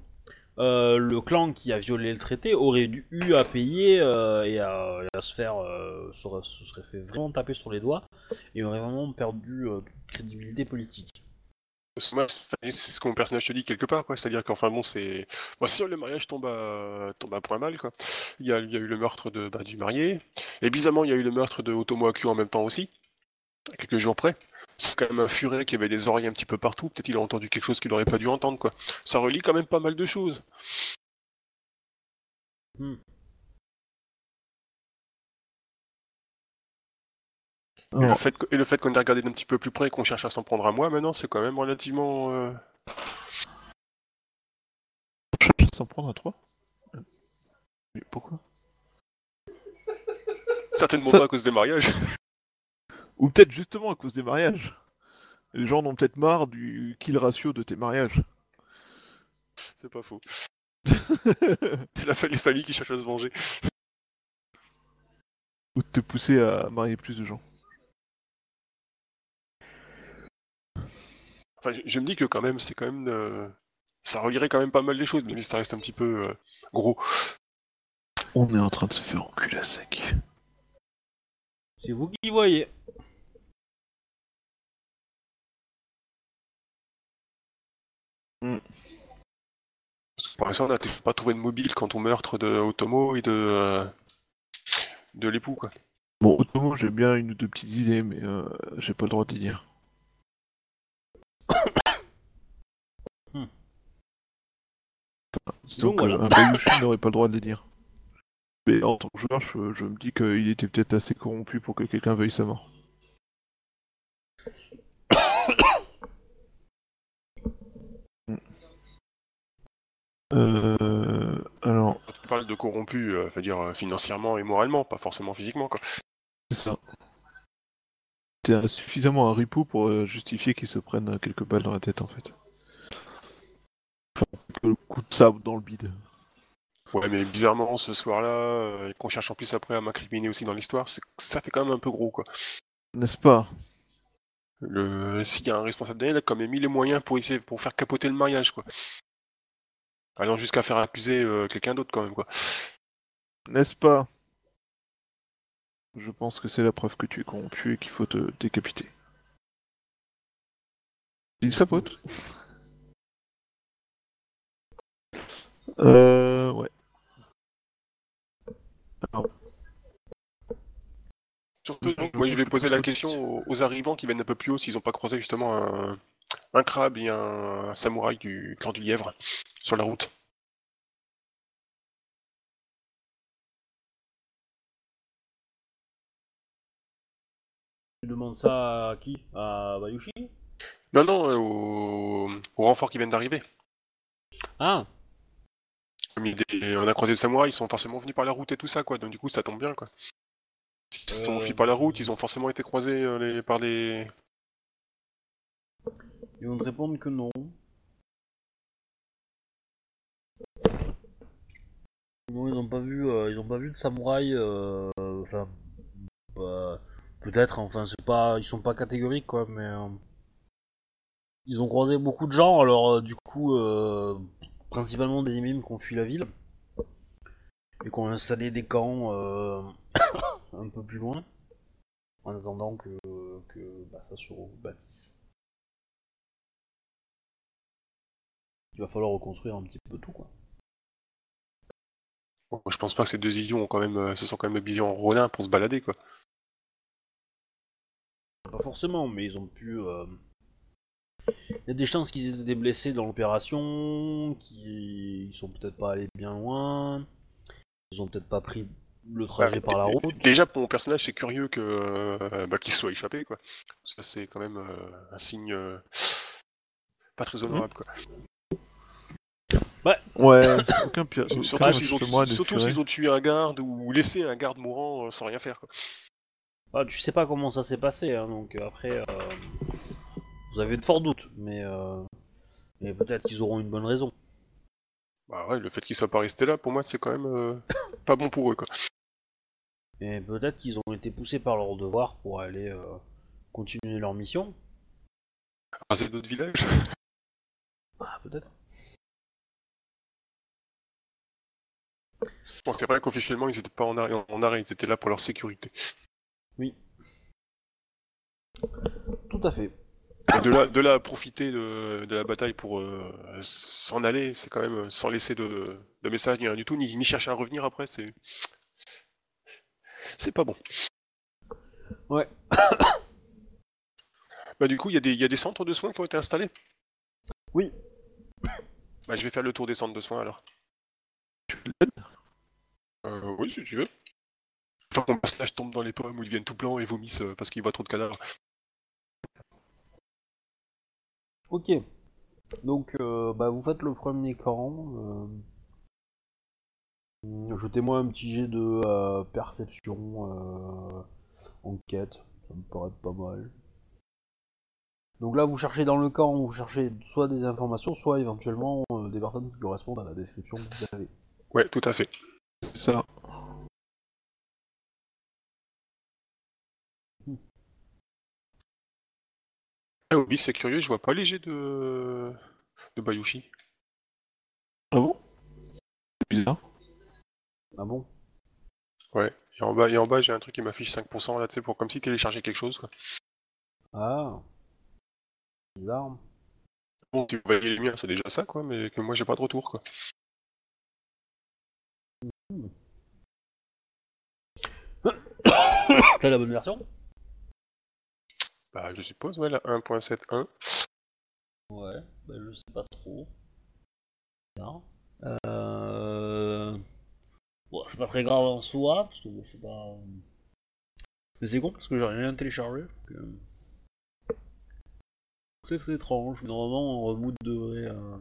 le clan qui a violé le traité aurait eu à payer et, à, et à se faire, se serait fait vraiment taper sur les doigts et aurait vraiment perdu toute crédibilité politique. C'est ce que mon personnage te dit quelque part. C'est-à-dire qu'enfin, bon, c'est. Le mariage tombe à, tombe point mal, quoi. Il y a, eu le meurtre de, bah, du marié. Et bizarrement, il y a eu le meurtre de Otomo en même temps aussi. Quelques jours près. C'est quand même un furet qui avait des oreilles un petit peu partout. Peut-être il a entendu quelque chose qu'il n'aurait pas dû entendre, quoi. Ça relie quand même pas mal de choses. Et le fait, et le fait qu'on ait regardé d'un petit peu plus près et qu'on cherche à s'en prendre à moi, maintenant, c'est quand même relativement. euh, on cherche à s'en prendre à trois Mais pourquoi? Certainement Ça- pas à cause des mariages. Ou peut-être justement à cause des mariages. Les gens en ont peut-être marre du kill ratio de tes mariages. c'est pas faux. C'est la les familles qui cherchent à se venger. Ou de te pousser à marier plus de gens. Enfin, je, me dis que quand même, c'est quand même. euh, Ça relierait quand même pas mal les choses, même si ça reste un petit peu euh, gros. On est en train de se faire enculer à sec. C'est vous qui voyez. Parce que pour l'instant, on n'a toujours pas trouvé de mobile quant au meurtre de Otomo et de. euh, de l'époux, quoi. Bon, autrement, j'ai bien une ou deux petites idées, mais euh, j'ai pas le droit de les dire. Hmm. Enfin, disons Donc, voilà. qu'un Bayushi n'aurait pas le droit de les dire. Mais en tant que joueur, je, je me dis qu'il était peut-être assez corrompu pour que quelqu'un veuille sa mort. Euh, alors, Quand tu parles de corrompu, euh, dire euh, financièrement et moralement, pas forcément physiquement, quoi. c'est ça. T'es suffisamment un ripou pour euh, justifier qu'il se prenne euh, quelques balles dans la tête, en fait. Que le coup de sabre dans le bide. Ouais, mais bizarrement, ce soir-là, euh, et qu'on cherche en plus après à m'incriminer aussi dans l'histoire, c'est- ça fait quand même un peu gros, quoi. N'est-ce pas? Le... S'il y a un responsable derrière, il a quand même mis les moyens pour essayer pour faire capoter le mariage, quoi. Allant jusqu'à faire accuser euh, quelqu'un d'autre, quand même, quoi. N'est-ce pas? Je pense que c'est la preuve que tu es corrompu et qu'il faut te décapiter. C'est sa faute? Euh, ouais. Alors, Surtout, donc, moi, je vais poser la question aux, aux arrivants qui viennent un peu plus haut s'ils n'ont pas croisé justement un, un crabe et un, samouraï du clan du lièvre sur la route. Tu demandes ça à qui? À Bayushi? Non, non, euh, aux, aux renforts qui viennent d'arriver. Ah Comme des- on a croisé des samouraïs, ils sont forcément venus par la route et tout ça, quoi. Donc du coup, ça tombe bien, quoi. S'ils sont Euh, venus par la route, ils ont forcément été croisés euh, les- par des... Ils vont te répondre que non. Non, ils n'ont pas vu, euh, ils ont pas vu de samouraï. euh, Enfin, bah, peut-être. Enfin, c'est pas, ils sont pas catégoriques quoi, mais euh, ils ont croisé beaucoup de gens. Alors, euh, du coup, euh, principalement des imams qui ont fui la ville et qui ont installé des camps euh, un peu plus loin, en attendant que, que bah, ça se rebâtisse. Il va falloir reconstruire un petit peu tout quoi. Bon, je pense pas que ces deux idiots ont quand même, euh, se sont quand même habillés en rodin pour se balader, quoi. pas forcément, mais ils ont pu. euh, Il y a des chances qu'ils aient été blessés dans l'opération, qu'ils sont peut-être pas allés bien loin, ils ont peut-être pas pris le trajet par la route. Déjà, pour mon personnage, c'est curieux que euh, bah, qu'il soit échappé, quoi. Ça, c'est quand même euh, un signe euh, pas très honorable, quoi. Ouais, aucun pire. Surtout s'ils ont, tué un garde ou laissé un garde mourant sans rien faire, quoi. Ah, tu sais pas comment ça s'est passé, hein, donc après, euh, vous avez de forts doutes, mais, euh, mais peut-être qu'ils auront une bonne raison. Bah ouais, le fait qu'ils soient pas restés là, pour moi, c'est quand même euh, pas bon pour eux, quoi. Et peut-être qu'ils ont été poussés par leur devoir pour aller euh, continuer leur mission. Raser d'autres villages. Ah, peut-être. Bon, c'est vrai qu'officiellement, ils étaient pas en arrêt, en arrêt, ils étaient là pour leur sécurité. Oui. Tout à fait. Et de là, de là à profiter de, de la bataille pour euh, s'en aller, c'est quand même euh, sans laisser de, de message ni rien du tout, ni, ni chercher à revenir après, c'est. C'est pas bon. Ouais. Bah, du coup, il y, a des- il y a des centres de soins qui ont été installés? Oui. Bah, je vais faire le tour des centres de soins alors. Tu l'aides Euh, oui, si tu veux. Enfin, mon personnage tombe dans les pommes où ils viennent tout blancs et vomissent euh, parce qu'ils voient trop de cadavres. Ok. Donc, euh, bah, vous faites le premier camp. euh, Jetez-moi un petit jet de euh, perception, euh, enquête. Ça me paraît pas mal. Donc là, vous cherchez dans le camp, vous cherchez soit des informations, soit éventuellement euh, des personnes qui correspondent à la description que vous avez. Ouais, tout à fait. C'est ça. Ah oui, c'est curieux, je vois pas léger de. de Bayushi. Ah bon? C'est bizarre. Ah bon? Ouais. Et en bas, et en bas j'ai un truc qui m'affiche 5% là, tu sais, pour comme si télécharger quelque chose quoi. Ah. Bizarre. Bon, si vous voyez les miens, c'est déjà ça quoi, mais que moi j'ai pas de retour quoi. T'as la bonne version? Bah, je suppose, ouais, la 1.71. Ouais, bah je sais pas trop. Non. Euh... Bon, c'est pas très grave en soi, parce que c'est pas... Mais c'est con, parce que j'ai rien téléchargé. euh, C'est très étrange. Normalement, un reboot devrait... euh,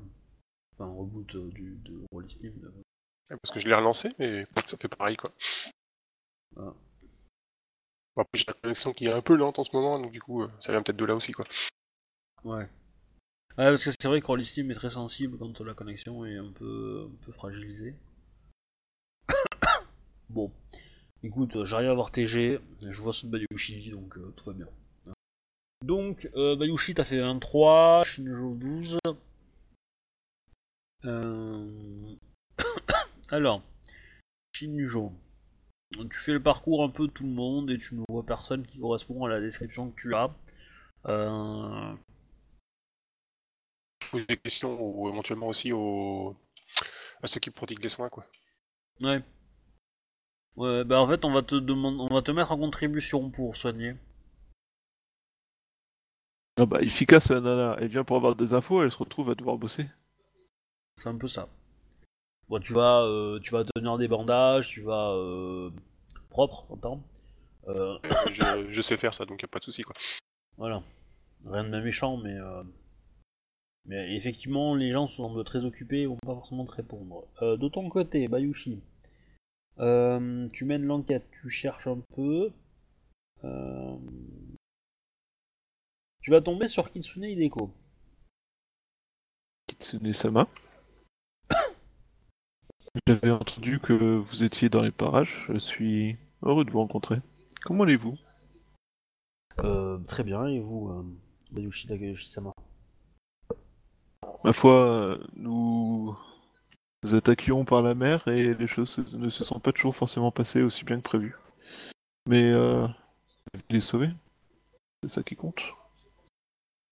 Enfin, un reboot euh, du, de Rollistim. Ouais, Parce que je l'ai relancé, mais ça fait pareil quoi. Ah. Après, j'ai la connexion qui est un peu lente en ce moment, donc du coup, euh, ça vient peut-être de là aussi quoi. Ouais. Ouais, parce que c'est vrai que Rollistim est très sensible quand la connexion est un peu, un peu fragilisée. bon. Écoute, euh, j'arrive à voir TG, je vois de Bayushi, donc euh, tout va bien. Donc, euh, Bayushi, t'as fait 23, Shinjo 12. Euh... Alors, Shinjo. Tu fais le parcours un peu de tout le monde et tu ne vois personne qui correspond à la description que tu as. Euh... Je pose des questions ou éventuellement aussi aux... à ceux qui prodiguent les soins quoi. Ouais. Ouais, bah en fait, on va te demander, on va te mettre en contribution pour soigner. Ah bah, efficace la nana. Elle vient pour avoir des infos, elle se retrouve à devoir bosser. C'est un peu ça. Bon, tu vas, euh, tu vas tenir des bandages, tu vas euh, propre, entends euh, je, je sais faire ça, donc y a pas de souci quoi. Voilà. Rien de méchant, mais euh, mais effectivement, les gens sont très occupés, et vont pas forcément te répondre. Euh, de ton côté, Bayushi, euh, tu mènes l'enquête, tu cherches un peu. Euh, tu vas tomber sur Kitsune Hideko. Kitsune-sama. J'avais entendu que vous étiez dans les parages. Je suis heureux de vous rencontrer. Comment allez-vous? Euh, très bien, et vous, euh, Bayushi Takayoshi-sama Ma foi, nous... nous attaquions par la mer et les choses se- ne se sont pas toujours forcément passées aussi bien que prévu. Mais euh, il est sauvé. C'est ça qui compte.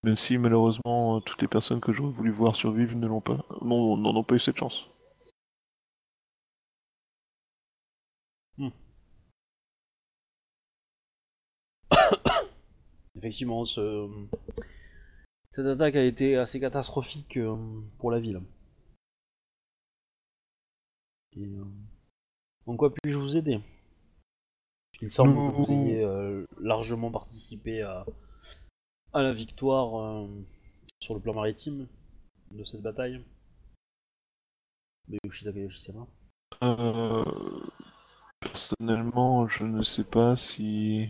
Même si malheureusement toutes les personnes que j'aurais voulu voir survivre ne l'ont pas, n'en ont pas eu cette chance. effectivement, ce... cette attaque a été assez catastrophique euh, pour la ville. Et, euh, en quoi puis-je vous aider? Il semble que vous ayez euh, largement participé à, à la victoire euh, sur le plan maritime de cette bataille. Yoshida. Euh, personnellement, je ne sais pas si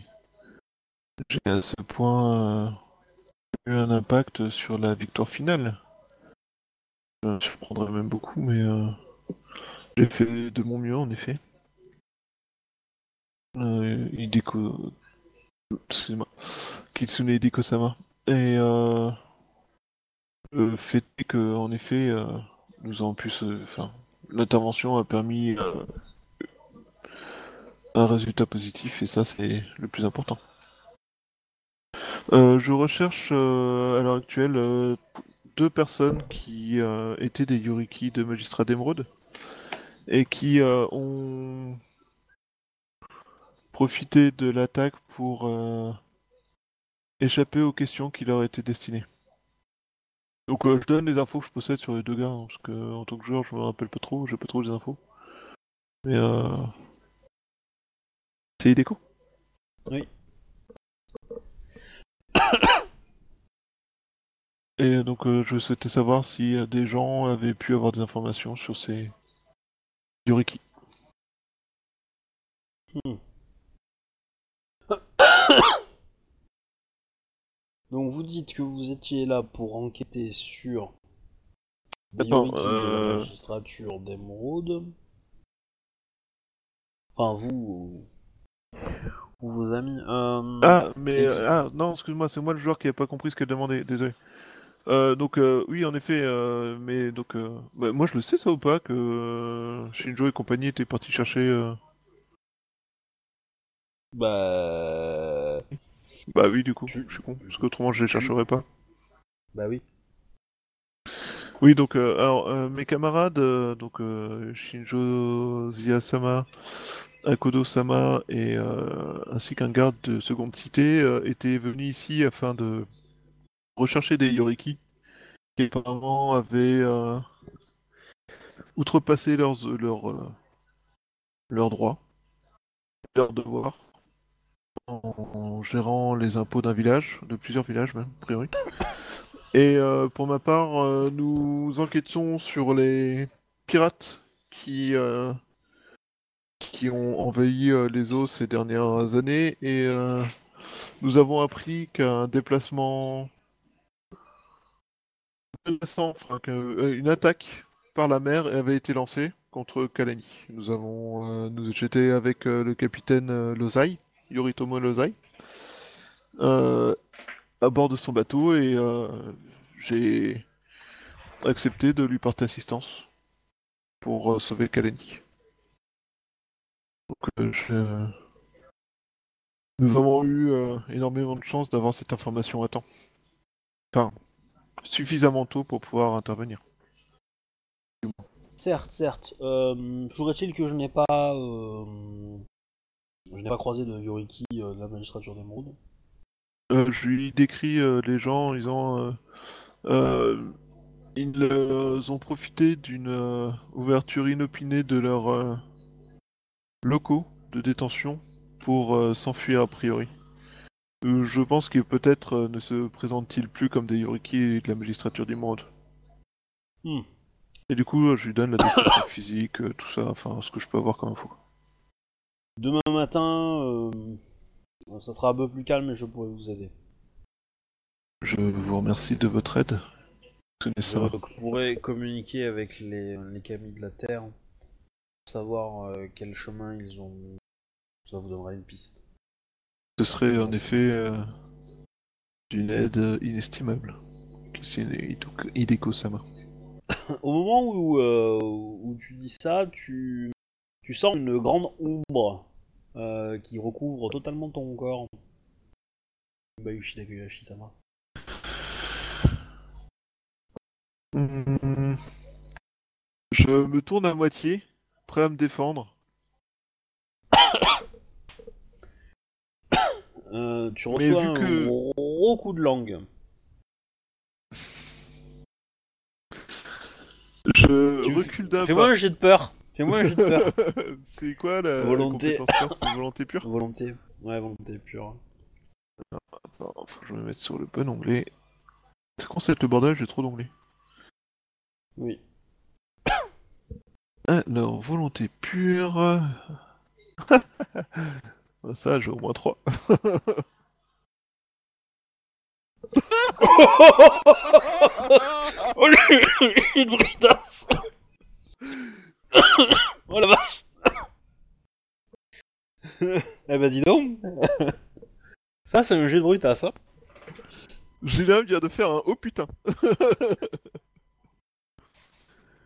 j'ai à ce point euh, eu un impact sur la victoire finale. Ça me surprendrait même beaucoup, mais euh, j'ai fait de mon mieux en effet. Euh. Excusez-moi. Kitsune Hideko-sama. Et euh, le fait est que, en effet, nous avons pu se... Enfin, l'intervention a permis un résultat positif et ça c'est le plus important. Euh, je recherche euh, à l'heure actuelle euh, deux personnes qui étaient des Yoriki de Magistrat d'Emeraude et qui ont profité de l'attaque pour échapper aux questions qui leur étaient destinées. Donc je donne les infos que je possède sur les deux gars, hein, parce que en tant que joueur je me rappelle pas trop, j'ai pas trop les infos. Mais. C'est Hideko Oui. Et donc euh, je souhaitais savoir si euh, des gens avaient pu avoir des informations sur ces Yoriki. Donc vous dites que vous étiez là pour enquêter sur des Attends, Yoriki de euh, la magistrature d'Emeraude. Enfin vous ou vos amis. Euh, Ah, mais et- euh, ah non, excuse-moi, c'est moi le joueur qui a pas compris ce qu'elle demandait. Désolé. Euh, donc euh, oui, en effet, euh, mais donc euh, bah, moi je le sais ça ou pas que euh, Shinjo et compagnie étaient partis chercher. euh, Bah Bah oui, du coup, Tu- je suis con, parce qu'autrement je les chercherais pas. bah oui. Oui, donc euh, alors euh, mes camarades, euh, donc euh, Shinjo Zia-sama, Akodo-sama et euh, ainsi qu'un garde de seconde cité euh, étaient venus ici afin de rechercher des Yoriki qui apparemment avaient euh, outrepassé leurs leurs droits, leurs devoirs en, gérant les impôts d'un village, de plusieurs villages même, a priori. Et pour ma part, nous enquêtions sur les pirates qui, qui ont envahi euh, les eaux ces dernières années et euh, nous avons appris qu'un déplacement euh, une attaque par la mer avait été lancée contre Kalani. Nous avons, nous j'étais avec le capitaine euh, Lozai, Yoritomo Lozai, à bord de son bateau et j'ai accepté de lui porter assistance pour sauver Kalani. Donc, euh, je- Nous avons eu euh, énormément de chance d'avoir cette information à temps. Enfin, suffisamment tôt pour pouvoir intervenir. Certes, certes. Euh, est-il que je n'ai pas euh, je n'ai pas croisé de Yoriki euh, de la magistrature d'Emeraude? Je lui décris les gens en disant ils ont profité d'une ouverture inopinée de leurs euh, locaux de détention pour euh, s'enfuir a priori. Euh, je pense que peut-être euh, ne se présentent-ils plus comme des Yoriki de la magistrature du monde. Hmm. Et du coup, je lui donne la description physique, tout ça, enfin ce que je peux avoir comme info. Demain matin, ça sera un peu plus calme et je pourrai vous aider. Je vous remercie de votre aide. Je pourrai communiquer avec les, les camis de la Terre savoir euh, quel chemin ils ont. Ça vous donnera une piste. Ce serait en effet euh, d'une aide inestimable. C'est Hideko- Hideko-sama. Au moment où, euh, où tu dis ça, tu, tu sens une grande ombre euh, qui recouvre totalement ton corps. Bayushi Takayoshi-sama. Hmm. Je me tourne à moitié, prêt à me défendre? Euh, tu Mais reçois vu un que- gros coup de langue. Je Tu- recule d'un Fais-moi pas. un jet de peur. Fais-moi un jet de peur. c'est quoi la Volonté. la compétence force, c'est volonté pure? Volonté. Ouais, volonté pure. Attends, faut que je me mette sur le bon onglet. C'est quand c'est le bordel, j'ai trop d'onglets. Oui. Alors, volonté pure. Ça, j'ai au moins 3. oh une brutasse Oh la vache Eh bah dis donc Ça c'est un jet de brutasse hein Julien vient de faire un oh putain.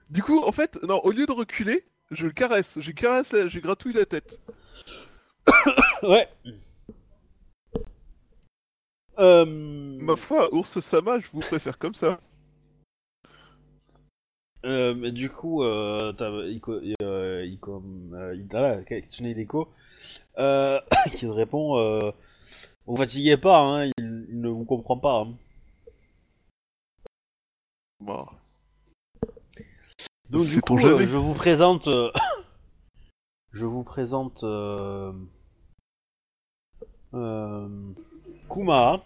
Du coup, en fait, non, au lieu de reculer, je le caresse. Je caresse, la- je gratouille la tête. Ouais Euh... Ma foi, ours Sama, je vous préfère comme ça. Euh, mais du coup, euh, t'as euh, euh, Hideko, euh, qui te répond euh, Vous fatiguez pas, hein, il, il ne vous comprend pas. hein. Bon. Donc du coup, euh, je vous présente, euh, je vous présente euh, Kuma,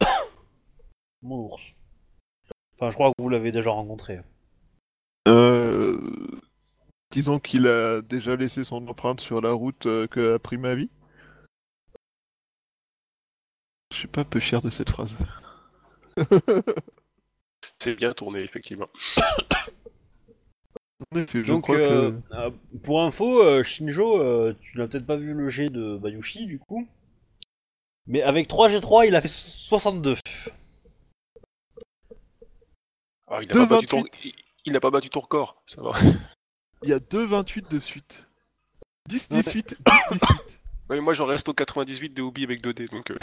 mon ours. Enfin, je crois que vous l'avez déjà rencontré. Euh... Disons qu'il a déjà laissé son empreinte sur la route que a pris ma vie. Je suis pas peu fier de cette phrase. C'est bien tourné, effectivement. En effet, je Donc, crois euh, que... euh, pour info, euh, Shinjo, euh, tu n'as peut-être pas vu le G de Bayushi du coup. Mais avec 3G3, il a fait 62. Ah, il, a Deux pas battu ton... 28. il, il a pas battu ton record, ça va. Il y a 2,28 de suite. 10, Ouais. 18, 10, 18. Ouais, moi, j'en reste au 98 de Ubi avec 2D, donc... euh,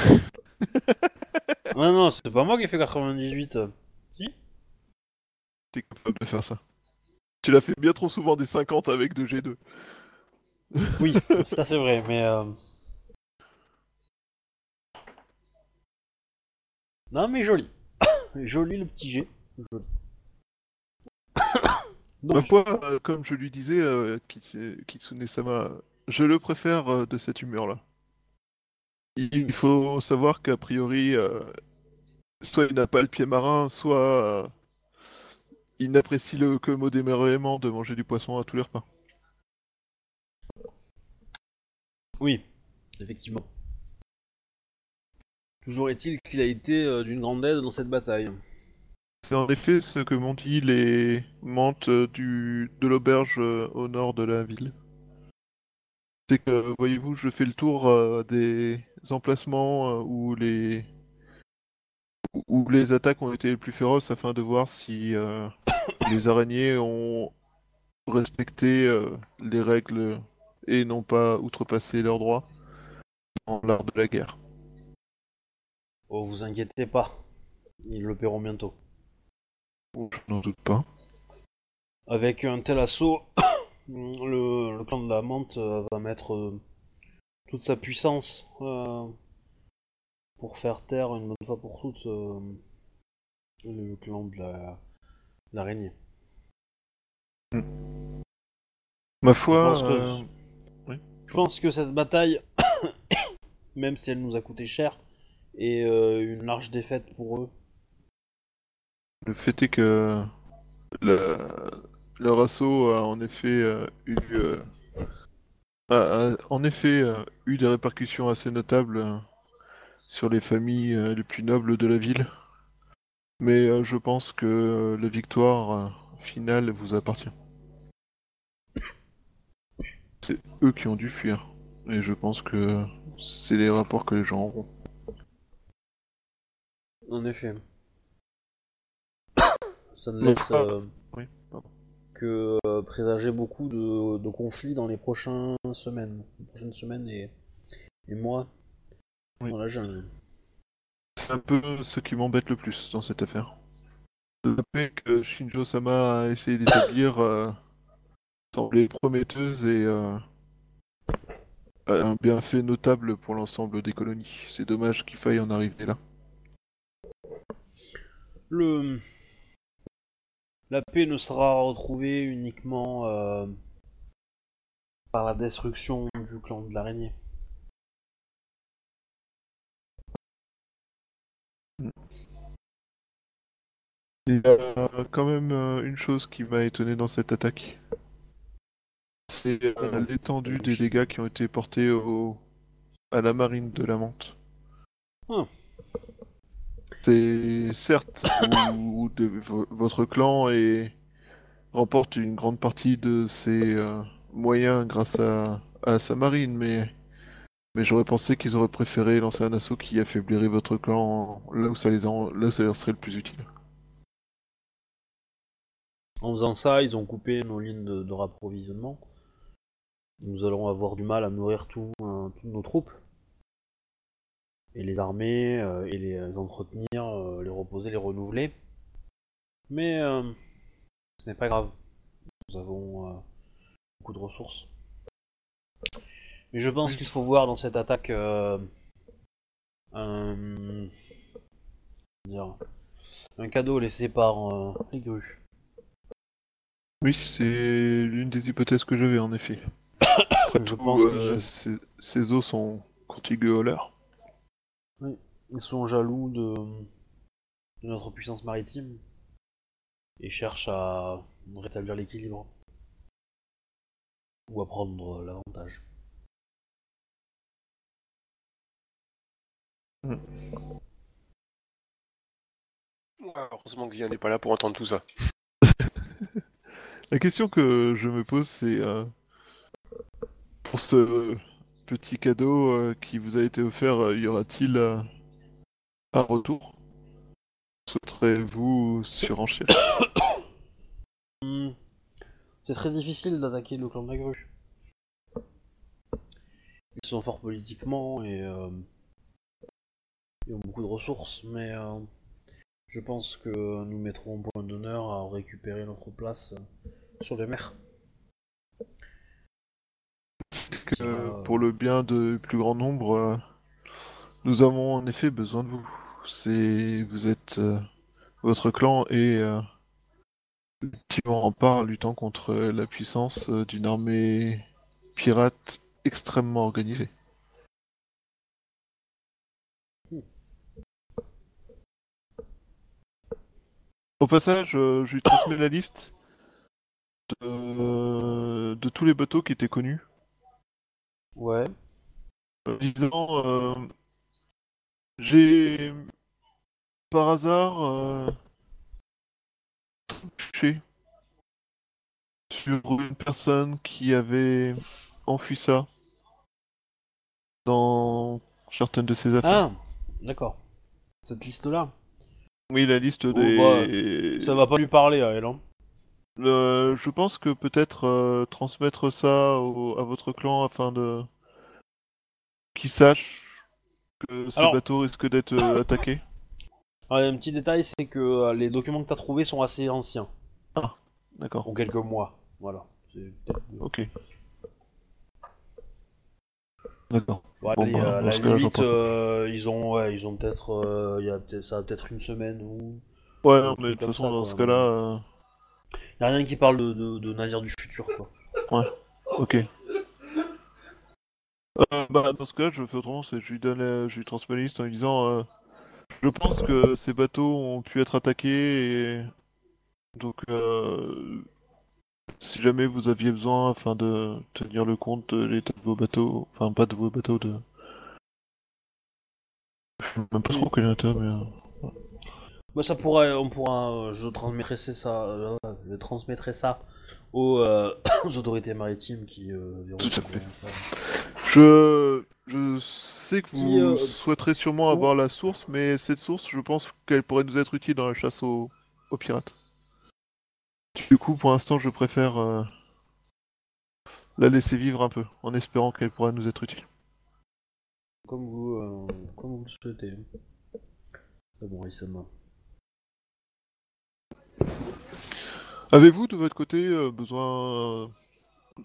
non, non, c'est pas moi qui ai fait 98. T'es capable de faire ça. Tu l'as fait bien trop souvent des 50 avec 2G2. Oui, ça c'est vrai, mais. euh, Non, mais joli. joli le petit G. Joli. Euh, comme je lui disais, euh, Kitsune-sama, je le préfère de cette humeur-là. Il faut savoir qu'a priori, soit il n'a pas le pied marin, soit il n'apprécie le que modérément de manger du poisson à tous les repas. oui, effectivement. Toujours est-il qu'il a été euh, d'une grande aide dans cette bataille. C'est en effet ce que m'ont dit les mantes euh, du, de l'auberge euh, au nord de la ville. C'est que, voyez-vous, je fais le tour euh, des emplacements où les où les attaques ont été les plus féroces afin de voir si euh, les araignées ont respecté euh, les règles et n'ont pas outrepassé leurs droits dans l'art de la guerre. Oh, vous inquiétez pas. Ils le paieront bientôt. Je n'en doute pas. Avec un tel assaut, le, le clan de la menthe euh, va mettre toute sa puissance pour faire taire une bonne fois pour toutes euh, le clan de la- l'araignée. Ma foi, pense que- euh, Je pense que cette bataille, même si elle nous a coûté cher, est euh, une large défaite pour eux. Le fait est que la- leur assaut a en effet euh, eu, euh, a- a en effet euh, eu des répercussions assez notables euh, sur les familles euh, les plus nobles de la ville. Mais euh, je pense que euh, la victoire euh, finale vous appartient. C'est eux qui ont dû fuir. Et je pense que c'est les rapports que les gens auront. En effet. Ça ne laisse euh, oui, que euh, présager beaucoup de, de conflits dans les prochaines semaines, les prochaines semaines et, et mois Oui. dans la jungle. C'est un peu ce qui m'embête le plus dans cette affaire. La paix que Shinjo-sama a essayé d'établir euh, semblait prometteuse et euh, un bienfait notable pour l'ensemble des colonies. C'est dommage qu'il faille en arriver là. Le... La paix ne sera retrouvée uniquement euh, par la destruction du clan de l'araignée. Il y a quand même euh, une chose qui m'a étonné dans cette attaque. C'est euh, l'étendue des dégâts qui ont été portés au... à la marine de la Mante. Ah. C'est certes où, de- votre clan remporte une grande partie de ses euh, moyens grâce à, à sa marine, mais mais j'aurais pensé qu'ils auraient préféré lancer un assaut qui affaiblirait votre clan là où ça leur serait le plus utile. En faisant ça, ils ont coupé nos lignes de, rapprovisionnement. Nous allons avoir du mal à nourrir euh, toutes nos troupes. Et les armer, euh, et les entretenir, euh, les reposer, les renouveler. Mais ce n'est pas grave. Nous avons beaucoup de ressources. Mais je pense qu'il faut voir dans cette attaque euh, un, dire, un cadeau laissé par euh, les grues. Oui, c'est l'une des hypothèses que j'avais en effet. Après Je tout, pense que euh, je- ces, ces eaux sont contiguës au leur. Ils sont jaloux de, de notre puissance maritime et cherchent à rétablir l'équilibre ou à prendre l'avantage. Ouais, heureusement que Zian n'est pas là pour entendre tout ça. La question que je me pose, c'est euh, pour ce petit cadeau euh, qui vous a été offert, euh, y aura-t-il euh, un retour? Souhaiterez-vous surenchérir Hmm. C'est très difficile d'attaquer le clan de la grue. Ils sont forts politiquement et euh, ils ont beaucoup de ressources, mais euh, je pense que nous mettrons point d'honneur à récupérer notre place euh, sur les mers. que Euh, pour le bien de plus grand nombre, euh, nous avons en effet besoin de vous. C'est vous êtes euh, votre clan et effectivement rempart luttant contre la puissance d'une armée pirate extrêmement organisée. Au passage, euh, je lui transmets la liste de, de tous les bateaux qui étaient connus. Ouais. en disant euh, j'ai par hasard euh, touché sur une personne qui avait enfui ça dans certaines de ses affaires. Ah, d'accord. Cette liste-là. Oui, la liste Oh, des. Ça va pas lui parler à elle, hein. Euh, je pense que peut-être euh, transmettre ça au- à votre clan afin de qu'ils sachent que ce Alors- bateau risque d'être euh, attaqué. Alors, un petit détail, c'est que euh, les documents que t'as trouvés sont assez anciens. D'accord. Ont quelques mois. Voilà. Ok. D'accord. Ouais, Bon, bah, euh, à la limite, euh, ils ont, ouais, ils ont peut-être, euh, il y a peut-être, ça a peut-être une semaine ou. Ouais, non, mais de toute façon, ça, dans quoi. ce cas-là, euh, Y a rien qui parle de, de, de navire du futur, quoi. ok. Euh, bah, dans ce cas-là, je fais autrement, c'est je lui donne, je lui transmets la liste en lui disant, euh, je pense que ces bateaux ont pu être attaqués et donc, euh, si jamais vous aviez besoin afin de tenir le compte de l'état de vos bateaux, enfin pas de vos bateaux, de, je sais même pas trop quel mais euh, Bah, ça pourrait, on pourra, euh, je transmettrai ça, euh, je transmettrai ça aux, euh, aux autorités maritimes qui euh, verront Tout à comment fait. faire. Je, je sais que vous Qui, euh, souhaiterez sûrement avoir la source, mais cette source, je pense qu'elle pourrait nous être utile dans la chasse aux, aux pirates. Du coup, pour l'instant, je préfère euh, la laisser vivre un peu, en espérant qu'elle pourrait nous être utile. Comme vous, euh, comme vous le souhaitez. C'est bon, Issama. Avez-vous, de votre côté, euh, besoin,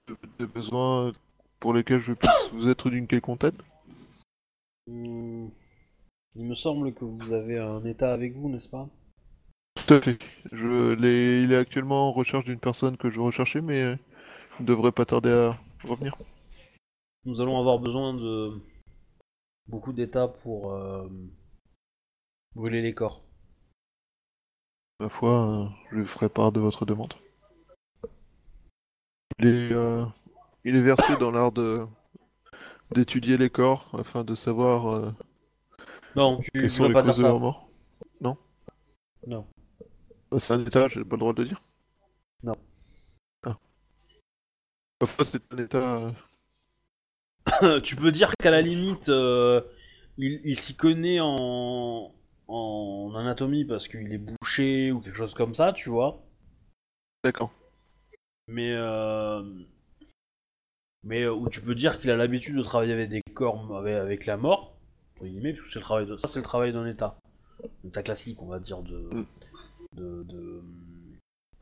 de, de besoin pour lesquels je puisse vous être d'une quelconque aide? Hmm, Il me semble que vous avez un état avec vous, n'est-ce pas? Tout à fait. Je l'ai- Il est actuellement en recherche d'une personne que je recherchais, mais euh, il ne devrait pas tarder à revenir. Nous allons avoir besoin de beaucoup d'états pour euh, brûler les corps. Ma foi, euh, je ferai part de votre demande. Il est, euh, il est versé dans l'art de d'étudier les corps afin de savoir euh, Non, tu ne pas dire ça. mort. Non? Non. Bah, C'est un état, j'ai pas le droit de le dire Non. Ah. C'est un état... euh, tu peux dire qu'à la limite, euh, il, il s'y connaît en, en anatomie parce qu'il est bouché ou quelque chose comme ça, tu vois. D'accord. Mais euh, mais euh, où tu peux dire qu'il a l'habitude de travailler avec des corps avec, avec la mort, entre guillemets, parce que c'est le travail de ça, c'est le travail d'un état, un état classique, on va dire de Mm. De, de-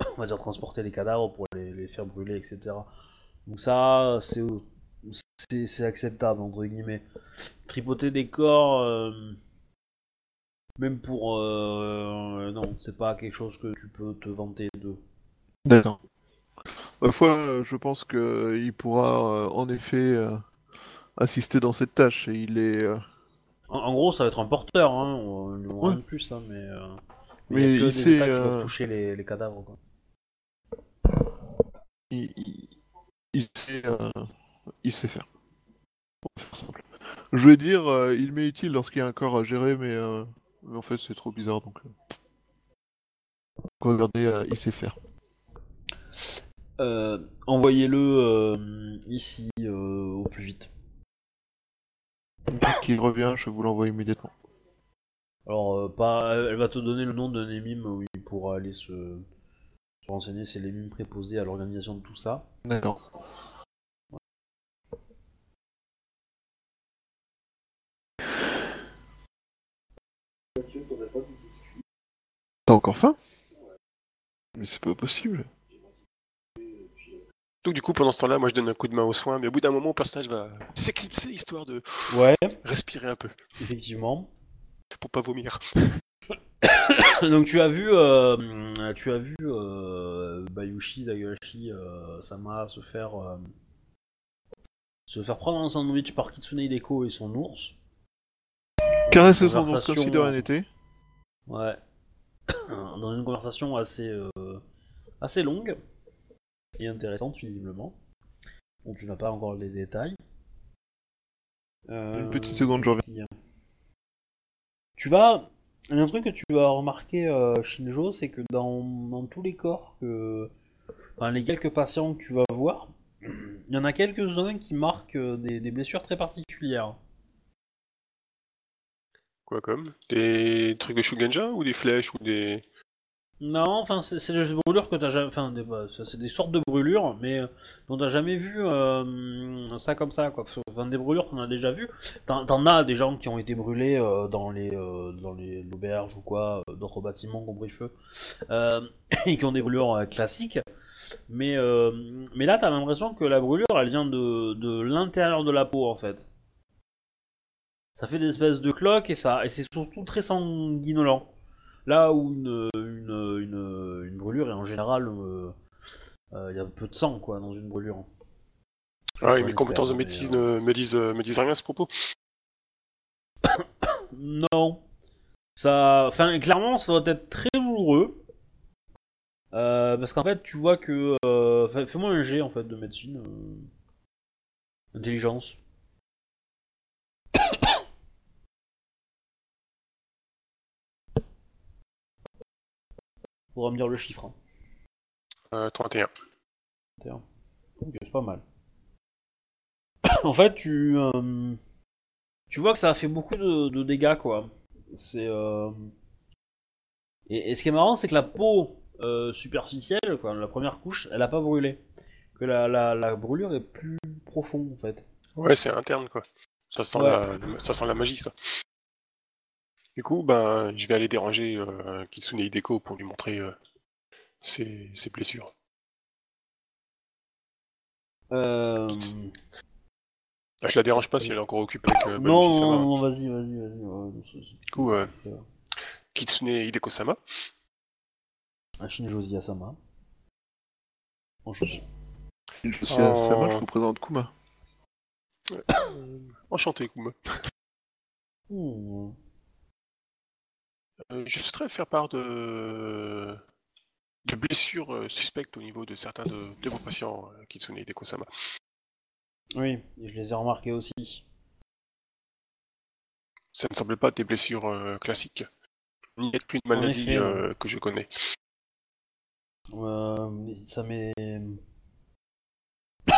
on va dire transporter les cadavres pour les, les faire brûler, etc. Donc ça, c'est c'est acceptable entre guillemets. Tripoter des corps, euh, même pour euh, non, c'est pas quelque chose que tu peux te vanter de. D'accord. Ma foi, je pense que il pourra euh, en effet assister dans cette tâche et il est... En, en gros, ça va être un porteur, hein, on, on Ouais. rien de plus, hein, mais. Mais il y a que il des sait, qui euh, peuvent toucher les, les cadavres, quoi. il, il- il sait, euh, il sait faire. Pour faire simple. Je vais dire, euh, il m'est utile lorsqu'il y a un corps à gérer, mais, euh, mais en fait c'est trop bizarre donc. Regardez, il sait faire. Euh, Envoyez-le euh, ici euh, au plus vite. Dès qu'il revient, je vous l'envoie immédiatement. Alors, euh, pas, elle va te donner le nom d'un émime où il pourra aller se, se renseigner. C'est l'émime préposé à l'organisation de tout ça. D'accord. T'as encore faim? Mais c'est pas possible. Donc du coup, pendant ce temps-là, moi je donne un coup de main aux soins, mais au bout d'un moment, le personnage va s'éclipser histoire de Ouais, respirer un peu, effectivement. Pour pas vomir. Donc tu as vu, euh, tu as vu euh, Bayushi Dagashi euh, Sama se faire euh, se faire prendre un sandwich par Kitsune Hideko et son ours. Caresser son ours comme Conversation. si de rien n'était. Ouais. Dans une conversation assez euh, assez longue et intéressante visiblement. Bon, tu n'as pas encore les détails. Euh, Une petite seconde, je a Tu vas. Un truc que tu vas remarquer, euh, Shinjo, c'est que dans, tous les corps que. Les quelques patients que tu vas voir, il y en a quelques-uns qui marquent euh, des, des blessures très particulières. Quoi comme? Des trucs de Shugenja ou des flèches ou des... Non, enfin, c'est des brûlures que t'as jamais. Enfin, bah, c'est des sortes de brûlures, mais euh, dont t'as jamais vu euh, ça comme ça, quoi. Enfin, des brûlures qu'on a déjà vues. T'en as des gens qui ont été brûlés euh, dans les euh, dans l'auberge ou quoi, d'autres bâtiments qui ont pris feu, et qui ont des brûlures classiques. Mais mais là, t'as l'impression que la brûlure, elle vient de de l'intérieur de la peau, en fait. Ça fait des espèces de cloques et ça et c'est surtout très sanguinolent. Là où une, une, une, une brûlure est en général, euh, euh, il y a peu de sang quoi dans une brûlure. Ah oui, mes compétences de médecine euh, me, disent, me disent rien à ce propos. Non, ça, enfin clairement ça doit être très douloureux Euh, parce qu'en fait tu vois que, euh, fais- fais-moi un jet en fait de médecine, euh, intelligence. Faudra me dire le chiffre. hein. Euh, 31. Ok, c'est pas mal. en fait, tu, euh, tu vois que ça a fait beaucoup de, de dégâts, quoi. C'est euh, et, et ce qui est marrant, c'est que la peau euh, superficielle, quoi, la première couche, elle a pas brûlé. Que la, la, la brûlure est plus profonde, en fait. Ouais, c'est interne quoi. Ça sent, Ouais. la, ça sent la magie ça. Du coup, ben, je vais aller déranger euh, Kitsune Hideko pour lui montrer euh, ses, ses blessures. Euh, Ah, je la dérange pas si elle est encore occupée avec euh, Non, non, non, vas-y, vas-y, vas-y. Du coup, Kitsune Hideko-sama. Shin Josie Asama. Enchanté. Je suis à Oh. Sama, je vous présente Kuma. Enchanté, Kuma. Mmh. Euh, je souhaiterais faire part de, de blessures euh, suspectes au niveau de certains de, de vos patients, euh, Kitsune Hideko-sama. Oui, et je les ai remarqués aussi. Ça ne semble pas des blessures euh, classiques, ni être une maladie effet, euh, que je connais. Ça m'est.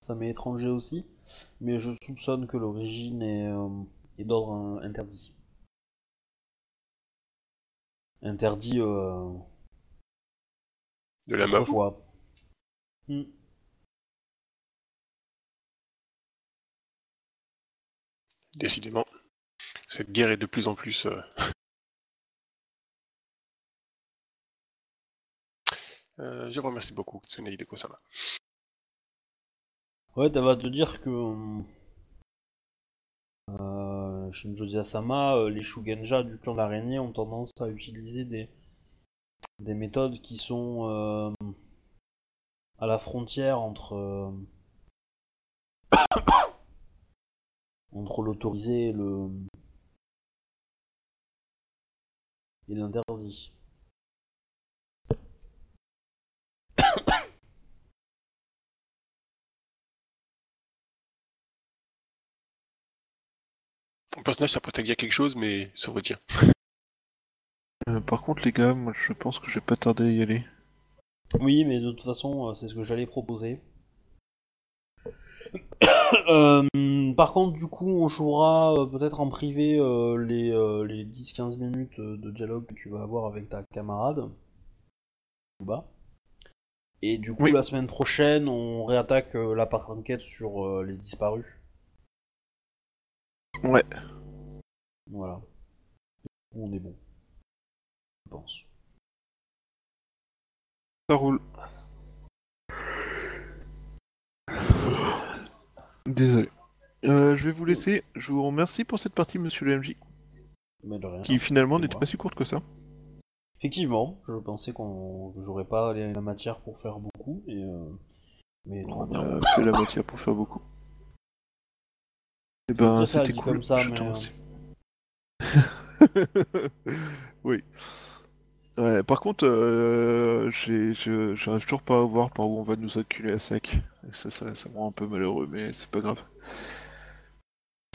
ça m'est étranger aussi, mais je soupçonne que l'origine est, est d'ordre interdit. Interdit euh, De la meuf. autrefois. Hmm. Décidément, cette guerre est de plus en plus. euh, euh, je vous remercie beaucoup, Kitsune Hideko-sama. Ouais, ça va te dire que Josie Asama, euh, les Shugenja du clan d'araignée ont tendance à utiliser des, des méthodes qui sont euh, à la frontière entre euh, entre l'autorisé et le et l'interdit. Mon personnage s'apprête à dire quelque chose, mais se retient. Euh, par contre, les gars, moi je pense que je vais pas tarder à y aller. Oui, mais de toute façon, euh, c'est ce que j'allais proposer. Euh, par contre, du coup, on jouera euh, peut-être en privé euh, les, euh, les 10-15 minutes de dialogue que tu vas avoir avec ta camarade. Bas. Et du coup, Oui. la semaine prochaine, on réattaque euh, la part enquête sur euh, les disparus. Ouais. Voilà. On est bon. Je pense. Ça roule. Désolé. Euh, je vais vous laisser. Je vous remercie pour cette partie, monsieur le MJ, Mais de rien. qui finalement n'était pas si courte que ça. Effectivement, je pensais qu'on que j'aurais pas la matière pour faire beaucoup, et euh, mais tout va On bien. a fait la matière pour faire beaucoup. Et ben, ça, c'était cool. comme ça, je mais, remercie. oui. Ouais, par contre, euh, j'ai- je j'arrive toujours pas à voir par où on va nous acculer à sec. Et ça, ça, ça me rend un peu malheureux, mais c'est pas grave.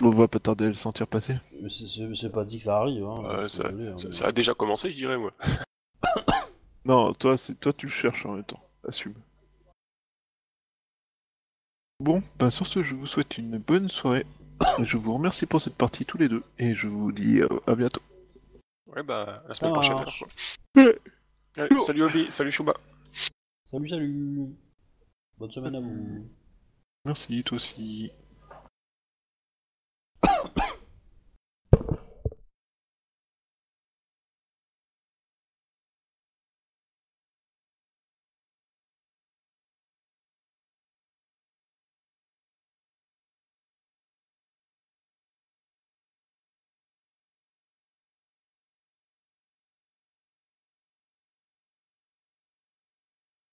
On va pas tarder à le sentir passer. Mais c'est- pas dit que ça arrive. Hein, Euh, hein, Ça, mais- ça a déjà commencé, je dirais, moi. Non, toi, c'est toi, tu le cherches en même temps. Assume. Bon, ben sur ce, je vous souhaite une bonne soirée. Je vous remercie pour cette partie tous les deux. Et je vous dis euh, à bientôt. Ouais, bah, la semaine prochaine. marche. alors, quoi. Ouais. Allez, Yo. salut Obi, salut Shuba. Salut, salut. Bonne semaine à vous. Merci, toi aussi.